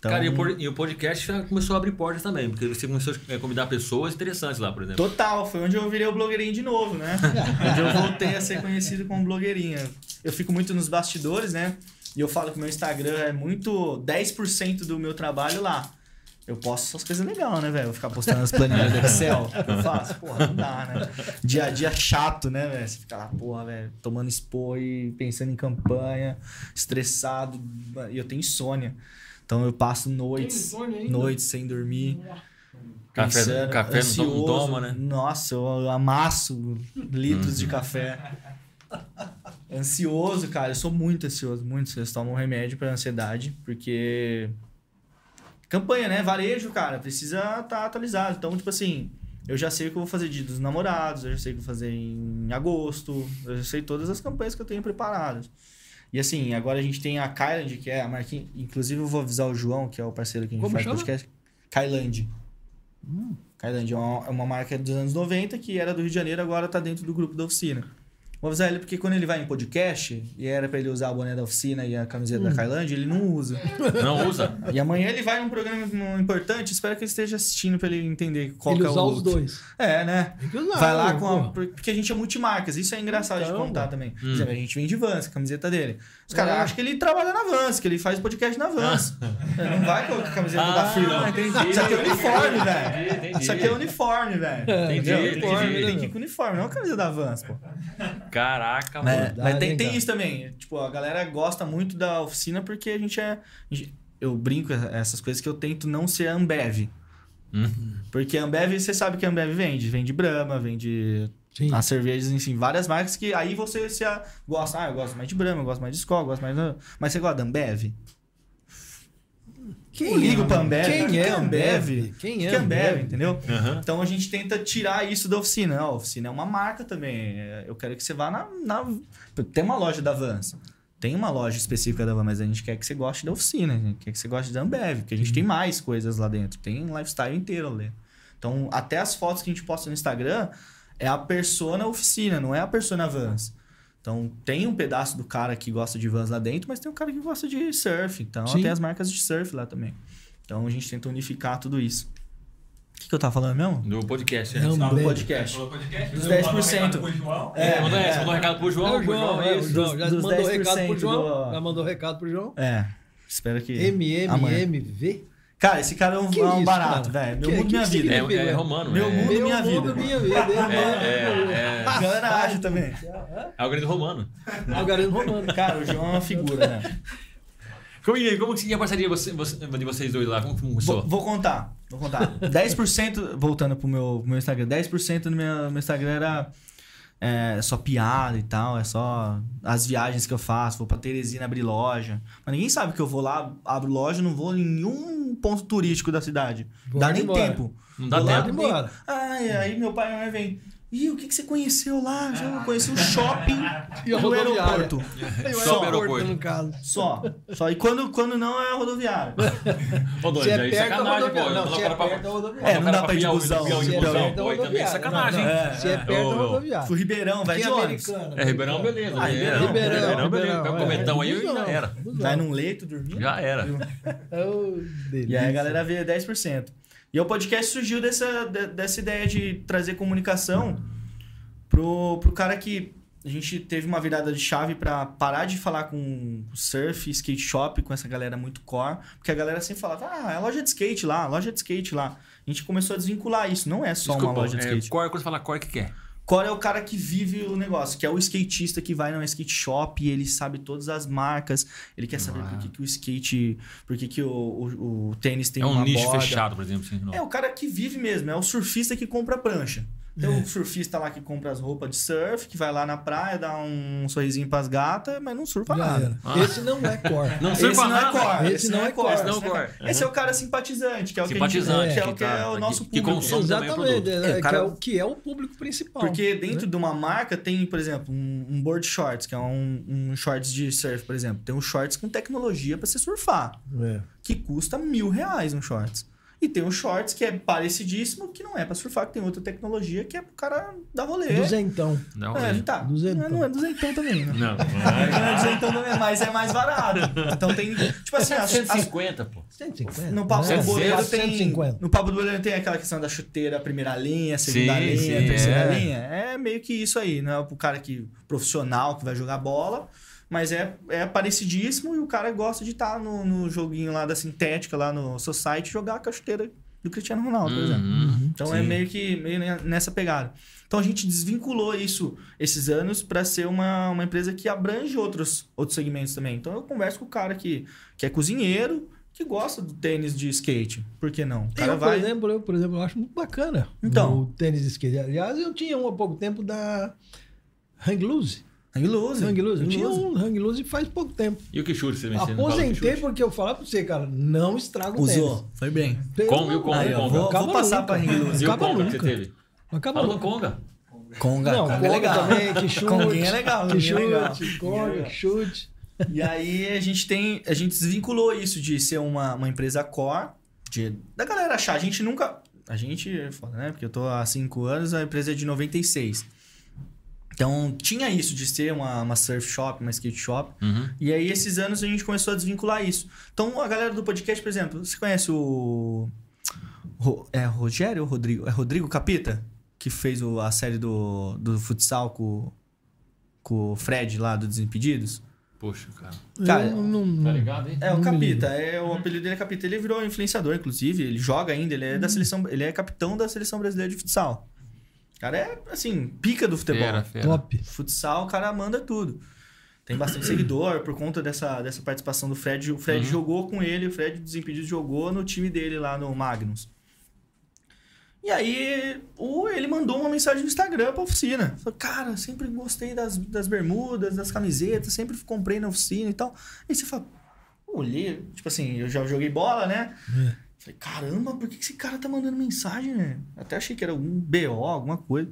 Então, Cara, e o, pod- o podcast já começou a abrir portas também, porque você começou a convidar pessoas interessantes lá, por exemplo. Total, foi onde eu virei o blogueirinho de novo, né? onde eu voltei a ser conhecido como blogueirinha. Eu fico muito nos bastidores, né? E eu falo que meu Instagram é muito 10% do meu trabalho lá. Eu posto essas coisas legais, né, velho? Eu ficar postando as planilhas do Excel que eu faço. Porra, não dá, né? Dia a dia chato, né, velho? Você fica lá, porra, velho, tomando expor e pensando em campanha, estressado. E eu tenho insônia. Então eu passo noites, noites sem dormir. Café, Pensando, café não ansioso. toma, né? Nossa, eu amasso litros de café. Ansioso, cara. Eu sou muito ansioso, muito ansioso. Tomo um remédio pra ansiedade, porque. Campanha, né? Varejo, cara, precisa estar atualizado. Então, tipo assim, eu já sei o que eu vou fazer dia dos namorados, eu já sei o que eu vou fazer em agosto, eu já sei todas as campanhas que eu tenho preparadas. E assim, agora a gente tem a Kyland, que é a marquinha. Inclusive, eu vou avisar o João, que é o parceiro que a gente Como faz chama? podcast. Kyland. Kyland é uma, é uma marca dos anos 90 que era do Rio de Janeiro, agora tá dentro do grupo da oficina. Vou avisar ele porque quando ele vai em podcast, e era pra ele usar a boné da oficina e a camiseta da Kyland, ele não usa. Não usa? E amanhã ele vai num programa importante, espero que ele esteja assistindo pra ele entender qual Ele que é o usar os dois. É, né? Usar. Vai lá pô. com a. Porque a gente é multimarcas, isso é engraçado Então, de contar também. Por Hum. exemplo, a gente vende Vans, a camiseta dele. Os caras É. acham que ele trabalha na Vans, que ele faz podcast na Vans. Ele não vai com a camiseta da Ah, firma. entendi. Isso aqui é uniforme, Entendi, velho. entendi. Isso aqui é uniforme, velho. Entendi, entendi. Uniforme, Tem que ir com uniforme, não a camisa da Vans, pô. Caraca, É, mano. Verdade, mas tem, tem isso também. Tipo, a galera gosta muito da oficina porque a gente é. eu brinco essas coisas que eu tento não ser Ambev. Hum. Porque Ambev, você sabe que a Ambev vende. Vende Brahma, vende Sim. as cervejas, enfim, várias marcas que aí você se a- gosta. Ah, eu gosto mais de Brahma, eu gosto mais de Skol, eu gosto mais. da- Mas você gosta da Ambev? Quem Eu ligo pra Ambev. Quem que é que Ambev? Quem Que é é Ambev, entendeu? Aham. Então a gente tenta tirar isso da oficina. A oficina é uma marca também. É, Eu quero que você vá na, na- Tem uma loja da Vans. Tem uma loja específica da Vans, mas a gente quer que você goste da oficina. A gente quer que você goste da Ambev, porque a gente tem mais coisas lá dentro. Tem um lifestyle inteiro ali. Então, até as fotos que a gente posta no Instagram é a persona oficina, não é a persona Vans. Então tem um pedaço do cara que gosta de vans lá dentro, mas tem um cara que gosta de surf. Então Sim. tem as marcas de surf lá também. Então a gente tenta unificar tudo isso. O que, que eu tava falando mesmo? Do podcast. Não, né? Do podcast. Falou podcast? Os Você mandou 10%. recado pro João? É, mandou, é, você mandou um recado pro João. É o João, é, o. João. Já dos mandou 10% recado pro João. do- Já mandou recado pro João. É. Espero que. amanhã. MMMV? Cara, esse cara é um, é um isso, barato, velho. Meu Que- mundo, que minha vida. É, é romano. Meu é, mundo, Meu minha mundo, vida. minha vida. é, é. Também. é algoritmo romano. Algarismo romano. Cara, o João é uma figura, né? Como, como que é a parceria você- você- de vocês dois lá? Como que Vou, começou? vou contar, vou contar. 10%, voltando pro meu, pro meu Instagram, 10% do meu, meu Instagram era é, só piada e tal, é só as viagens que eu faço, vou pra Teresina abrir loja. Mas ninguém sabe que eu vou lá, abro loja, não vou em nenhum ponto turístico da cidade. Vou Dá nem embora. tempo. Não dá Vou lá, tempo. nem- Embora. Ah, e aí meu pai e minha mãe vem. Ih, o que, que você conheceu lá? Já conheci o shopping E rodoviária. aeroporto. E o Só aeroporto, no caso. Só. Só. E quando, quando não é a rodoviária. Se é aí perto, é sacanagem, pô. rodoviária. Não, se o é perto, é rodoviária. É, o não dá pra ir de busão, Piauí, de de Piauí. busão. Então, Pô, aí também é rodoviária. sacanagem. É, Se é é. perto, é ô. rodoviária. Fui Ribeirão, vai de é ônibus. americana? É, Ribeirão, beleza. Ah, né? Ribeirão, beleza. Pega o é. comentão aí já era. Vai num leito dormir. Já era. E aí a galera vê 10%. E o podcast surgiu dessa, de- dessa ideia de trazer comunicação pro, pro cara que a gente teve uma virada de chave pra parar de falar com surf, skate shop, com essa galera muito core. Porque a galera sempre falava, ah, é loja de skate lá, loja de skate lá. A gente começou a desvincular isso, não é só Desculpa, uma loja de é, skate. Core, quando você fala core, o que que é? Core é o cara que vive o negócio, que é o skatista que vai no skate shop e ele sabe todas as marcas, ele quer saber por que, que o skate, por que, que o, o, o tênis tem é um uma nicho borda. fechado, por exemplo. Assim. É o cara que vive mesmo, é o surfista que compra prancha. Tem É. o surfista lá que compra as roupas de surf, que vai lá na praia, dá um sorrisinho pras gatas, mas não surfa Já nada. Ah. Esse não é core. Não Esse surfa não é nada. core. Esse não é core. esse Não é core. Esse é o cara simpatizante, que é o que, gente, que é que o que é tá- o que- nosso que público. consome também o Exatamente, produto. é, É, o cara- que, é o, que é o público principal. Porque dentro de uma marca tem, por exemplo, um, um board shorts, que é um, um shorts de surf, por exemplo. Tem um shorts com tecnologia pra você surfar, É. que custa mil reais um shorts. E tem um shorts que é parecidíssimo, que não é pra surfar, que tem outra tecnologia que é pro cara dar rolê. Duzentão. Não, É, é. tá. Duzentão. Não é duzentão também, né? Não, Não é duzentão também, mas é mais barato. Então tem, tipo assim, as, as, 150, pô. 150. no Pablo né? do Boleiro tem. 150. No Pablo do Boleiro tem aquela questão da chuteira, primeira linha, segunda Sim, linha, sim, terceira é. linha. É meio que isso aí, não é pro cara que profissional que vai jogar bola, mas é, é parecidíssimo e o cara gosta de estar no, no joguinho lá da sintética, lá no Society, jogar a chuteira do Cristiano Ronaldo, por exemplo. Uhum, Então é sim. meio que meio nessa pegada. Então a gente desvinculou isso esses anos para ser uma, uma empresa que abrange outros, outros segmentos também. Então eu converso com o cara que, que é cozinheiro, que gosta do tênis de skate. Por que não? O cara Eu, por vai. exemplo, eu, por exemplo, eu acho muito bacana Então. o tênis de skate. Aliás, eu tinha um há pouco tempo da Hang Loose. Hang loose. Hang Loose. Eu Hang tinha um Hang Loose faz pouco tempo. E o que chute você o que Aposentei porque eu falar pra você, cara, não estraga o Usou. tênis. Foi bem. Como, Aí, ó, como? vou, Acaba vou passar nunca. pra Hang loose. E o Conga que você teve? Acaba do nunca. Conga. Conga. Não, Conga é Conga legal. também, que chute. Conguinha é legal, Que é legal. chute, é Conga, que chute. E aí a gente tem. A gente desvinculou isso de ser uma, uma empresa core, de, da galera achar. A gente nunca. A gente é foda, né? Porque eu tô há cinco anos, a empresa é de 96. Então tinha isso de ser uma, uma surf shop, uma skate shop. Uhum. E aí, esses anos, a gente começou a desvincular isso. Então, a galera do podcast, por exemplo, você conhece o. Ro- É Rogério ou Rodrigo? É Rodrigo Capita? Que fez o- a série do, do futsal com, com o Fred lá do Desimpedidos? Poxa, cara. Cara, Eu não, não, Tá ligado, hein? É, o Capita. É, o apelido dele é Capita. Ele virou influenciador, inclusive. Ele joga ainda. Ele é Hum. da seleção. Ele é capitão da seleção brasileira de futsal. O cara é, assim, pica do futebol. Fera, fera. Top. Futsal, o cara manda tudo. Tem bastante seguidor por conta dessa, dessa participação do Fred. O Fred Uhum. jogou com ele, o Fred Desimpedido jogou no time dele lá no Magnus. E aí, o, ele mandou uma mensagem no Instagram pra oficina. Falou, cara, sempre gostei das, das bermudas, das camisetas, sempre comprei na oficina e tal. Aí você fala, olhei, tipo assim, eu já joguei bola, né? É. Falei, caramba, por que que esse cara tá mandando mensagem, né? Até achei que era algum BO, alguma coisa.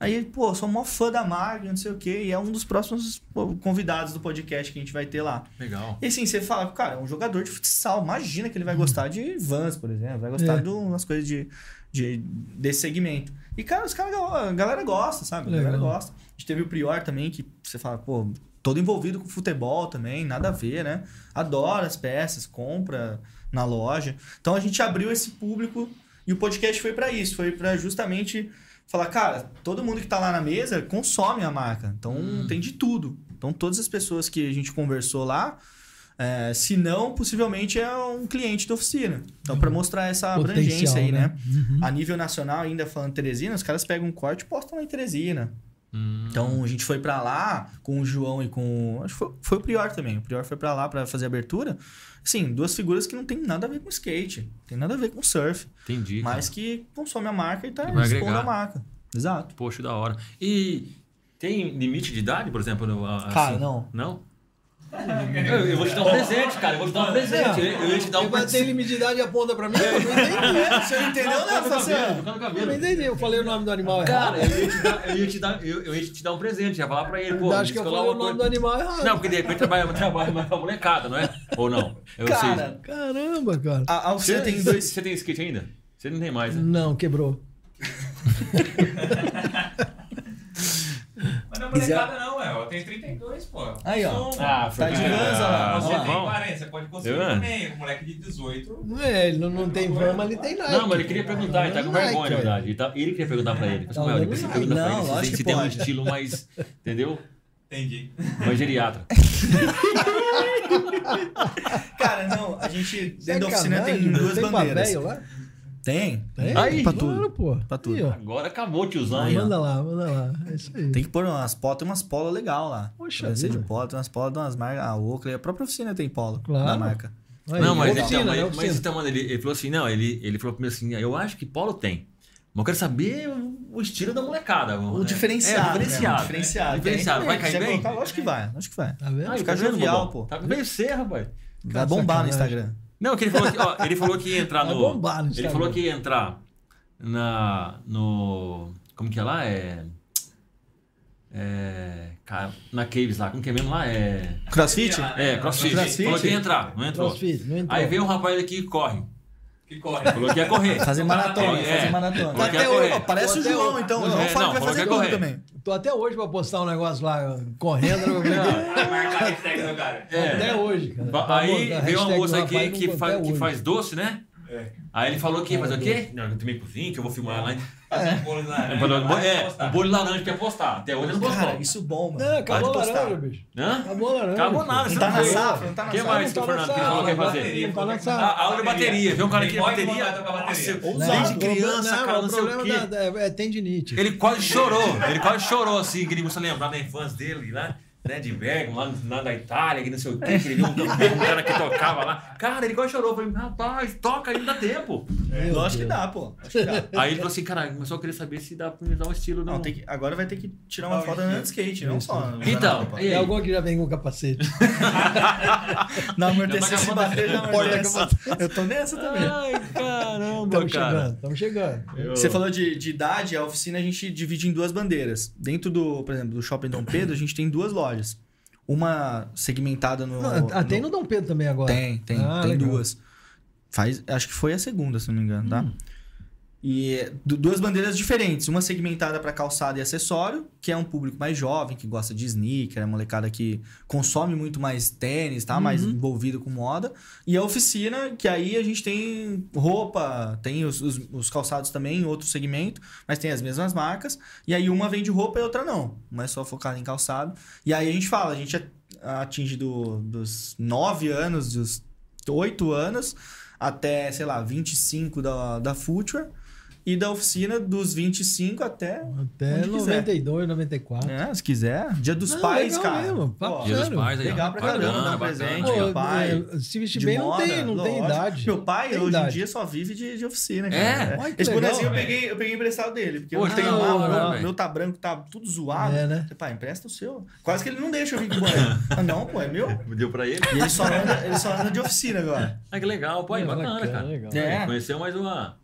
Aí ele, pô, sou mó fã da marca, não sei o quê, e é um dos próximos convidados do podcast que a gente vai ter lá. Legal. E assim, você fala, cara, é um jogador de futsal, imagina que ele vai gostar de Vans, por exemplo, vai gostar É. de umas coisas de, de, desse segmento. E, cara, os caras, a galera gosta, sabe? A galera Legal. gosta. A gente teve o Prior também, que você fala, pô, todo envolvido com futebol também, nada a ver, né? Adora as peças, compra na loja. Então a gente abriu esse público e o podcast foi pra isso, foi pra justamente falar, cara, todo mundo que tá lá na mesa consome a marca. Então Hum. tem de tudo. Então todas as pessoas que a gente conversou lá, é, se não, possivelmente é um cliente da oficina. Então, para mostrar essa abrangência Potencial, aí, né? Uhum. A nível nacional, ainda falando Teresina, os caras pegam um corte e postam lá em Teresina. Hum. Então a gente foi pra lá com o João e com. Acho que foi, foi o Prior também. O Prior foi pra lá pra fazer a abertura. Assim, duas figuras que não tem nada a ver com skate, tem nada a ver com surf, Entendi. cara. mas que consome a marca e tá expondo a marca. Exato. Poxa, da hora. E tem limite de idade, por exemplo? no- a- Cara, assim? não. Não? Eu, eu vou te dar um presente, cara. Eu vou te dar um presente. Eu, eu ia te dar um Ele vai ter presente. limite de idade e aponta pra mim. Eu não entendi. Você não entendeu, toca no Eu não entendi. Eu falei o nome do animal errado. Cara, eu ia te dar, eu ia te dar, eu, eu ia te dar um presente, ia falar pra ele, pô. Acho que eu falei o nome do animal errado. Não, porque de repente trabalha, trabalha mais com a molecada, não é? Ou não? Eu Cara, Caramba, cara. a, a sei. Você tem dois. Você tem skate ainda? Você não tem mais, né? Não, quebrou. Mas não é molecada não, ué. Eu tenho 32, pô. Aí, ó. Sou- Ah, Tá de lança lá. Você Ó, tem bom. 40, você pode conseguir Eu, é. também. Um moleque de 18. Não é, ele não, não tem van, mas ele tem Nike. Não, mas ele queria perguntar, ele tá com vergonha, na verdade. Ele, tá, ele queria perguntar pra ele. Ele olhando precisa Nike. perguntar pra Não, ele se, lógico se que tem um estilo mais. Entendeu? Entendi. Mais geriatra. Cara, não, a gente dentro da oficina tem duas bandeiras. lá? Tem. Tem? Aí, pra Claro, tudo. pô. Pra tudo. Aí. Agora acabou, tiozão. Aí, ó. Manda lá, manda lá. É isso aí. Tem que pôr umas polas, tem umas polas legal lá. Poxa Deve ser de vida. polo, tem umas polas de umas marcas. A Oakley, a própria oficina tem polo Claro. da marca. Aí, não, mas, oficina, então, né? mas, Oficina. mas então, mano, ele, ele falou assim: não, ele, ele falou primeiro assim: eu acho que polo tem. Mas eu quero saber o, estilo da molecada. O né? diferenciado. É, o diferenciado. né? O diferenciado. Diferenciado. Vai cair bem? colocar, Lógico que vai, acho que vai. Tá vendo? Ai, Fica tá vendo, jovial, Bobão? pô. Tá veio ser, rapaz. Vai bombar no. Instagram. Não, que ele falou que, ó, ele falou que ia entrar no. bombar no ele falou que ia entrar na. No. Como que é lá? É. É. Cara, na Caves lá. Como que é mesmo lá? É. Crossfit? É, CrossFit. Crossfit? Falou que ia entrar, não entrou. Crossfit, não entrou. Aí veio um rapaz aqui que corre. Que corre. Falou que ia correr. Fazer maratona, É. fazer maratona. Ia Até hoje, ó, parece o João, hoje. então. O Não, João é, fala não, que vai fazer correr correr. também. Tô até hoje pra postar um negócio lá, correndo. Vai marcar a hashtag do cara. É. Até hoje, cara. Tá Aí bom, a veio uma moça aqui que, não que faz doce, né? É. Aí ele falou que ia fazer o quê? Não, eu também cozinho, que eu vou filmar lá. Fazer um bolo lá. É, um bolo de laranja que ia postar. Até hoje ele não Cara, postou. isso bom, mano. Não, acabou a laranja, bicho. Hã? Acabou a laranja. Acabou nada, Não tá na safra, não tá na O que safra. mais que o tá Fernando que safra, falou que ia não fazer? Não tá na A safra. aula de bateria. Vê um cara de pode bateria. eu- desde criança, cara, não sei o quê. é, é tendinite. Ele quase chorou, ele quase chorou assim, que ele começou a lembrar da infância dele lá, né, de Bergamo, lá, lá da Itália, que não sei o quê, que ele viu um, um cara que tocava lá. Cara, ele quase chorou. Eu falei, rapaz, toca aí, não dá tempo. Meu Lógico que Deus. dá, pô. Acho que dá. Aí ele falou assim, cara, começou a querer saber se dá pra me dar um estilo. Não, Não, tem que, agora vai ter que tirar uma foto andando de skate, não só. Então, e Tem aí? algum que já vem com capacete. Na amortecimento, se bater, já. Eu tô nessa também. Ai, caramba, Estamos cara. chegando, estamos chegando. Você falou de, de idade, a oficina a gente divide em duas bandeiras. Dentro do, por exemplo, do Shopping Dom Pedro, a gente tem duas lojas. Uma segmentada no. Não, ah, tem no Dom Pedro também agora. Tem, tem, Ah, tem legal. duas. Faz, acho que foi a segunda, se não me engano, tá? E du- duas bandeiras diferentes, uma segmentada para calçado e acessório, que é um público mais jovem, que gosta de sneaker, é molecada que consome muito mais tênis, tá? Mais Uhum. envolvido com moda. E a oficina, que aí a gente tem roupa, tem os, os, os calçados também, outro segmento, mas tem as mesmas marcas. E aí uma vende roupa e outra não. Uma é só focada em calçado. E aí a gente fala, a gente atinge do, dos 9 anos, dos 8 anos, até, sei lá, 25 da, da Future. E da oficina dos 25 até. Até Onde quiser. 92, 94. É, se quiser. Dia dos Não, pais, legal cara. mesmo, papo Pô, Dia dos pais aí. Legal pra Bacana, caramba, dar um presente. Meu pai. é, se vestir bem não moda, tem, não tem idade. Meu pai, Tem hoje idade. em dia, só vive de, de oficina, cara. É? Olha Esse bonezinho eu peguei, eu peguei emprestado dele, porque Pô, eu não tenho não, lá, não, o meu, velho. meu tá branco, tá tudo zoado. É, né? Falei, Pai, empresta o seu. Quase que ele não deixa eu vir com o boné. ah, não, pô, é meu. Deu pra ele? E ele só anda, ele só anda de oficina agora. Ah, que legal, pô, É, bacana, cara. É. Conheceu mais uma.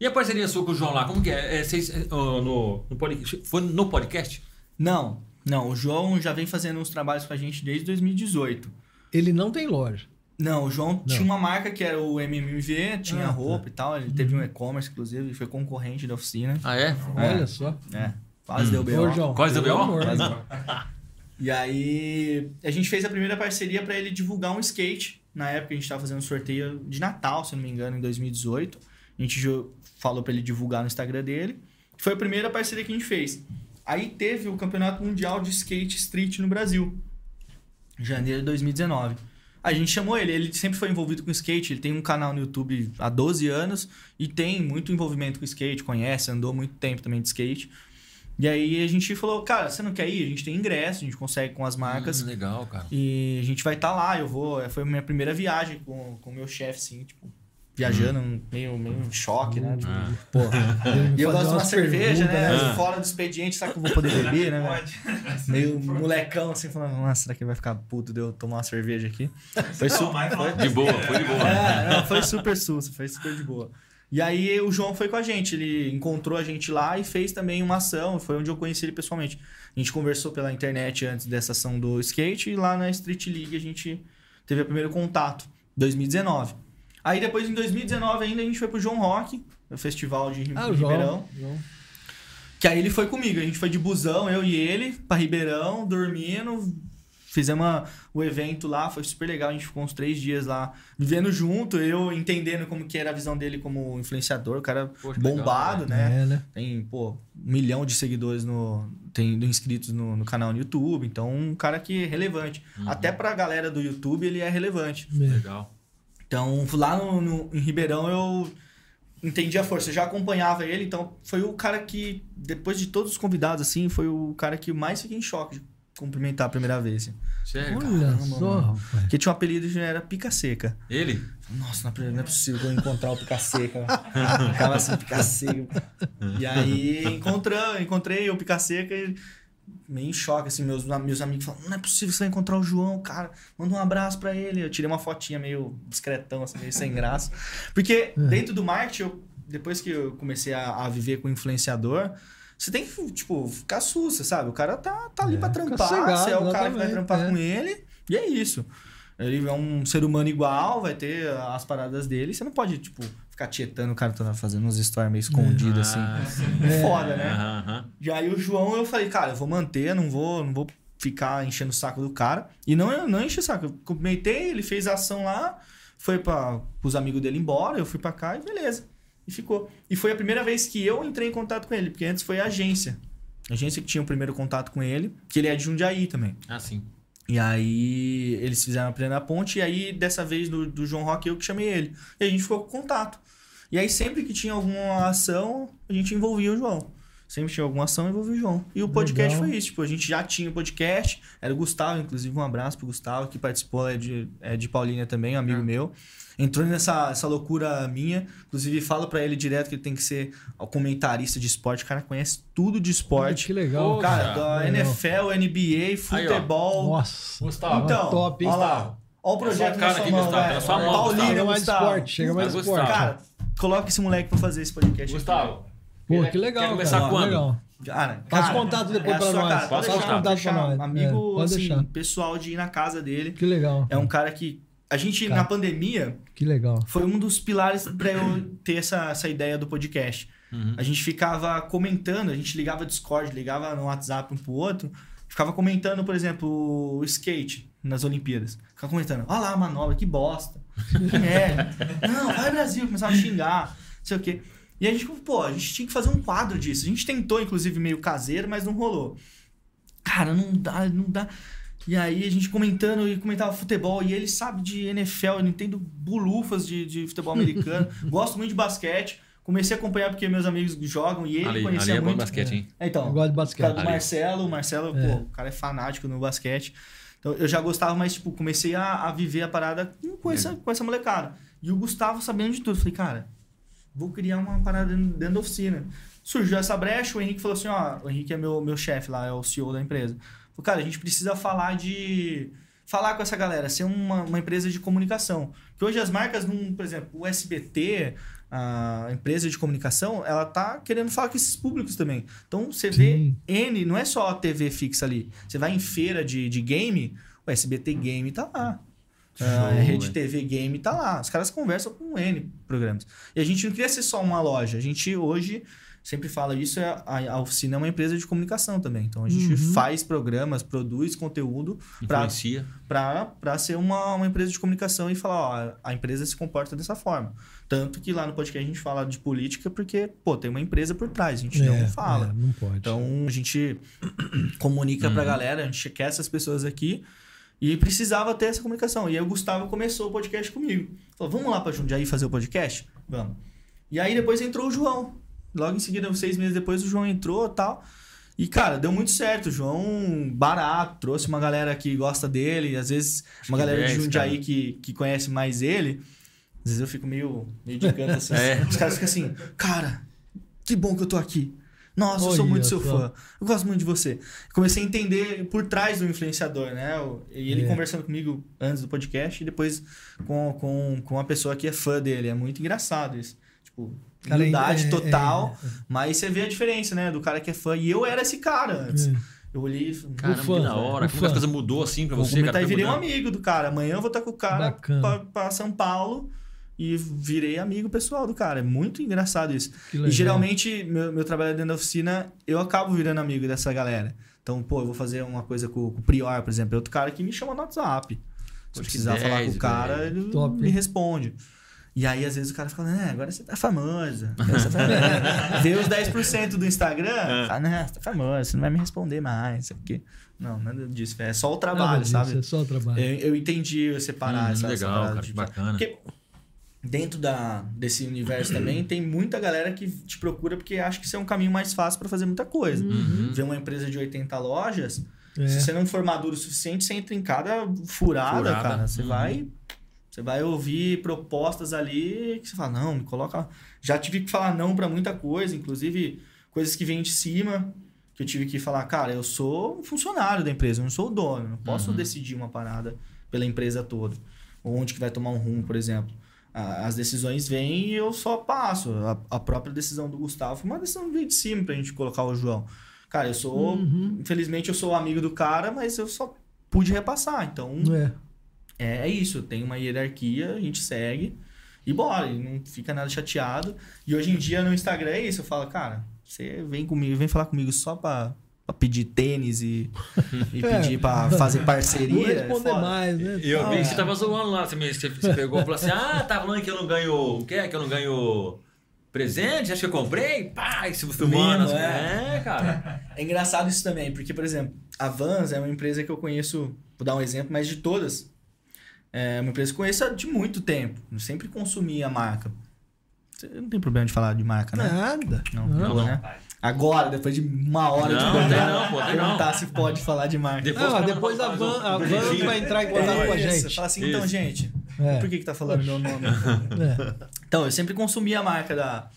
E a parceria sua com o João lá, como que é? é vocês, é, no, no podcast, foi no podcast? Não, não. O João já vem fazendo uns trabalhos com a gente desde 2018. Ele não tem loja. Não, o João Não. tinha uma marca que era o MMV, tinha Ah, tá. roupa e tal. Ele teve um e-commerce, inclusive, foi concorrente da oficina. Ah, é? Olha só. É, quase Hum. deu B.O. Ô, João. Quase deu B.O.? Quase. E aí, a gente fez a primeira parceria para ele divulgar um skate. Na época, a gente tava fazendo um sorteio de Natal, se eu não me engano, em 2018. A gente falou para ele divulgar no Instagram dele. Foi a primeira parceria que a gente fez. Aí teve o Campeonato Mundial de Skate Street no Brasil. em Janeiro de 2019. A gente chamou ele, ele sempre foi envolvido com skate, ele tem um canal no YouTube há 12 anos e tem muito envolvimento com skate, conhece, andou muito tempo também de skate. E aí a gente falou, cara, você não quer ir? A gente tem ingresso, a gente consegue com as marcas. Hum, legal, cara. E a gente vai estar lá, eu vou. Foi a minha primeira viagem com o meu chefe, assim, tipo, viajando, meio, meio em choque, né? Tipo, Ah. me E eu gosto de uma cerveja, né? Ah. Fora do expediente, sabe que eu vou poder beber, né? Pode. Meio molecão, assim, falando, nossa, será que ele vai ficar puto de eu tomar uma cerveja aqui? Foi Não, super. mas fala- De boa, foi de boa. É, não, foi super susto, foi super de boa. E aí o João foi com a gente, ele encontrou a gente lá e fez também uma ação, foi onde eu conheci ele pessoalmente. A gente conversou pela internet antes dessa ação do skate e lá na Street League a gente teve o primeiro contato, 2019. Aí depois em 2019 ainda a gente foi pro João Rock, o festival de Ah, Ribeirão. João. João. Que aí ele foi comigo, a gente foi de busão, eu e ele, pra Ribeirão, dormindo. Fizemos o evento lá, foi super legal, a gente ficou uns três dias lá, vivendo junto, eu entendendo como que era a visão dele como influenciador, o cara Poxa, bombado, legal, né? É, né? Tem, pô, um milhão de seguidores no. Tem inscritos no, no canal no YouTube, então um cara que é relevante. Uhum. Até pra galera do YouTube ele é relevante. É. Legal. Então, lá no, no- em Ribeirão eu entendi a força. Eu já acompanhava ele, então foi o cara que, depois de todos os convidados, assim, foi o cara que mais fiquei em choque de cumprimentar a primeira vez. Assim. Sério. Olha Caramba, só. Porque tinha um apelido que era Pica Seca. Ele? Nossa, não é- não é possível que eu encontrar o Pica Seca. Ficava assim, Pica Seca. E aí encontrei, encontrei o Pica Seca e meio em choque, assim, meus, meus amigos falaram, não é possível você vai encontrar o João, cara, manda um abraço pra ele. Eu tirei uma fotinha meio discretão, assim, meio sem graça. Porque dentro do marketing, eu- depois que eu comecei a, a viver com influenciador, você tem que, tipo, ficar sussa, sabe? O cara tá, tá ali É, pra trampar, cegado, você é o cara que vai trampar é. com ele, e é isso. Ele é um ser humano igual, vai ter as paradas dele. Você não pode, tipo, ficar tietando o cara tá fazendo uns stories meio escondidos, Ah, assim. sim. É foda, né? Aham. E aí o João, eu falei, cara, eu vou manter, não vou, não vou ficar enchendo o saco do cara. E não, não enchi o saco. Eu cumprimentei, ele fez a ação lá, foi para os amigos dele embora, eu fui pra cá e beleza. E ficou. E foi a primeira vez que eu entrei em contato com ele, porque antes foi a agência. A agência que tinha o primeiro contato com ele, que ele é de Jundiaí também. Ah, sim. E aí eles fizeram a primeira ponte, e aí dessa vez do, do João Rock eu que chamei ele. E a gente ficou com contato. E aí sempre que tinha alguma ação, a gente envolvia o João. Sempre tinha alguma ação, envolvia o João. E o podcast Legal. foi isso. Tipo, a gente já tinha o podcast. Era o Gustavo, inclusive, um abraço pro Gustavo, que participou, é de, é de Paulínia também, um amigo Ah. meu. Entrou nessa essa loucura minha. Inclusive, falo pra ele direto que ele tem que ser o comentarista de esporte. O cara conhece tudo de esporte. Que legal. Pô, Cara, da. NFL, NBA, futebol. Nossa. Gustavo. Então, top, hein? olha lá. Olha o projeto Essa cara na aqui, sua mão, Gustavo, velho. sua mão, mais Gustavo. esporte, chega mais Vai, esporte. Gustavo. Cara, coloca esse moleque pra fazer esse podcast. Gustavo. Pô, que legal, quer começar cara. quando? Legal. Cara, Passa cara, contato depois é pra nós. cara, Passa pode contato pra nós. Amigo, É, assim, pessoal de ir na casa dele. Que legal. É um cara que... A gente, Cara. na pandemia, Que legal. foi um dos pilares pra eu ter essa, essa ideia do podcast. Uhum. A gente ficava comentando, a gente ligava Discord, ligava no WhatsApp um pro outro, ficava comentando, por exemplo, o skate nas Olimpíadas. Ficava comentando, olha lá a manobra, que bosta. Que merda. Não, vai Brasil, começava a xingar, não sei o quê. E a gente, pô, a gente tinha que fazer um quadro disso. A gente tentou, inclusive, meio caseiro, mas não rolou. Cara, não dá, não dá. E aí a gente comentando e comentava futebol, e ele sabe de NFL, eu não entendo bulufas de, de futebol americano. Gosto muito de basquete. Comecei a acompanhar porque meus amigos jogam e ele Ali, ali conhecia é bom muito. basquete, hein? É, Então, Eu gosto de basquete. do Ali. Marcelo, o Marcelo, É. pô, o cara é fanático no basquete. Então eu já gostava, mas, tipo, comecei a, a viver a parada com, com essa, com essa molecada. E o Gustavo sabendo de tudo. Falei, cara, vou criar uma parada dentro, dentro da oficina. Surgiu essa brecha, o Henrique falou assim: ó, o Henrique é meu, meu chefe lá, é o CEO da empresa. Cara, a gente precisa falar de. Falar com essa galera, ser uma, uma empresa de comunicação. Porque hoje as marcas, não, por exemplo, o SBT, a empresa de comunicação, ela tá querendo falar com esses públicos também. Então, você vê. N, não é só a TV fixa ali. Você vai em feira de, de game, o SBT Game tá lá. Show, a Rede. TV Game tá lá. Os caras conversam com N programas. E a gente não queria ser só uma loja. A gente hoje sempre fala isso, é- a, a oficina é uma empresa de comunicação também. Então a gente Uhum. faz programas, produz conteúdo para ser uma, uma empresa de comunicação e falar, ó, a empresa se comporta dessa forma. Tanto que lá no podcast a gente fala de política porque, pô, tem uma empresa por trás, a gente É, não fala. é, não pode. Então a gente comunica pra galera, a gente quer essas pessoas aqui e precisava ter essa comunicação. E aí o Gustavo começou o podcast comigo. Falou, vamos lá pra Jundiaí fazer o podcast? Vamos. E aí depois entrou o João. Logo em seguida, seis meses depois, o João entrou e tal. E, cara, deu muito certo. O João, barato, trouxe uma galera que gosta dele. Às vezes, uma que galera de 10, Jundiaí cara. que, que conhece mais ele. Às vezes eu fico meio, meio de canto assim. É. Os caras ficam assim, cara, que bom que eu tô aqui. Nossa, eu sou muito seu só. fã. Eu gosto muito de você. Comecei a entender por trás do influenciador, né? E ele É. conversando comigo antes do podcast e depois com, com, com uma pessoa que é fã dele. É muito engraçado isso. Tipo, Cara, humildade é- é- total. é- Mas você vê a diferença, né? Do cara que é fã. E eu era esse cara antes. é. Eu olhei e falei, Caramba, fã, que da velho, hora. Como as coisas mudou assim pra Vou você, comentar cara? e Foi virei um amigo do cara. Amanhã eu vou estar com o cara pra, pra São Paulo e virei amigo pessoal do cara. É muito engraçado isso. E geralmente, meu, meu trabalho dentro da oficina, eu acabo virando amigo dessa galera. Então, pô, eu vou fazer uma coisa com, com o Prior, por exemplo. É outro cara que me chama no WhatsApp. Se eu precisar falar com 10, o cara, velho. ele Top, me hein? responde. E aí, às vezes, o cara fica, né, agora você tá famosa. Agora você tá... Vê os 10% do Instagram, fala, né, você tá famosa, você não vai me responder mais. Aqui. Não, nada disso. É só o trabalho, disso, sabe? É só o trabalho. Eu, eu entendi eu separar Hum, essa, legal, parada cara, de- bacana. Porque dentro da, desse universo também tem muita galera que te procura porque acha que isso é um caminho mais fácil para fazer muita coisa. Uhum. Ver uma empresa de 80 lojas, É. se você não for maduro o suficiente, você entra em cada furada, Furada. cara. Você Uhum. vai. Você vai ouvir propostas ali que você fala, não, me coloca. Já tive que falar não para muita coisa, inclusive coisas que vêm de cima, que eu tive que falar, cara, eu sou um funcionário da empresa, eu não sou o dono, não posso Uhum. decidir uma parada pela empresa toda. Ou onde que vai tomar um rumo, por exemplo. As decisões vêm e eu só passo. A, a própria decisão do Gustavo foi uma decisão que veio de cima pra gente colocar o João. Cara, eu sou. Uhum. Infelizmente eu sou amigo do cara, mas eu só pude repassar. Então, É. é, é isso. Tem uma hierarquia, a gente segue e bora. E não fica nada chateado. E hoje em dia no Instagram é isso. Eu falo, cara, você vem comigo, vem falar comigo só pra, pra pedir tênis e, e É. pedir pra fazer Vou parceria. é responder mais, né? Eu Tal. vi que você tava zoando lá, você, você pegou e falou assim: ah, tá falando que eu não ganho. O que é? Que eu não ganho presente? Acho que eu comprei? Pá, e se você filmando. Assim, é. é, cara. É engraçado isso também, porque, por exemplo, a Vans é uma empresa que eu conheço, vou dar um exemplo, mas de todas. É uma empresa que eu conheço há de muito tempo. Eu sempre consumi a marca. Você não tem problema de falar de marca, né? Nada. Não, Não, não. né? Agora, depois de uma hora Não, de conversa, não, pô, perguntar não. se pode falar de marca. Depois Não, depois a van, a van vai entrar em contato com a isso. gente. Fala assim, então, Isso. gente, É. por que que tá falando meu nome? É. Então, eu sempre consumi a marca da,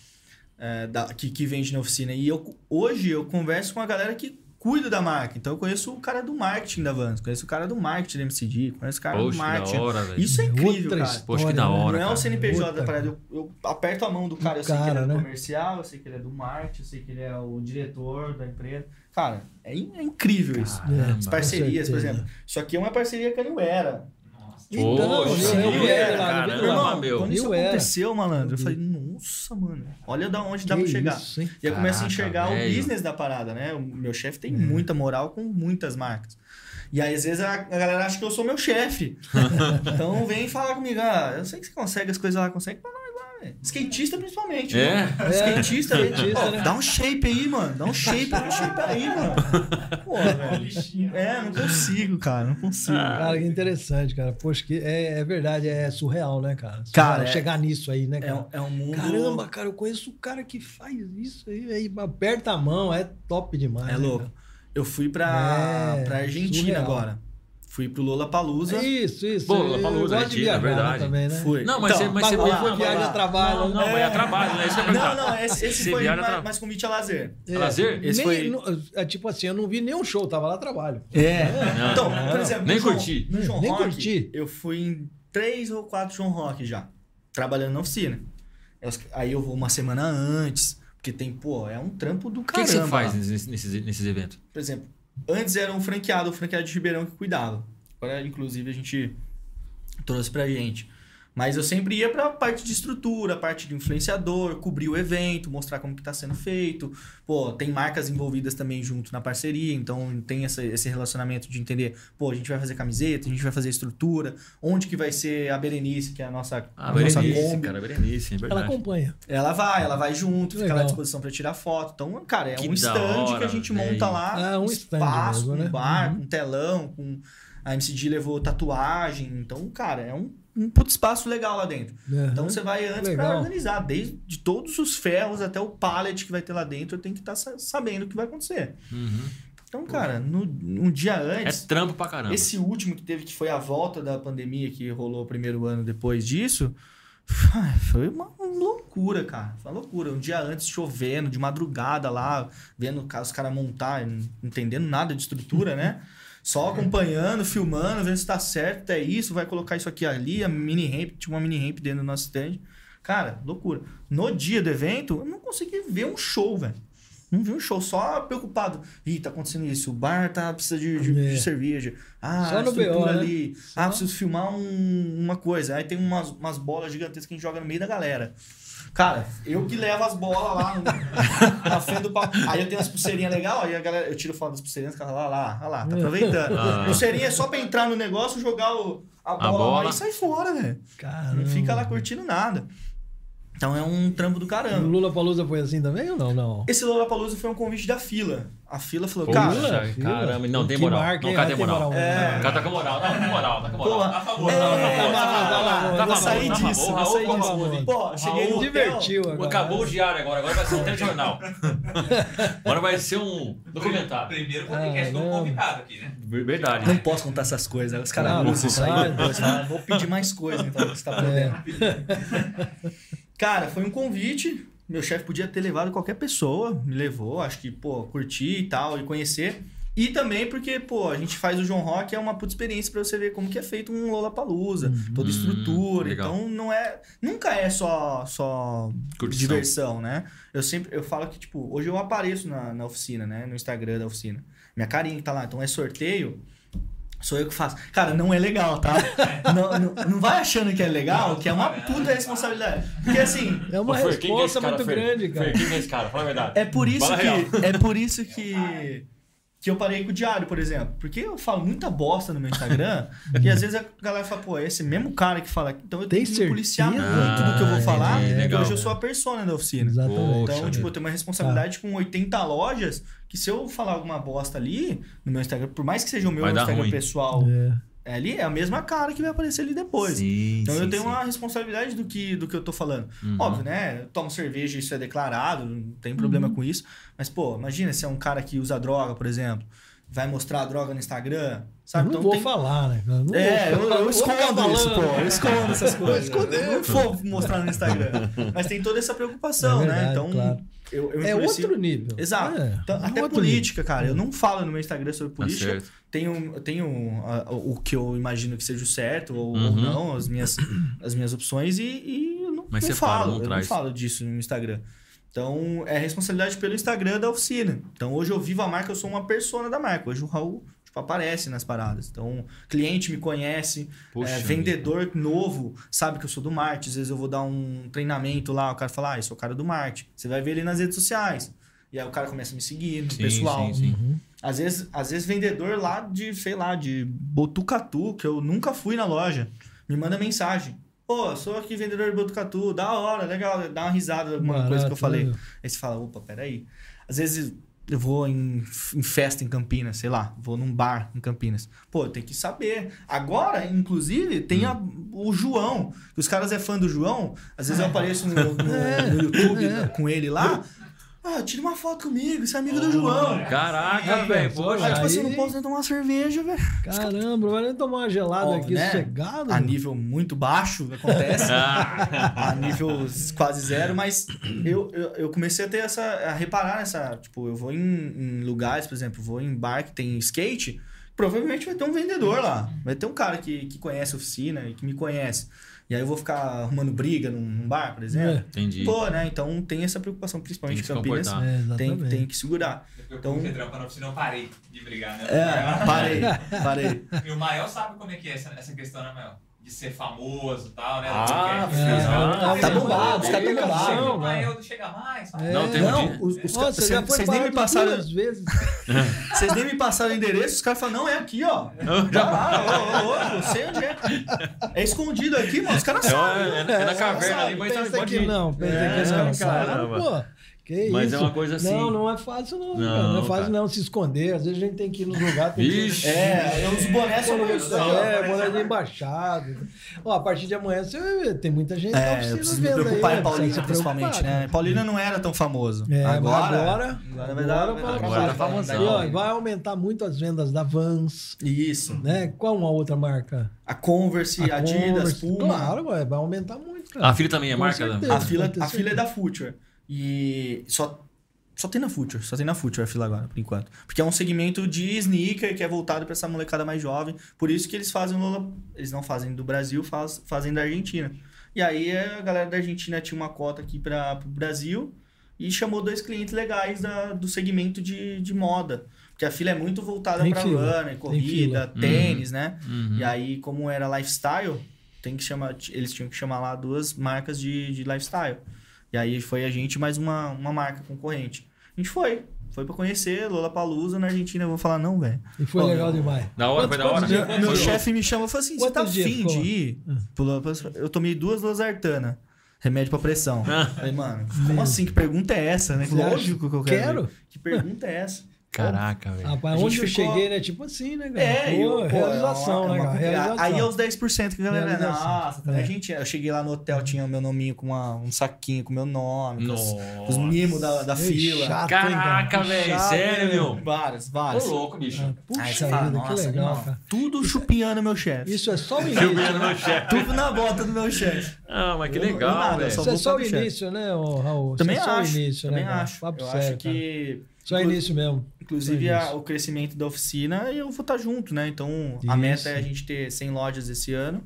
é, da- que, que vende na oficina. E eu, hoje eu converso com a galera que cuida da marca. Então, eu conheço o cara do marketing da Vans, conheço o cara do marketing da MCD, conheço o cara do Poxa, que marketing. da hora. Isso é incrível, Outra cara. história, Poxa, que da né? hora. Não é o cara. CNPJ Outra, da parada. Eu, eu aperto a mão do cara, eu sei que cara, ele é do né? comercial, eu sei que ele é do marketing, eu sei que ele é o diretor da empresa. Cara, é, in- é incrível isso. Caramba. As parcerias, por exemplo. Isso aqui é uma parceria com a New Era. Então, Poxa, eu, eu é, eu vi caramba, meu. quando isso Eu era. aconteceu, malandro, Eu falei, nossa, mano, olha da onde dá Que pra chegar. isso, hein? E eu começo a enxergar o velho. business da parada, né? O meu chefe tem É. muita moral com muitas marcas. E aí, às vezes, a, a galera acha que eu sou meu chefe. então, vem falar comigo, ah, eu sei que você consegue as coisas lá, consegue pra lá, velho. Skatista, principalmente. É? né? Skatista, skatista, Ó, né? dá um shape aí, mano. Dá um shape, dá um shape aí, mano. Pô, velho. É, não consigo, cara, não consigo. Cara, que interessante, cara. Poxa, que é, é verdade, é surreal, né, cara? Cara, Surreal é- chegar nisso aí, né, É, cara? é um mundo... Caramba, cara, eu conheço um cara que faz isso aí, aí aperta a mão, é top demais. É né, louco. cara? Eu fui pra, É, pra Argentina surreal. agora. Fui pro Lollapalooza. Isso, isso. Pô, eu Lollapalooza, gosto de Argentina, viajar verdade. também, né? Fui. Não, mas Então, você, mas você lá, foi lá. a trabalho, Não, né? não, vai a trabalho, né? Isso ia Não, não, esse, esse foi mais, tra- mais convite a lazer. É, Lazer? Esse nem- foi- é tipo assim, eu não vi nenhum show, tava lá a trabalho. É. Não, então, não, por exemplo, nem no João- curti. No João Nem Rock, curti. eu fui em três ou quatro João Rock já. Trabalhando na oficina. Aí eu vou uma semana antes, porque tem, pô, é um trampo do O que, caramba. que você faz nesses, nesses, nesses eventos? Por exemplo, antes era um franqueado, o franqueado de Ribeirão que cuidava. Agora, inclusive, a gente trouxe pra gente. Mas eu sempre ia pra parte de estrutura, parte de influenciador, cobrir o evento, mostrar como que tá sendo feito. Pô, tem marcas envolvidas também junto na parceria, então tem essa- esse relacionamento de entender, pô, a gente vai fazer camiseta, a gente vai fazer estrutura, onde que vai ser a Berenice, que é a nossa, Ah, a nossa Kombi. cara, Berenice, é Ela verdade. acompanha. Ela vai, ela vai junto, fica lá à disposição pra tirar foto. Então, cara, é Que um stand que hora, a gente velho. monta lá. É, um um espaço, mesmo, com né? um bar, Uhum. um telão, com. A MCD levou tatuagem. Então, cara, é um, um puto espaço legal lá dentro. Então Aham. você vai antes pra organizar, desde de todos os ferros até o pallet que vai ter lá dentro, tem que estar sabendo o que vai acontecer. Uhum. Então, cara, no, um dia É antes. trampo pra caramba. Esse último que teve, que foi a volta da pandemia que rolou o primeiro ano depois disso, foi uma loucura, cara. Foi uma loucura. Um dia antes chovendo, de madrugada lá, vendo os caras montar, não entendendo nada de estrutura, né? Só acompanhando, filmando, vendo se tá certo, é isso, vai colocar isso aqui ali, a mini ramp, tinha uma mini ramp dentro do nosso stand. Cara, loucura. No dia do evento, eu não consegui ver um show, velho. Não vi um show, só preocupado. Ih, tá acontecendo isso. O bar tá, precisa de, de, É. de cerveja. Ah, Só a no estrutura BO, né? ali. Ah, preciso filmar um- uma coisa. Aí tem umas, umas bolas gigantescas que a gente joga no meio da galera. Cara, eu que levo as bolas lá no- na frente do palco. Aí eu tenho as pulseirinhas legais, aí a galera, eu tiro foto das pulseirinhas, cara, lá, lá, lá, lá, tá aproveitando. Ah. Pulseirinha é só pra entrar no negócio, jogar o, a, bola bola. lá e sair fora, velho. Não fica lá curtindo nada. Então é um trampo do O caramba. Lula Palusa foi assim também ou não? Não. Esse Lollapalooza foi um convite da fila. A fila falou, Poxa, cara, caramba, não tem Que moral. marca, não, Vai tem moral. moral. É. O cara tá com moral, tá com moral, tá com moral. Porra, A favor, é, tá a favor, tá tá a bom, favor. tá bom, Tá vou sair tá bom. disso, O vou sair disso. favor. Pô, cheguei no Divertiu agora. Acabou o diário agora, agora vai ser um telejornal. agora vai ser um documentário. Primeiro podcast do convidado aqui, né? Verdade. Não posso contar essas coisas. Os caras Claro, usam isso aí claro. depois. falam, Vou pedir mais coisa, então, você tá podendo. Cara, foi um convite. Meu chefe podia ter levado qualquer pessoa. Me levou, acho que, pô, curtir e tal, e conhecer. E também porque, pô, a gente faz o João Rock, é uma puta experiência pra você ver como que é feito um Lollapalooza. Toda Hum, estrutura. legal. Então, não é... Nunca é só, só Curtição. diversão, né? Eu sempre... Eu falo que, tipo, hoje eu apareço na, na oficina, né? No Instagram da oficina. Minha carinha que tá lá. Então, é sorteio... Sou eu que faço. Cara, não é legal, tá? não, não, não vai achando que é legal, que é uma puta responsabilidade. Porque assim, É uma Ô, que é resposta cara, muito Fer? grande, cara. Fer, quem que é esse cara? Fala a verdade. é por isso Fala a real. que. É por isso que. Que eu parei com o diário, por exemplo. Porque eu falo muita bosta no meu Instagram. e às vezes a galera fala, pô, é esse mesmo cara que fala aqui. Então eu Tem tenho que me policiar muito do que eu vou Ah, falar. entendi, porque legal. hoje eu sou a persona da oficina. Exatamente. Poxa Então, tipo, eu tenho uma responsabilidade Tá. com 80 lojas que se eu falar alguma bosta ali no meu Instagram, por mais que seja o meu Instagram ruim. pessoal, É. ali é a mesma cara que vai aparecer ali depois. Sim, Então eu sim, tenho sim. uma responsabilidade do que, do que eu tô falando. Uhum. Óbvio, né? Eu tomo cerveja, isso é declarado, não tem problema Uhum. com isso. Mas, pô, imagina se é um cara que usa droga, por exemplo. Vai mostrar a droga no Instagram, sabe? Eu não então vou tem... falar, né? Não É, vou eu, eu ficar escondo isso, pô. Eu escondo essas coisas. esconder, eu não vou mostrar no Instagram. Mas tem toda essa preocupação, É né? verdade, Então, claro. Eu, eu É influencio- outro nível. Exato. É, Então, é até outro política, cara. Eu não falo no meu Instagram sobre Tá política. certo. tenho, tenho ah, o que eu imagino que seja o certo ou, ou Uhum. não, as minhas, as minhas opções, e, e eu não, Mas não falo. não eu traz. não falo disso no Instagram. Então, é responsabilidade pelo Instagram da oficina. Então, hoje eu vivo a marca, eu sou uma persona da marca. Hoje o Raul tipo, aparece nas paradas. Então, cliente me conhece, Poxa é, vendedor novo sabe que eu sou do marketing. Às vezes eu vou dar um treinamento lá, o cara fala, ah, eu sou o cara do marketing. Você vai ver ele nas redes sociais. E aí o cara começa a me seguir no Sim, pessoal. sim, sim. Uhum. Às vezes, às vezes vendedor lá de, sei lá, de Botucatu, que eu nunca fui na loja, me manda mensagem. Pô, sou aqui vendedor de Botucatu, da hora, legal, dá uma risada alguma coisa que eu falei. né? Aí você fala, opa, peraí. Às vezes eu vou em, em festa em Campinas, sei lá, vou num bar em Campinas. Pô, tem que saber. Agora, inclusive, tem a- o João, que os caras é fã do João, às vezes eu apareço no, no- É, no YouTube é. com ele lá. Ah, tira uma foto comigo, você é amigo do João. Caraca, Aí, velho, pô, poxa. Aí, tipo assim, não posso nem tomar uma cerveja, velho. Caramba, vai nem tomar uma gelada Óbvio, aqui né? sossegado. A nível muito baixo acontece. A nível quase zero, mas eu, eu, eu comecei a ter essa. a reparar nessa. Tipo, eu vou em, em lugares, por exemplo, vou em bar que tem skate. provavelmente vai ter um vendedor lá. Vai ter um cara que, que conhece a oficina e que me conhece. E aí eu vou ficar arrumando briga num, bar, por exemplo. Entendi. Pô, né? Então tem essa preocupação, principalmente Tem que se Campinas. É, Tem, exatamente. tem que segurar. Então- eu comecei a trampar na oficina, eu parei de brigar, né? É, parei, parei. E o Mael sabe como é que é essa, essa questão, né, Mael? De ser famoso e tal, né? Ah, Porque- é, Ah, tá bombado, os caras tão ele- bombados. O Mael não chega mais. É. Não, tem um Não, dia- os, os Nossa, já vocês foi vocês nem me passaram. duas vezes. Vocês nem me passaram o endereço, os caras falam, não, é aqui, ó. Já lá, ô, ô, não sei onde é. É escondido aqui, mano. Os caras É, sabem. é, é na caverna ali, mas pensa pode que ir. não, pensa É, que não, caramba. Pô, que Mas isso? é uma coisa assim. Não, não é fácil não, Não, cara. Não é fácil cara. não se esconder. Às vezes a gente tem que ir nos lugares. tem que- Vixe. É, os bonés são muito É, boné de embaixada. Ó, a partir de amanhã você tem muita gente na É, oficina eu preciso me vendo preocupar aí, em né? Paulina, principalmente, né? cara. Paulina não era tão famoso. É, agora, agora, agora vai dar. agora, Agora tá vai- famosão. Vai aumentar muito as vendas da Vans, Isso. né? Qual uma outra marca? A Converse, A Adidas, Converse. Puma. Claro, vai aumentar muito, cara. A filha também é Com marca? da-. A fila, a fila é da Future. E só, só tem na Future. Só tem na Future a fila agora, por enquanto. Porque é um segmento de sneaker que é voltado pra essa molecada mais jovem. Por isso que eles fazem Lola... Eles não fazem do Brasil, faz, fazem da Argentina. E aí a galera da Argentina tinha uma cota aqui para o Brasil e chamou dois clientes legais da, do segmento de, de moda. Porque a fila é muito voltada para runner, corrida, Uhum. tênis, né? Uhum. E aí, como era lifestyle, tem que chamar, eles tinham que chamar lá duas marcas de, de lifestyle. E aí foi a gente mais uma, uma marca concorrente. A gente foi. Foi pra conhecer Lollapalooza na Argentina. Eu vou falar, não, velho. E foi Ó, legal demais. Da hora, foi da hora. dias- Meu chefe me chamou e falou assim: você tá afim de ir? pro Lollapalooza? Eu tomei duas losartana. Remédio pra pressão. Falei, mano, como Meu. assim? Que pergunta é essa, né? Lógico que eu quero. Quero. Que pergunta é essa? Caraca, velho. Rapaz, onde eu ficou- cheguei, né? Tipo assim, né, cara? É, Pô, eu, pô, realização, é uma- né, é cara? Realização. Aí é os 10% que a galera. Realização. Nossa, tá, É. a gente, eu cheguei lá no hotel, tinha o meu nominho com uma- um saquinho com meu nome, com os, os mimos da, da Ei, fila. chato, hein, cara? Caraca, velho. Chato, Sério, meu. Várias, Ô, várias. louco, bicho. Aí Puxa fala, vida, que nossa, legal, irmão, cara. tudo chupinhando meu chefe. Isso é só o início. ganhando meu chefe. Tudo na bota do meu chefe. Ah, mas que legal, velho. só Isso é vou só o início, né, Raul? Também é acho. o início, também né, acho. Eu acho que. Só o início mesmo. Inclusive, a- o crescimento da oficina, eu vou estar junto, né? Então, a Isso. meta é a gente ter 100 lojas esse ano.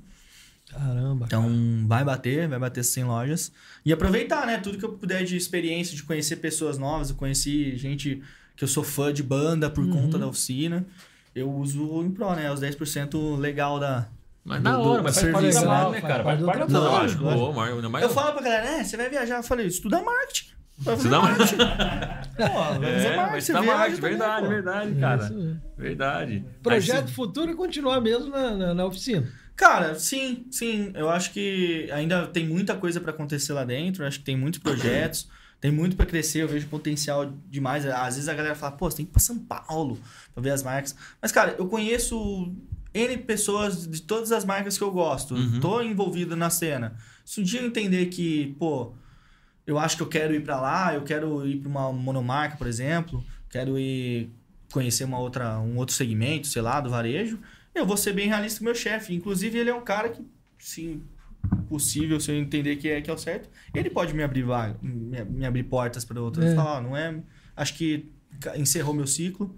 Caramba. Então, vai bater, vai bater 100 lojas. E aproveitar, né? Tudo que eu puder de experiência, de conhecer pessoas novas. Eu conheci gente que eu sou fã de banda por Uhum. conta da oficina. Eu uso em pro, né? Os 10% legal da... Mas na hora, mas faz parte do serviço, trabalho, né? né, cara? Faz parte do trabalho, Eu falo pra galera, né? Você vai viajar? Eu falei, estuda marketing. Vai fazer Estuda marketing. Pô, vai É, mas tá também, verdade, pô. verdade, cara. Isso mesmo. Verdade. Projeto Aí, futuro é continuar mesmo na, na, na oficina. Cara, sim, sim. Eu acho que ainda tem muita coisa pra acontecer lá dentro. Eu acho que tem muitos projetos, tem muito pra crescer. Eu vejo potencial demais. Às vezes a galera fala, pô, você tem que ir pra São Paulo pra ver as marcas. Mas, cara, eu conheço N pessoas de todas as marcas que eu gosto. Uhum. Tô envolvido na cena. Se um dia eu entender que, pô, eu acho que eu quero ir pra lá, eu quero ir pra uma monomarca, por exemplo, quero ir conhecer uma outra, um outro segmento, sei lá, do varejo, eu vou ser bem realista com meu chefe. Inclusive, ele é um cara que, se possível, se eu entender que é, que é o certo, ele pode me abrir me, me abrir portas para outras. É. Falar, ó, não é. Acho que encerrou meu ciclo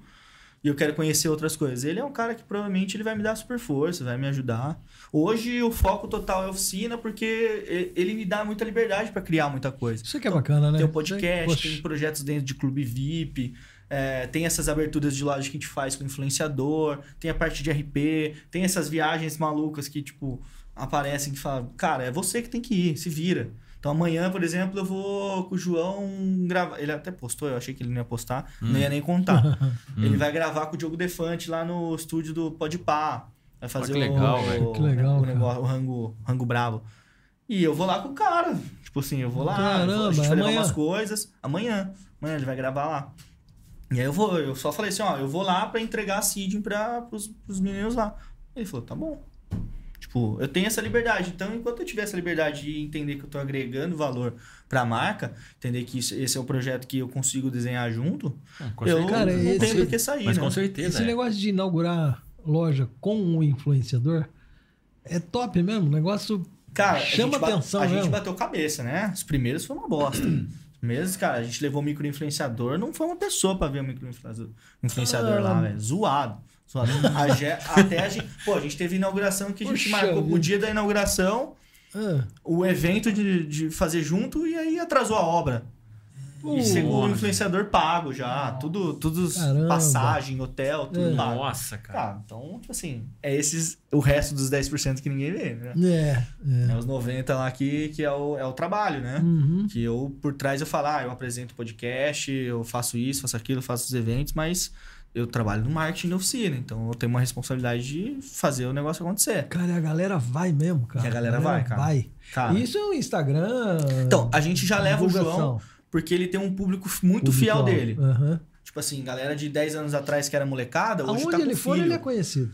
e eu quero conhecer outras coisas. Ele é um cara que provavelmente ele vai me dar super força, vai me ajudar. Hoje o foco total é oficina porque ele me dá muita liberdade para criar muita coisa. Isso que é bacana, né? Tem o podcast, Poxa. tem projetos dentro de clube VIP, é, tem essas aberturas de loja que a gente faz com influenciador, tem a parte de RP, tem essas viagens malucas que, tipo, aparecem que falam, cara, é você que tem que ir, se vira. Então amanhã, por exemplo, eu vou com o João gravar. Ele até postou, eu achei que ele não ia postar, não ia nem contar. ele vai gravar com o Diogo Defante lá no estúdio do Podpah. Vai fazer que legal, o. Que legal, o, negócio, o rango, rango bravo. E eu vou lá com o cara. Tipo assim, eu vou lá, Caramba, a gente vai levar amanhã? umas coisas. Amanhã. Amanhã ele vai gravar lá. E aí eu vou, eu só falei assim, ó, eu vou lá pra entregar a para pros, pros meninos lá. Ele falou, tá bom. Tipo, eu tenho essa liberdade. Então, enquanto eu tiver essa liberdade de entender que eu tô agregando valor pra marca, entender que isso- esse é o projeto que eu consigo desenhar junto, Ah, com eu. Cara, não esse- tenho por que sair, Mas né? com certeza. Esse é. negócio de inaugurar loja com um influenciador é top mesmo. O negócio Cara, Chama a atenção A gente mesmo. bateu cabeça, né? Os primeiros foi uma bosta. Os primeiros, cara, a gente levou o microinfluenciador, não foi uma pessoa pra ver o microinfluenciador influenciador Ah. lá, velho. Zoado. A Ge- até a gente. Pô, a gente teve inauguração que a gente Puxa marcou vida. dia da inauguração, Ah, o evento de, de fazer junto e aí atrasou a obra. Uh, e segundo o nossa. influenciador pago já. Tudo, tudo Caramba. passagem, hotel, tudo É. pago. Nossa, cara. Cara, então, tipo assim, é esses o resto dos 10% que ninguém vê, né? é, é. É os 90 lá que, que é, o, é o trabalho, né? Uhum. Que eu, por trás, eu falo, ah, eu apresento podcast, eu faço isso, faço aquilo, faço os eventos, mas eu trabalho no marketing da oficina, então eu tenho uma responsabilidade de fazer o negócio acontecer. Cara, e a galera vai mesmo, cara. E a galera vai, cara. Vai. Cara, Isso é o Instagram. então, a gente já leva o. João porque ele tem um público muito Público fiel dele. Aham. Tipo assim, galera de 10 anos atrás que era molecada, hoje Aonde tá com ele for, filho. ele é conhecido.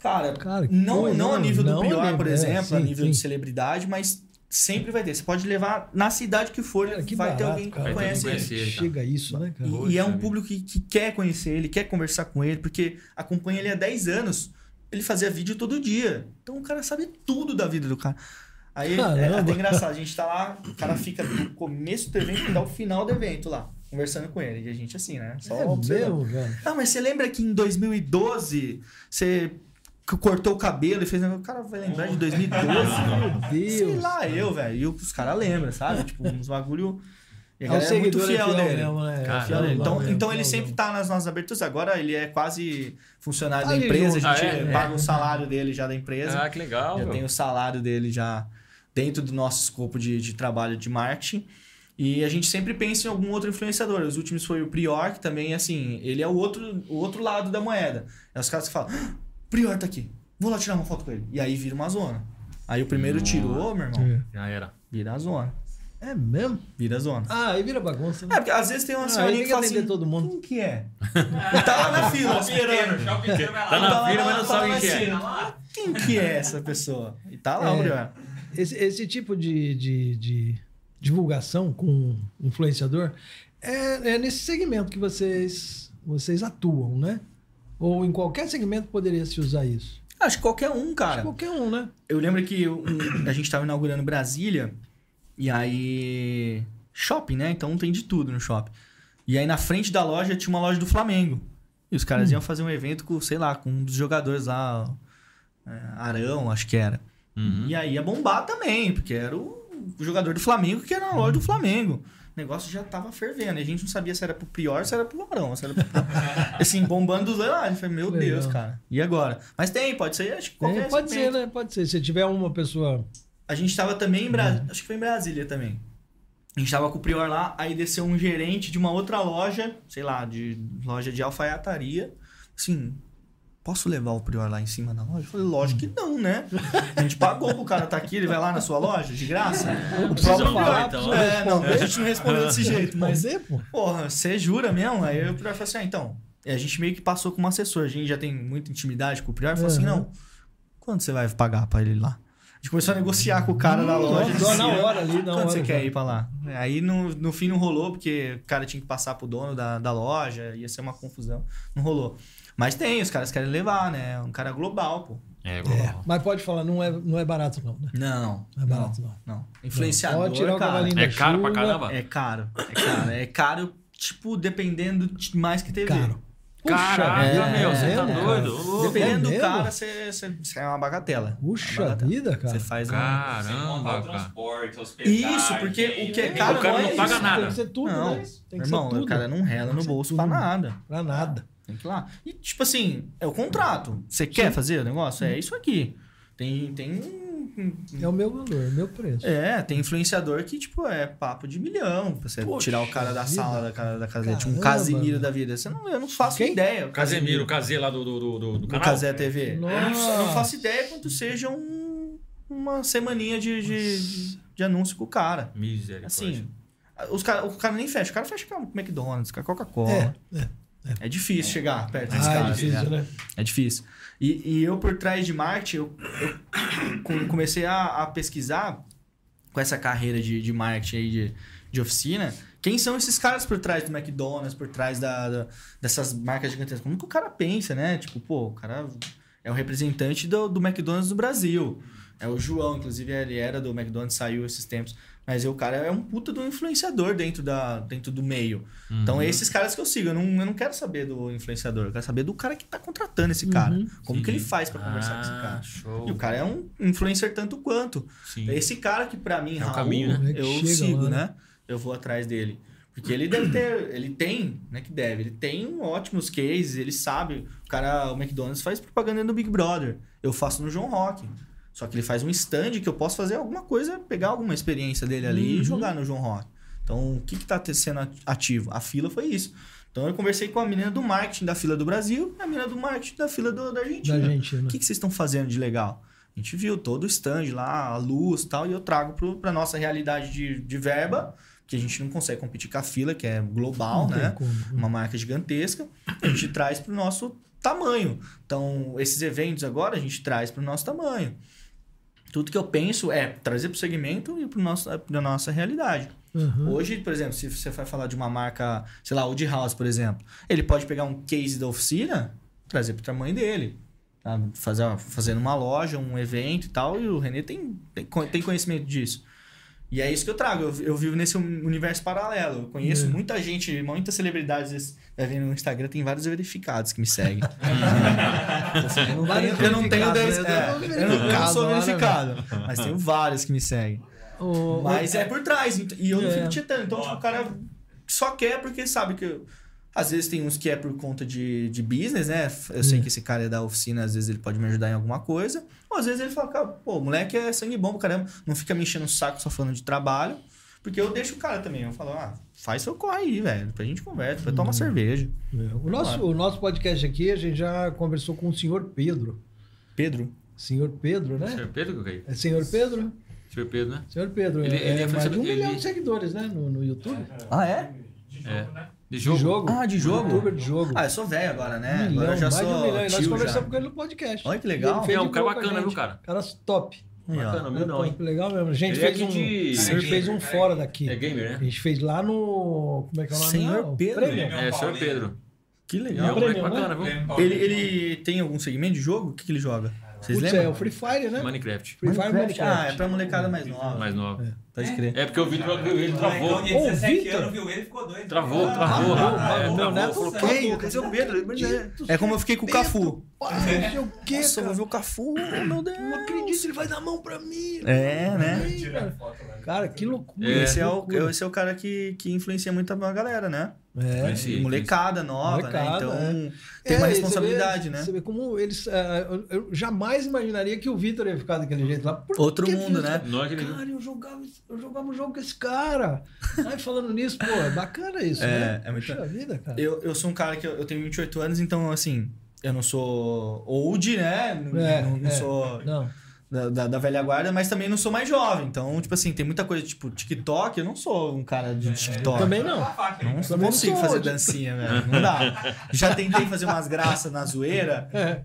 Cara, Cara, não, não a nível Não do Prior, nível, por é, exemplo, a sim, nível sim. de celebridade, mas sempre vai ter. Você pode levar na cidade que for, Cara, que vai ter barato, alguém que cara. Ter conhece ele. conhecer. cara. Chega a isso, né, cara? E, Poxa e é um público que, que quer conhecer ele, quer conversar com ele, porque acompanha ele há 10 anos. Ele fazia vídeo todo dia. Então o cara sabe tudo da vida do cara. Aí é Caramba. até engraçado, a gente tá lá, o cara fica do começo do evento até o final do evento lá, conversando com ele. E a gente assim, né? Só É observando. mesmo, velho. Ah, mas você lembra que em 2012 você c- cortou o cabelo e fez. O cara vai lembrar de 2012? Meu Sei Deus. lá, eu, velho. E os caras lembram, sabe? Tipo, uns bagulho. E a É é muito é fiel fiel dele. mesmo, né? É Cara, Fiel dele. Então, mesmo, então ele sempre tá nas nossas aberturas. Agora ele é quase funcionário Tá da ali empresa. A gente Ah, é? paga o salário dele já da empresa. Ah, que legal, já meu. tem o salário dele já dentro do nosso escopo de, de trabalho de marketing. E a gente sempre pensa em algum outro influenciador. Os últimos foi o Prior, que também, assim, ele é o outro, o outro lado da moeda. É os caras que falam, ah, Prior tá aqui, vou lá tirar uma foto com ele. E aí vira uma zona. Aí o primeiro Nossa. tirou, meu irmão, É. Já era. vira a zona. É mesmo? Vira a zona. Ah, aí vira bagunça, É, né? porque às vezes tem uma Ah, senhorinha que fala atender assim, todo mundo. quem que é? E tá lá na fila, esperando. Tá na lá, fila, mas não tá sabe quem é. lá. Quem que é essa pessoa? E tá lá, É. o Prior. Esse, esse tipo de, de, de divulgação com influenciador é, é nesse segmento que vocês, vocês atuam, né? Ou em qualquer segmento poderia se usar isso. Acho que qualquer um, cara. Qualquer um, né? Eu lembro que um- a gente tava inaugurando Brasília e aí. Shopping, né? Então tem de tudo no shopping. E aí na frente da loja tinha uma loja do Flamengo. E os caras iam fazer um evento com, sei lá, com um dos jogadores lá. é, Arão, acho que era. Uhum. E aí ia bombar também, porque era o o jogador do Flamengo que era na loja do Flamengo. O negócio já tava fervendo. E a gente não sabia se era pro Prior ou se era pro Arão. Se era pro... assim, bombando dos dois lados. Eu falei, meu Legal. Deus, cara. E agora? Mas tem, pode ser, acho que qualquer É, pode ser, né? Pode ser. Se tiver uma pessoa. A gente tava também em Brasília, acho que foi em Brasília também. A gente tava com o Prior lá, aí desceu um gerente de uma outra loja, sei lá, de loja de alfaiataria. Assim, posso levar o Prior lá em cima da loja? Eu falei, lógico que não, né? A gente pagou pro cara estar aqui, ele vai lá na sua loja, de graça? O próprio falar, Prior- então. É, não, a gente não respondeu desse jeito, mas Mas é, pô. Porra, você jura mesmo? Aí o Prior falou assim: ah, então. E a gente meio que passou com um assessor. A gente já tem muita intimidade com o Prior. Falou assim: Uhum. não, quanto você vai pagar pra ele ir lá? A gente começou a negociar com o cara da loja. Hum, disse, na hora ali, na Quanto hora. você quer já. ir pra lá? Aí no, no fim não rolou, porque o cara tinha que passar pro dono da, da loja, ia ser uma confusão. Não rolou. Mas tem, os caras querem levar, né? Um cara global, pô. É, É, global. mas pode falar, não é, não é barato, não, né? Não. Não é barato, não. Não. Influenciador, Pode tirar o cara. É caro pra chuva. caramba? É caro. É caro. É caro, tipo, dependendo de mais que TV. Caro. Puxa Caraca, vida, meu, você é tá doido? Dependendo É do cara, você, você, você é uma bagatela. Puxa Uma bagatela. vida, cara. Você faz um... Caramba, o cara. transporte, hospedagem. Isso, porque o que é caro O cara não não é paga isso. nada. Tem que ser tudo, Não, né? Tem que Irmão, ser tudo. o cara não rela no bolso tudo. pra nada. Pra nada. Tem que ir lá. E, tipo assim, é o contrato. Você quer fazer o negócio? É isso aqui. Tem, tem um- É o meu valor, é o meu preço. É, tem influenciador que, tipo, é papo de milhão. Pra você Poxa tirar o cara da vida. sala da, casa- da casa. Tipo, um Casimiro da vida. Você não, eu não faço Quem? ideia. o Casemiro, o Casê lá do, do, do, do, do do canal. Casé TV. Eu não, eu não Nossa. faço ideia quanto seja um- uma semaninha de, de, de, de anúncio com o cara. Misericórdia. Assim, os cara, o cara nem fecha. O cara fecha com o McDonald's, com a Coca-Cola. É, é. É difícil chegar perto desse Ah, cara. é difícil, né? É difícil. E, e eu, por trás de marketing, eu, eu com- comecei a, a pesquisar com essa carreira de, de marketing aí de, de oficina. Quem são esses caras por trás do McDonald's, por trás da, da- dessas marcas gigantescas? Como que o cara pensa, né? Tipo, pô, o cara é o representante do, do McDonald's do Brasil. É o João, inclusive ele era do McDonald's, saiu esses tempos. Mas o cara é um puta do influenciador dentro, da, dentro do meio. Então, é esses caras que eu sigo. Eu não, eu não quero saber do influenciador. Eu quero saber do cara que tá contratando esse cara. Como que ele faz pra conversar com esse cara. Ah, Show. E o cara é um influencer tanto quanto. Sim. Esse cara que pra mim, É o Raul, caminho, né? eu chega sigo, lá, né? né? Eu vou atrás dele. Porque ele deve ter, ele tem, né, que deve, ele tem ótimos cases, ele sabe. O cara, o McDonald's faz propaganda no Big Brother. Eu faço no João Rock. Só que ele faz um stand que eu posso fazer alguma coisa, pegar alguma experiência dele ali Uhum. e jogar no João Rock. Então, o que que tá te- sendo ativo? A fila foi isso. Então, eu conversei com a menina do marketing da fila do Brasil e a menina do marketing da fila do- da Da Argentina. Argentina. O que, que vocês estão fazendo de legal? A gente viu todo o stand lá, a luz e tal, e eu trago pro, pra nossa realidade de, de verba, que a gente não consegue competir com a fila, que é global, Não né? como. Uma marca gigantesca. A gente traz pro nosso tamanho. Então, esses eventos agora a gente traz pro nosso tamanho. Tudo que eu penso é trazer pro segmento e pro nosso, pra nossa realidade. Uhum. Hoje, por exemplo, se você vai falar de uma marca, sei lá, Wood House, por exemplo, ele pode pegar um case da oficina, trazer pro tamanho dele. Tá? Fazer, fazendo uma loja, um evento e tal, e o Renê tem, tem, tem conhecimento disso. E é isso que eu trago. Eu, eu vivo nesse universo paralelo. Eu conheço É. muita gente, muitas celebridades. Vai ver no Instagram, tem vários verificados que me seguem. eu não Vários tenho, eu não tenho dez- né? é, Eu não- eu não sou verificado, mas tenho vários que me seguem. O- Mas é por trás. E eu não É. fico tietando. Então, tipo, o cara só quer porque sabe que. eu- Às vezes tem uns que é por conta de, de business, né? Eu sei que esse cara é da oficina, às vezes ele pode me ajudar em alguma coisa. Ou às vezes ele fala, cara, pô, o moleque é sangue bom, pra caramba. Não fica me enchendo o saco só falando de trabalho. Porque eu deixo o cara também. Eu falo, ah, faz seu corre aí, velho. Depois a gente conversa, depois Hum. toma cerveja. O nosso, o nosso podcast aqui, a gente já conversou com o senhor Pedro. Pedro. Senhor Pedro, né? Senhor Pedro, que eu caí? É senhor Pedro? Senhor Pedro, né? Senhor Pedro. Ele- é, ele é mais de um influenciador- milhão ele- de seguidores, né? No, no YouTube. Ah, é? De É. jogo, né? De jogo? Ah, de jogo? Youtuber de jogo. Ah, eu sou velho agora, né? um milhão, agora eu já mais sou de um milhão. E nós conversamos já. com ele no podcast. Olha que legal. Ele É, um cara a bacana, viu, cara? Cara top. Bacana, hein? Top, legal mesmo. A gente Ele é fez um, aqui de- a Cara, fez um gamer, fora daqui. É gamer, A né? gente fez lá no. Como é que é o nome? Senhor Pedro. É, senhor Pedro. Que É legal. um moleque Premium, né? bacana, viu? Prêmio Ele, ele tem algum segmento de jogo? O que, que ele joga? Vocês Putz, lembram? é o Free Fire, né? Minecraft. Free Fire Minecraft. Ah, é pra molecada mais nova. Mais nova. Pode crer. É porque o vídeo viu ele travou. de Ô, 17 Vitor. viu ele ficou doido. Travou, Ah, travou. É, o meu neto falou, quem? "Quem? Cadê o Pedro? É como eu fiquei com o Cafu. Não sei o quê, Nossa, eu vou ver o Cafu, meu Deus. Não acredito, ele vai dar a mão pra mim. É, né? A cara. que loucura. É. Esse, é o, loucura. esse é o cara que, que influencia muito a galera, né? É. Sim, molecada nova, Molecada, né? Então é. tem É, uma você responsabilidade, vê- né? Você vê como eles. é, eu, eu jamais imaginaria que o Vitor ia ficar daquele jeito lá. Por Outro mundo, né? Não é. Cara, eu jogava, eu jogava um jogo com esse cara. Aí falando nisso, pô, é bacana isso, É, né? é muito- Puxa vida, cara. Eu, eu sou um cara que eu, eu tenho 28 anos, então assim, eu não sou old, né? Não, É, não- não é. sou Não. Da, da, da velha guarda, mas também não sou mais jovem. Então, tipo assim, tem muita coisa, tipo, TikTok, eu não sou um cara de TikTok. Também não. Não, Também não consigo sou fazer old. dancinha, velho. Não dá. Já tentei fazer umas graças na zoeira. É.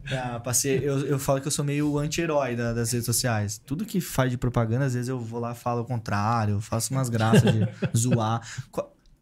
Ser, eu, eu falo que eu sou meio anti-herói da- das redes sociais. Tudo que faz de propaganda, às vezes eu vou lá e falo o contrário, eu faço umas graças de zoar.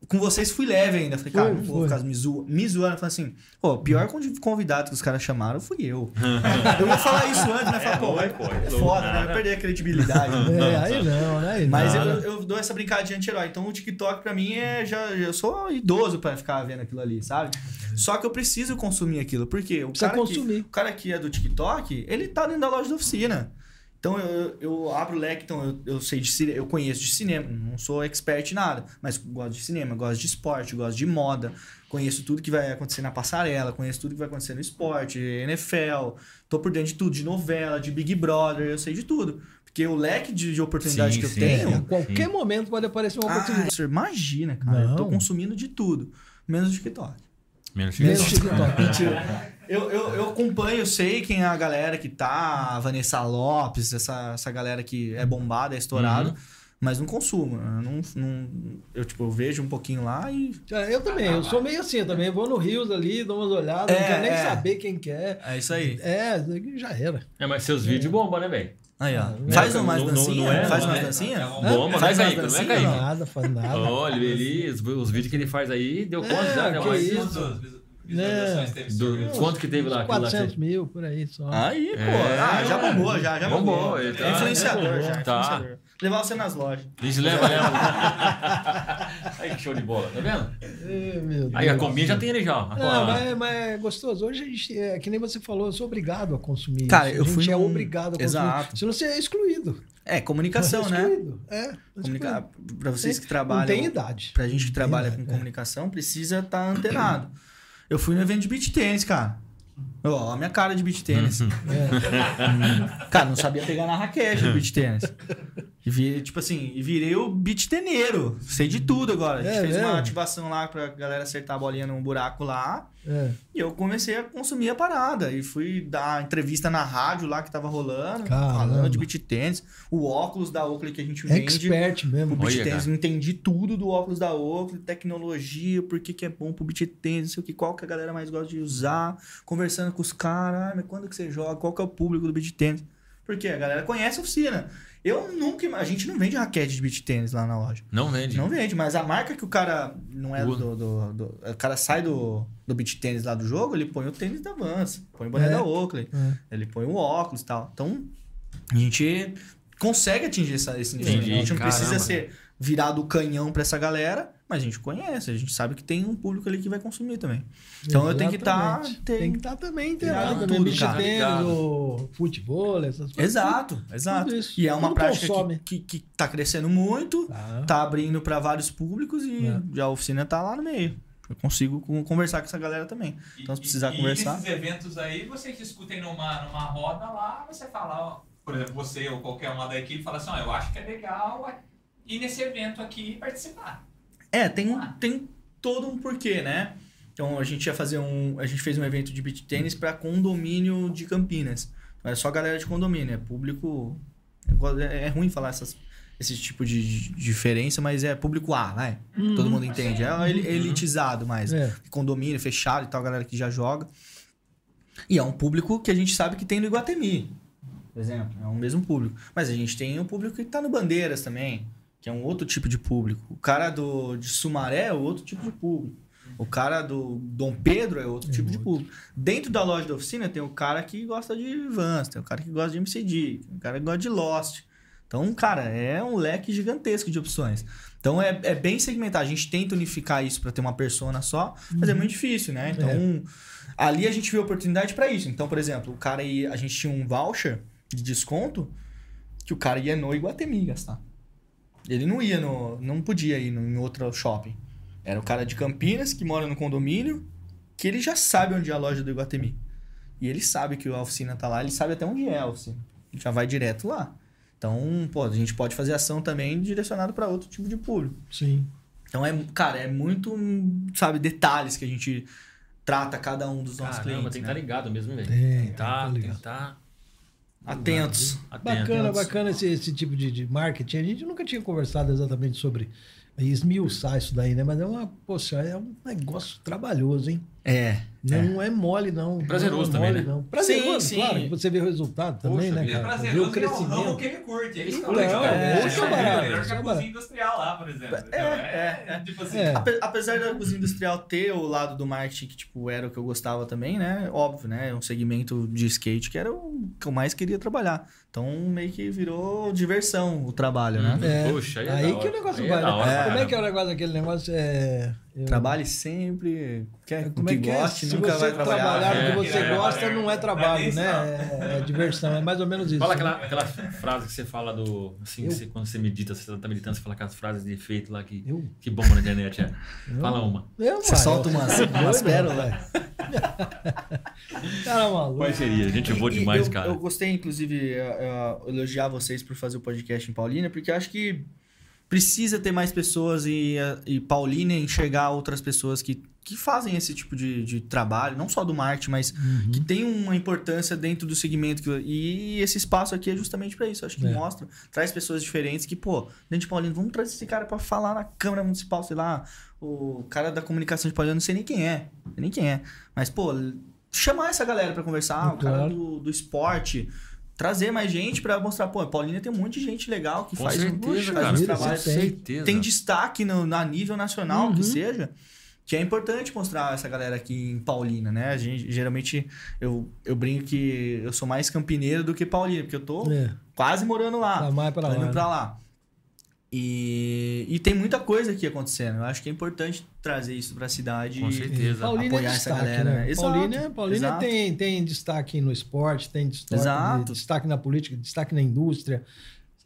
Co- Com vocês fui leve ainda. Falei, cara, Foi, não vou foi. ficar me, zo... me zoando. Falei assim, pô, o pior convi- convidado que os caras chamaram fui eu. eu ia falar isso antes, né? Falar, pô, vai, é foda, né? Vai perder a credibilidade. É, aí não, né? Aí Mas eu, eu dou essa brincadinha de anti-herói. Então o TikTok pra mim é. Já, eu sou idoso pra ficar vendo aquilo ali, sabe? Só que eu preciso consumir aquilo. Porque o Precisa cara, consumir. Que, o cara que é do TikTok, ele tá dentro da loja da oficina. Então eu, eu abro o leque, então eu, eu sei de cinema, eu conheço de cinema, não sou expert em nada, mas gosto de cinema, gosto de esporte, gosto de moda, conheço tudo que vai acontecer na passarela, conheço tudo que vai acontecer no esporte, NFL, tô por dentro de tudo, de novela, de Big Brother, eu sei de tudo. Porque o leque de, de oportunidade Sim, que eu sim. tenho, A qualquer momento pode aparecer uma ah, oportunidade. você imagina, cara. Eu tô Não. consumindo de tudo, menos o TikTok. Menos Menos TikTok. TikTok. Mentira. Eu, eu, eu acompanho, eu sei quem é a galera que tá, a Vanessa Lopes, essa, essa galera que é bombada, é estourado, Uhum. mas não consumo. Eu, não, não- eu, tipo, eu vejo um pouquinho lá e. É, Eu também, eu sou meio assim, eu também vou no Rios ali, dou umas olhadas, não É, quero nem é. saber quem que é. É isso aí. É, já era. É, mas seus vídeos bombam, né, velho? Aí, ó. Não, Faz não, umas não- dancinhas? não é, faz não umas é. dancinhas? É um- Bomba, não é Faz umas Kaique, não é Kaique. Nada, faz nada. Olha, ele, os, os vídeos que ele faz aí, deu quantos É, já? Deu que mais isso. Visualizações teve Do- quanto que teve lá? aquilo lá que 400 você- mil, por aí só. Aí, pô. É. Ah, já bombou, já, já Bombou, bombou. ele tá- É influenciador, já. Tá. influenciador. Levar você nas lojas. A gente leva, leva. Aí que show de bola, tá vendo? Meu Aí a combinha já tem ele já. Não, mas, mas é gostoso. Hoje a gente, é que nem você falou, eu sou obrigado a consumir. Cara, isso. eu a gente fui é num- obrigado a consumir. Exato. Senão você é excluído. É, comunicação, é né? excluído. É. Comunicar, excluído. pra vocês que Não trabalham. tem idade. Pra gente que Não trabalha idade, com é. comunicação, precisa estar antenado. Eu fui no evento de beat tênis, cara. Ó, a minha cara de beat tênis. É. Cara, não sabia pegar na raquete do beat tênis. E vi, tipo assim, e virei o beat teneiro. Sei de tudo agora. A gente É fez mesmo? uma ativação lá pra galera acertar a bolinha num buraco lá. É. E eu comecei a consumir a parada. E fui dar entrevista na rádio lá que tava rolando. Caramba. Falando de beat tênis. O óculos da Oakley que a gente vende. Expert mesmo. O beat tênis, entendi tudo do óculos da Oakley, tecnologia, por que, que é bom pro beat tênis, não sei o que, qual que a galera mais gosta de usar, conversando com os caras, ah, mas quando que você joga, qual que é o público do beat tênis. Porque a galera conhece a oficina. Eu nunca, a gente não vende raquete de beat tênis lá na loja. Não vende. Não vende, mas a marca que o cara não é do, do, do- o cara sai do, do beat tênis lá do jogo, ele põe o tênis da Vans, põe o boné É. da Oakley, É. ele põe o óculos e tal. Então, a gente consegue atingir essa, esse nível. Entendi, a gente não caramba. precisa ser virado o canhão pra essa galera, mas a gente conhece, a gente sabe que tem um público ali que vai consumir também. Então eu tenho que estar. Exatamente. Tem que estar também inteirado. Também tudo, cara. tênis, futebol, essas coisas. Exato, exato. tudo. E é uma Tudo prática consome. que, que, que tá crescendo muito, Tá. tá abrindo pra vários públicos e É. já a oficina tá lá no meio. Eu consigo com- conversar com essa galera também. Então, se precisar e, conversar. E nesses eventos aí, vocês discutem numa, numa roda lá, você fala, ó, por exemplo, você ou qualquer uma da equipe fala assim, ó, eu acho que é legal ir nesse evento aqui e participar. É, tem, Ah. tem todo um porquê, né? Então a gente ia fazer um. A gente fez um evento de beat tênis para condomínio de Campinas. Não é só galera de condomínio, é público. É, é ruim falar essas, esse tipo de, de diferença, mas é público A, vai. Todo mundo entende. É el- elitizado mais. É. Condomínio fechado e tal, galera que já joga. E é um público que a gente sabe que tem no Iguatemi, por exemplo. É o mesmo público. Mas a gente tem um público que tá no Bandeiras também, que é um outro tipo de público. O cara do, de Sumaré é outro tipo de público. O cara do Dom Pedro é outro tipo de público. Dentro da loja da oficina tem o cara que gosta de Vans, tem o cara que gosta de MCD, tem o cara que gosta de Lost. Então, cara, é um leque gigantesco de opções. Então é, é bem segmentado. A gente tenta unificar isso para ter uma persona só, mas é muito difícil, né? Então, ali a gente viu oportunidade para isso. Então, por exemplo, o cara ia, a gente tinha um voucher de desconto que o cara ia no Iguatemi gastar. Ele não ia no, não podia ir no, em outro shopping. Era o cara de Campinas que mora no condomínio, que ele já sabe onde é a loja do Iguatemi. E ele sabe que a oficina tá lá, ele sabe até onde é a oficina. Ele já vai direto lá. Então, pô, a gente pode fazer ação também direcionado para outro tipo de público. Sim. Então é, cara, é muito, sabe, detalhes que a gente trata cada um dos nossos Caramba, clientes. tem que né? estar ligado mesmo, velho. Tem, Tem que tá, tá tem que ligado. estar Atentos. atento. Bacana, bacana esse, esse tipo de, de marketing. A gente nunca tinha conversado exatamente sobre esmiuçar isso daí, né? Mas é uma, poxa, é um negócio trabalhoso, hein? É. Não é, mole, não. Prazeroso não é também, mole, né? Não. Prazeroso, Sim, sim. claro. Você vê o resultado também, Poxa né, é cara? Vê prazeroso o e é o ramo crescimento. que ele curte. É isso que Então, é legal. é, Poxa, é é melhor que é a cozinha industrial lá, por exemplo. entendeu? é, é. Tipo assim, É. Ape- Apesar da cozinha industrial ter o lado do marketing que, tipo, era o que eu gostava também, né? Óbvio, né? É um segmento de skate que era o que eu mais queria trabalhar. Então, meio que virou diversão o trabalho, né? É, Poxa, aí é aí que o negócio Aí é vai. né? hora, Como é que é o negócio daquele negócio? É, eu- Trabalhe sempre, quer Como que, é que é? goste, Se nunca você vai trabalhar. trabalhar É, que você que não é gosta, não é trabalho, é isso, né? não. É, é diversão, é mais ou menos isso. Fala né? aquela, aquela frase que você fala do. Assim, que Eu? você- quando você medita, você tá meditando, você fala aquelas frases de efeito lá que, Eu? que bomba na internet. É. Eu? Fala uma. Eu, Você vai, solta eu- umas, pérolas. Cara maluco. Qual seria? Gente boa demais, eu, cara. Eu gostei, inclusive, eh, eh, elogiar vocês por fazer o podcast em Paulínia, porque eu acho que precisa ter mais pessoas e, e Paulínia enxergar outras pessoas que, que fazem esse tipo de, de trabalho, não só do marketing, mas Uhum. que tem uma importância dentro do segmento. que- e esse espaço aqui é justamente para isso. Acho que É. mostra, traz pessoas diferentes que, pô, dentro de Paulínia, vamos trazer esse cara para falar na Câmara Municipal, sei lá, o cara da comunicação de Paulínia, não sei nem quem é, nem quem é. Mas, pô, chamar essa galera para conversar, o cara Claro. do, do esporte, trazer mais gente para mostrar, pô, Paulínia tem um monte de gente legal que Com faz, certeza, faz cara. trabalhos certeza. tem destaque no, na nível nacional, que Uhum. seja. Que é importante mostrar essa galera aqui em Paulina, né? A gente, geralmente eu, eu brinco que eu sou mais campineiro do que paulino, porque eu tô É, quase morando lá. tá mais pra Tô indo lá. pra lá. E, e tem muita coisa aqui acontecendo. Eu acho que é importante trazer isso pra cidade. Com e- certeza. Paulínia é apoiar essa destaque, galera, né? né? Exato, Paulínia, Paulínia exato. tem, tem destaque no esporte, tem destaque, Exato. destaque na política, destaque na indústria.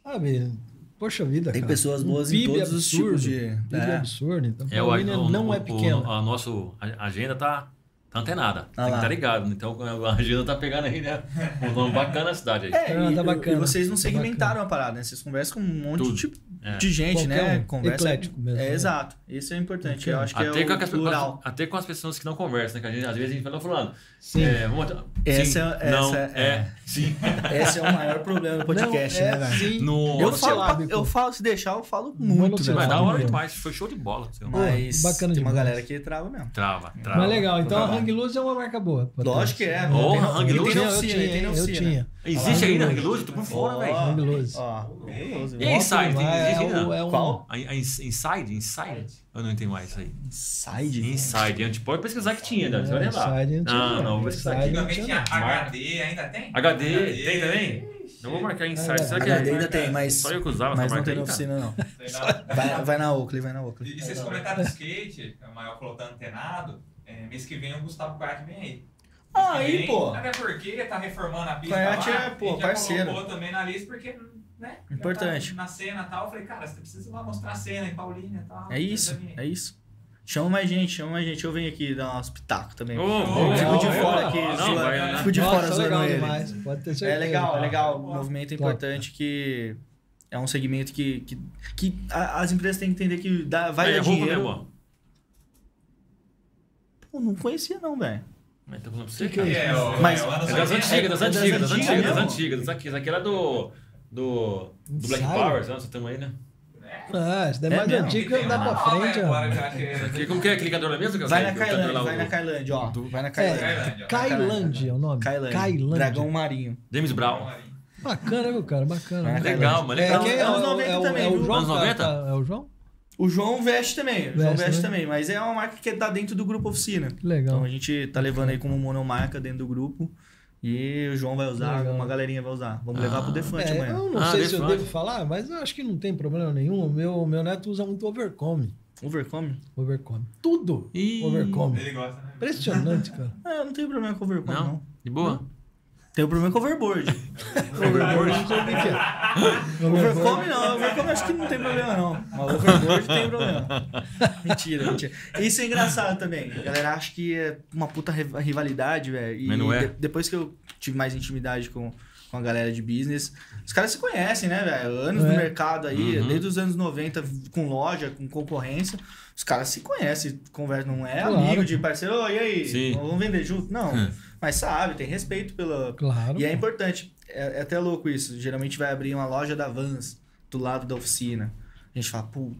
Sabe? Poxa vida, Tem cara. pessoas Um boas em PIB todos os tipos de. PIB É. absurdo. Então, É, o, Paulínia o- não o- é pequena. O, a nossa a agenda tá, tá antenada. Ah tem que estar ligado. Então a agenda tá pegando aí, né? Um nome bacana na cidade aí. É, Ah, e, tá bacana, e vocês não tá segmentaram a parada, né? Vocês conversam com um monte Tudo. de, tipo, É. de gente, Qualquer né? um. Conversa. Eclético mesmo, É, né? exato. Isso é importante. Eu acho que Até, é com o as, plural. até com as pessoas que não conversam, né? Que a gente, às vezes a gente fala falando. Sim. É, vamos, Essa sim, é- não, essa é, é- sim. Esse é o maior problema do podcast, não, é, né, velho? sim. No- Eu falo, eu falo, se deixar, eu falo muito. Mas da hora demais, foi show de bola. seu. Mas bacana tem uma galera que trava mesmo. Trava, trava. Mas legal, então a. Hang Loose é uma marca boa. Lógico que é. Na- Hang Loose? tem eu oficina, tinha. Existe ainda Hang Loose? Tô por fora, velho. Hang fabuloso, E aí, Inside, é, é, ainda? o- é um- Qual? A, a Ins- Inside? Inside? Eu não entendo mais isso aí. Inside. Inside. A gente pode pesquisar que tinha, né? Você vai É, lembrar. Inside não Ah, não. não, vou pesquisar Inside aqui. não Antigamente tinha, não. HD, ainda tem? HD, tem também? Eu vou marcar Inside. Será que HD é? ainda tem, mas, Só eu que usava mas não tem na oficina, não. Vai, vai na Oakley, vai na Oakley. E vocês comentaram do skate, o maior pilotando antenado. É, mês que vem o Gustavo Quart vem aí. Ah, aí, pô. Até porque tá reformando a pista Quart é, pô, parceiro. colocou também na lista porque, né? Importante. tá na cena e tal. Eu falei, cara, você precisa lá mostrar a cena em Paulínia e tal. É isso, é isso. Chama mais gente, chama mais gente. Eu venho aqui dar umas pitacos também. Eu boa, fico de fora aqui, Não, fico de Nossa, fora zoando ele. demais. Pode ter certeza. É legal, é legal. Top. movimento Top. importante que é um segmento que, que, que as empresas têm que entender que dá, vai dar é roupa dinheiro. Pô, não conhecia não, velho. Mas tô falando pra você, Que que é cara. isso? É, o, Mas- é o É das 80. antigas, das É das antigas, das antigas das antigas. Isso aqui era do. Do. Do Black Inside? Power, né? Você tem aí, né? Ah, isso daí é É mais mesmo? antigo que uma pra frente, ó. que Como que é? Clicador que eu Vai na lá vai na Kailândia, ó. Vai na É. Kailândia. Kailândia é o nome. Kailândia. Dragão marinho. James Brown. Bacana, viu, cara? Bacana. Na Legal, mas legal. É, quem é, Anos o- 90 é também, é o viu? João? Anos tá- 90? É o João? O João veste também. O João Veste, veste né? também. Mas é uma marca que tá dentro do grupo oficina. Legal. Então a gente tá levando aí como monomarca dentro do grupo. E o João vai usar, Legal. uma galerinha vai usar. Vamos Ah. levar pro Defante É, amanhã. eu não Ah, sei se eu Defante. devo falar, mas eu acho que não tem problema nenhum. O meu, meu neto usa muito overcome. Overcome? Overcome. Tudo Ih. overcome. Ele gosta, né? Impressionante, cara. Ah, eu não tenho problema com overcome, não. Não? De boa? Tenho problema com overboard. Overboard, não sei o que é. overcome não, overcome acho que não tem problema não. Mas overboard tem problema. Mentira, mentira. Isso é engraçado também. A galera acha que é uma puta ri- rivalidade, velho. E Mas não é. de- depois que eu tive mais intimidade com, com a galera de business, os caras se conhecem, né, velho? Anos É. no mercado aí, Uhum. desde os anos 90, com loja, com concorrência. Os caras se conhecem, conversam, não é Claro. amigo de parceiro, "Ô, e aí? Sim. Vamos vender junto? Não. Hum. Mas sabe, tem respeito pela, Claro. e é importante, é, é até louco isso. Geralmente vai abrir uma loja da Vans do lado da oficina. A gente fala, pô,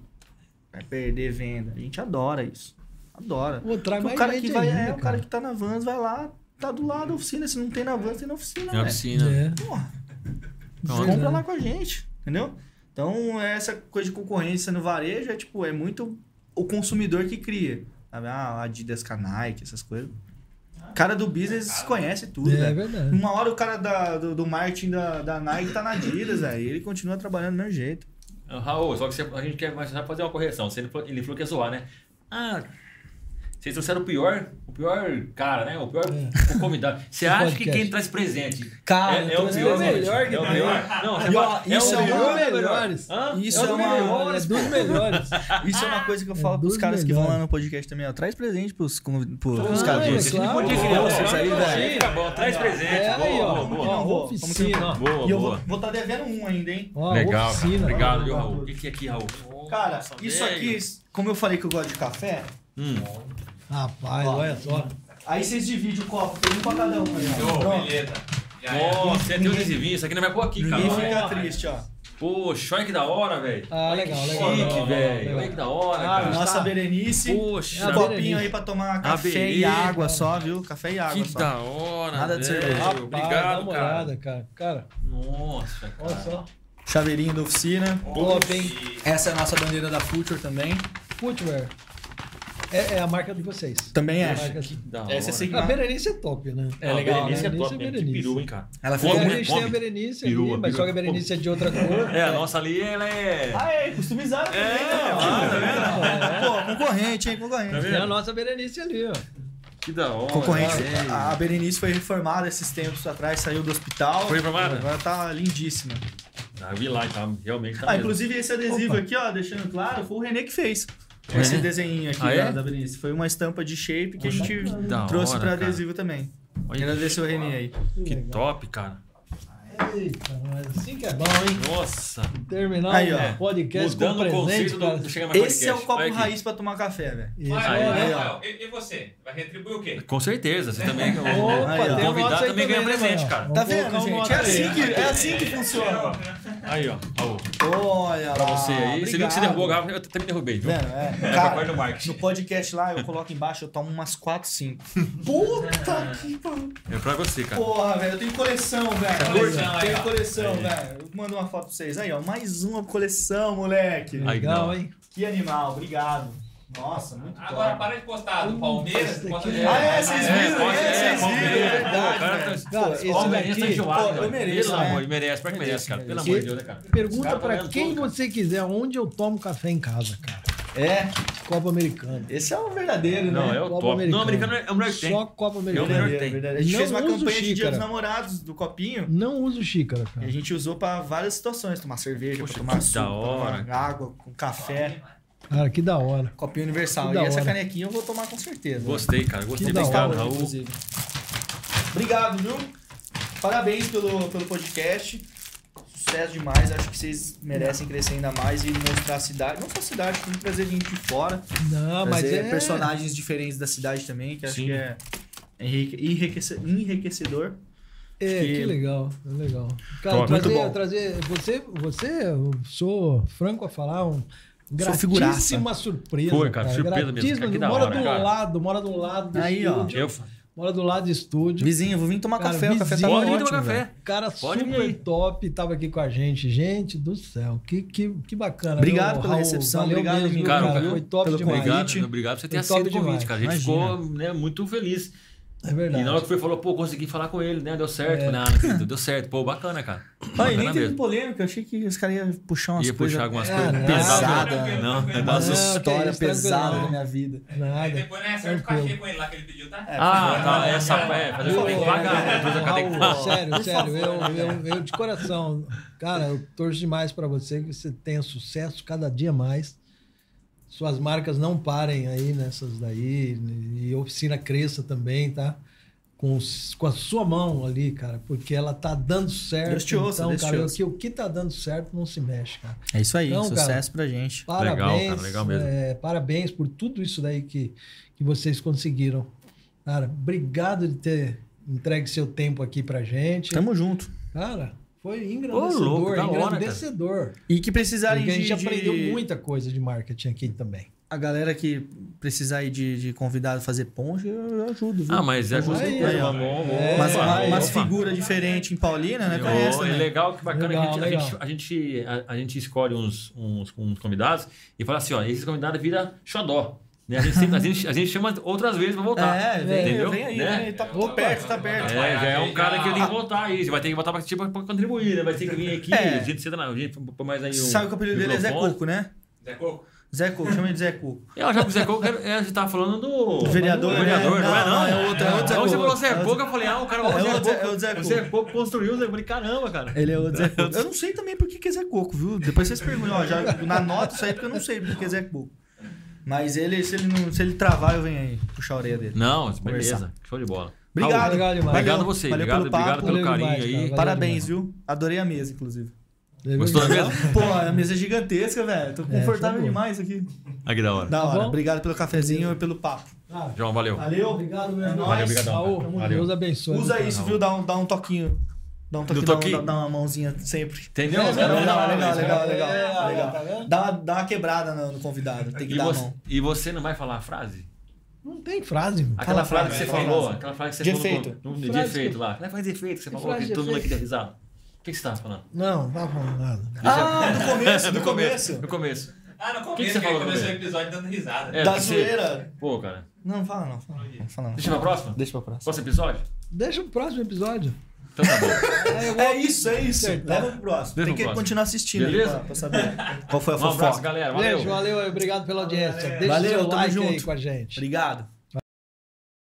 vai perder venda. A gente adora isso. Adora. Pô, traz o mais cara que vai, ainda, é, o cara que tá na Vans vai lá, tá do lado da oficina. Se não tem na Vans, tem na oficina, É uma velho. piscina. É. Porra, Pronto. compra lá com a gente, entendeu? Então, essa coisa de concorrência no varejo é tipo, é muito o consumidor que cria. Sabe? Ah, Adidas com a Nike, essas coisas. O cara do business conhece tudo, É velho. verdade. Uma hora o cara da, do, do marketing da, da Nike tá na Adidas, velho. E ele continua trabalhando do mesmo jeito. Ah, Raul, só que você- a gente quer fazer uma correção. Você- Ele falou, ele falou que ia zoar, né? Ah, vocês trouxeram o pior, o pior cara, né? O pior É. convidado. Você acha que podcast. quem traz presente Cara, é, é então o é pior? o melhor que é o pior? Não, você E, ó, fala, é isso o é melhor é o melhor? melhores. Isso é é, dos uma. melhores, dos melhores. Isso é uma coisa que eu É falo pros dos caras que vão melhores. lá no podcast também, ó. Traz presente pros, pros, Ah, pros é caras. claro. Você não podia Pô, criar vocês aí, velho. Bom, traz presente. É, boa, aí, ó. boa, boa. Vou. oficina. Boa, E eu boa. vou, vou tá devendo um ainda, hein? Legal. Obrigado, viu, Raul? O que, que é aqui, Raul? Cara, isso aqui, como eu falei que eu gosto de café, Hum. Rapaz, Ó. olha só. aí vocês dividem o copo, tem um pra cada um. Aí, ó. Ô, beleza. Já é. Nossa, você tem um adesivinho. Isso aqui não vai pôr aqui, cara. Ninguém fica triste, ó. Poxa, olha que da hora, velho. Ah, legal, legal. Chique, velho. Olha que da hora, Ah, cara. Nossa tá. Berenice. Poxa, É Um copinho aí pra tomar café e água só, viu? Café e água que só. da hora, Nada de cerveja. Rapaz, dá Obrigado, uma cara. olhada, cara. Cara, Nossa, cara. olha só. Chaveirinho da oficina. Top, hein? Essa é a nossa bandeira da Future também. Footwear. É, é a marca de vocês. Também É a acho. marca- Essa é assim. A Berenice é top, né? É legal, Berenice é Berenice top é mesmo. Que Berenice. peru, hein, cara. Ela É, ficou a gente tem a. Berenice Perua, ali, mas só que a perua. Berenice é de outra cor. É, a nossa ali, ela é. Ah, é, customizada também, né? tá Pô, concorrente, hein, concorrente. É a nossa Berenice ali, ó. Que da hora. Concorrente. É. A a Berenice foi reformada esses tempos atrás, saiu do hospital. Foi reformada? Agora tá lindíssima. Ah, eu vi lá tá, realmente tá Ah, mesmo. inclusive esse adesivo Opa. aqui, ó, deixando claro, foi o Renê que fez. O Esse Renê? desenho aqui Ah, da, é? da Berenice. Foi uma estampa de shape que a gente trouxe hora, pra cara. adesivo também. Olha Agradecer o Renê aí. Que legal. top, cara. Eita, mas assim que é bom, hein? Nossa. Terminar Aí, o ó. podcast Mudando com o presente, cara. do, do Chega Mais Esse é o copo Olha raiz pra tomar café, velho. Isso, Aí, olha aí, aí, ó. Rafael, e, e você? Vai retribuir o quê? Com certeza, você também. Opa, o tem o nosso convidado aí também ganha né, presente, mano? cara. Vamos Tá vendo, um gente? É assim que, é assim que funciona. Aí, ó. ó, Olha pra lá. você aí. Você viu que você derrubou a garrafa, eu também derrubei, viu? Vendo, é. É, Cara, do marketing. no podcast lá, eu coloco embaixo, eu tomo umas 4, 5. Puta que pariu. É pra você, cara. Porra, velho, eu tenho coleção, velho. Coleção, ó. coleção, Aí. velho. Eu mando uma foto pra vocês. Aí, ó, mais uma coleção, moleque. Legal, não. hein? Que animal, obrigado. Nossa, muito Agora top. para de postar do Palmeiras. Posta de- Ah, é, vocês É, viram, é, é, vocês viram, é é, verdade, cara tá- esse Palmeiras tá enjoado, eu mereço, Pelo né? amor, merece, que merece, cara. Pelo amor de Deus, né, cara? Pergunta ganhando quem você quiser, onde eu tomo café em casa, cara. É, Copa Americana. esse é o verdadeiro, Não, né? é o Copa top. Americana. Não, americano é o melhor que tem. Só Copa É o Americana. melhor que tem. verdade. A gente Não fez uma campanha de Dia xícara. dos Namorados do copinho. Não uso xícara, E a cara. gente usou pra várias situações. Tomar cerveja, Poxa, tomar suco, tomar água, com café. Cara, que da hora. Copinho universal. Que E essa hora. canequinha eu vou tomar com certeza. Gostei, cara. Gostei. Que da Obrigado, hora, Raul. inclusive. Obrigado, viu? Parabéns pelo, pelo podcast. Sucesso demais. Acho que vocês merecem crescer ainda mais e mostrar a cidade. Não só a cidade, tem que trazer gente de fora. Não, mas é... personagens diferentes da cidade também, que acho Sim. que é enrique- enriquece- enriquecedor. É, que- que legal, que legal. Cara, Top. trazer, Muito bom. trazer. Você, você, eu sou franco a falar, um figuraça. gratíssima surpresa. Foi, cara, surpresa mesmo, Gratíssima, cara, que da mora hora, do cara. lado, mora do lado do Aí, ó. Eu Mora do lado do estúdio. Vizinho, vou vir tomar Cara, café. O café vizinho. tá Pode vir ótimo. tomar velho. café. Cara Pode super aí. top, tava aqui com a gente. Gente do céu, que, que, que bacana. Obrigado viu, pela Raul? recepção, Valeu obrigado, mesmo, cara. cara, Foi top pelo demais. Obrigado, convite. obrigado por você ter aceito o convite, cara. A gente Imagina. ficou né, muito feliz. É verdade. E na hora que foi, falou, pô, consegui falar com ele, né? Deu certo. É. Não, não acredito, deu certo. Pô, bacana, cara. Ah, e Bacana nem teve mesmo. polêmica. Eu achei que os caras iam puxar umas Ia coisas. puxar algumas Ah, coisas não. pesadas. Pesada. Não, é Umas Não, que histórias isso, tranquilo, pesadas não. da minha vida. E Nada. depois não é certo o Tranquilo. cachê com ele lá que ele pediu, tá? É, Ah, foi- tá. Essa é, fazer que pagar, né? Depois Raul, tá? sério, sério, eu, eu, eu de coração, cara, eu torço demais pra você, que você tenha sucesso cada dia mais. Suas marcas não parem aí nessas daí, e a oficina cresça também, tá? Com, com a sua mão ali, cara, porque ela tá dando certo. Deus te ouça, então, Deus te cara, o ouça. que, o que tá dando certo não se mexe, cara. É isso aí, Não, sucesso pra gente. Parabéns, Legal, cara, legal mesmo. é, parabéns por tudo isso daí que, que vocês conseguiram. Cara, obrigado de ter entregue seu tempo aqui pra gente. Tamo junto. Cara, foi Ô, engrandecedor, louco, da hora, engrandecedor. E que precisarem Porque a de, gente de- aprendeu muita coisa de marketing aqui também. A galera que precisar aí de, de convidado fazer ponte, eu ajudo, viu? Ah, mas é justo. Aí, ó. bom. É, Mas aí, umas figuras diferentes em Paulina, né? Conhece é legal, que bacana Legal, que a gente. A, gente, a, gente, a, a gente escolhe uns, uns, uns convidados e fala assim, ó, esse convidado vira xodó. Né? A, gente sempre- a, gente, a gente chama outras vezes pra voltar. É, vem, entendeu? vem aí, Né? vem aí. Tá tô perto, tá perto. É, já é um cara que tem que voltar aí. Você vai ter que voltar pra, tipo, pra contribuir, né? Vai ter que vir aqui. É. A gente senta na. A gente põe mais aí um. Sabe que o apelido dele é Zé. Coco, né? Zé Coco? Zé Coco, chama ele de Zé Coco. Eu já que o Zé Coco, é, a gente tava falando do. Vereador, do vereador, né? não, é não? Não, é outro- é outro Zé Então você Coco. falou Zé É Coco, eu falei, ah, o cara É o Zé outro- Coco. é o Zé O Zé Coco construiu o Zé. Eu falei, caramba, cara. Ele é o Zé Coco. Eu não sei também por que que é Zé Coco, viu? Depois vocês perguntam, ó, já na nota isso aí porque eu não sei por que é Zé Coco. Mas ele, se ele, não, se ele travar, eu venho aí puxar a orelha dele. Não, beleza. Conversar. Show de bola. Obrigado. Raul, Legal demais. Obrigado a você. valeu Obrigado, pelo papo. obrigado pelo carinho demais, aí. Valeu Parabéns, demais. viu? Adorei a mesa, inclusive. Gostou da mesa? Pô, a mesa é gigantesca, velho. Tô confortável tá bom. demais aqui. Ah, que da hora. Da Tá hora. bom? Obrigado pelo cafezinho e pelo papo. Ah, João, valeu. Valeu. obrigado, meu É irmão. nóis. Valeu. Valeu. Deus abençoe. Usa cara. isso, viu? Dá um, dá um toquinho. Dá um toquinho, Do dá, um- toquinho? dá, dá uma mãozinha sempre. Entendeu? É, legal, legal, legal, É, legal, é, legal. tá vendo? Dá, uma, dá uma quebrada no, no convidado. Tem que E dar a você, mão. e você não vai falar a frase? Não tem frase, mano. Aquela a frase que você falou, aquela frase que você De falou efeito. no- no- de efeito que- lá. Aquela frase de efeito que você Que falou, que todo mundo aqui deu risada. O que que você tava falando? Não, não tá falando nada. Ah, no começo, no começo. No começo. Ah, no que começo você que, falou começou o episódio dando risada. É, Da zoeira. Pô, cara. Não, fala não. Fala, não. Fala não. Deixa pra próxima? Deixa pra próxima. Próximo episódio? Deixa o próximo episódio. Então tá bom. É isso, é isso. Leva pro próximo. Tem que próximo. continuar assistindo aí Beleza? pra, pra saber qual foi a Um abraço, fofoca. galera. Valeu. Beijo, valeu aí, obrigado pela audiência. Deixa Valeu, o seu tamo like aí junto. com a gente. Obrigado.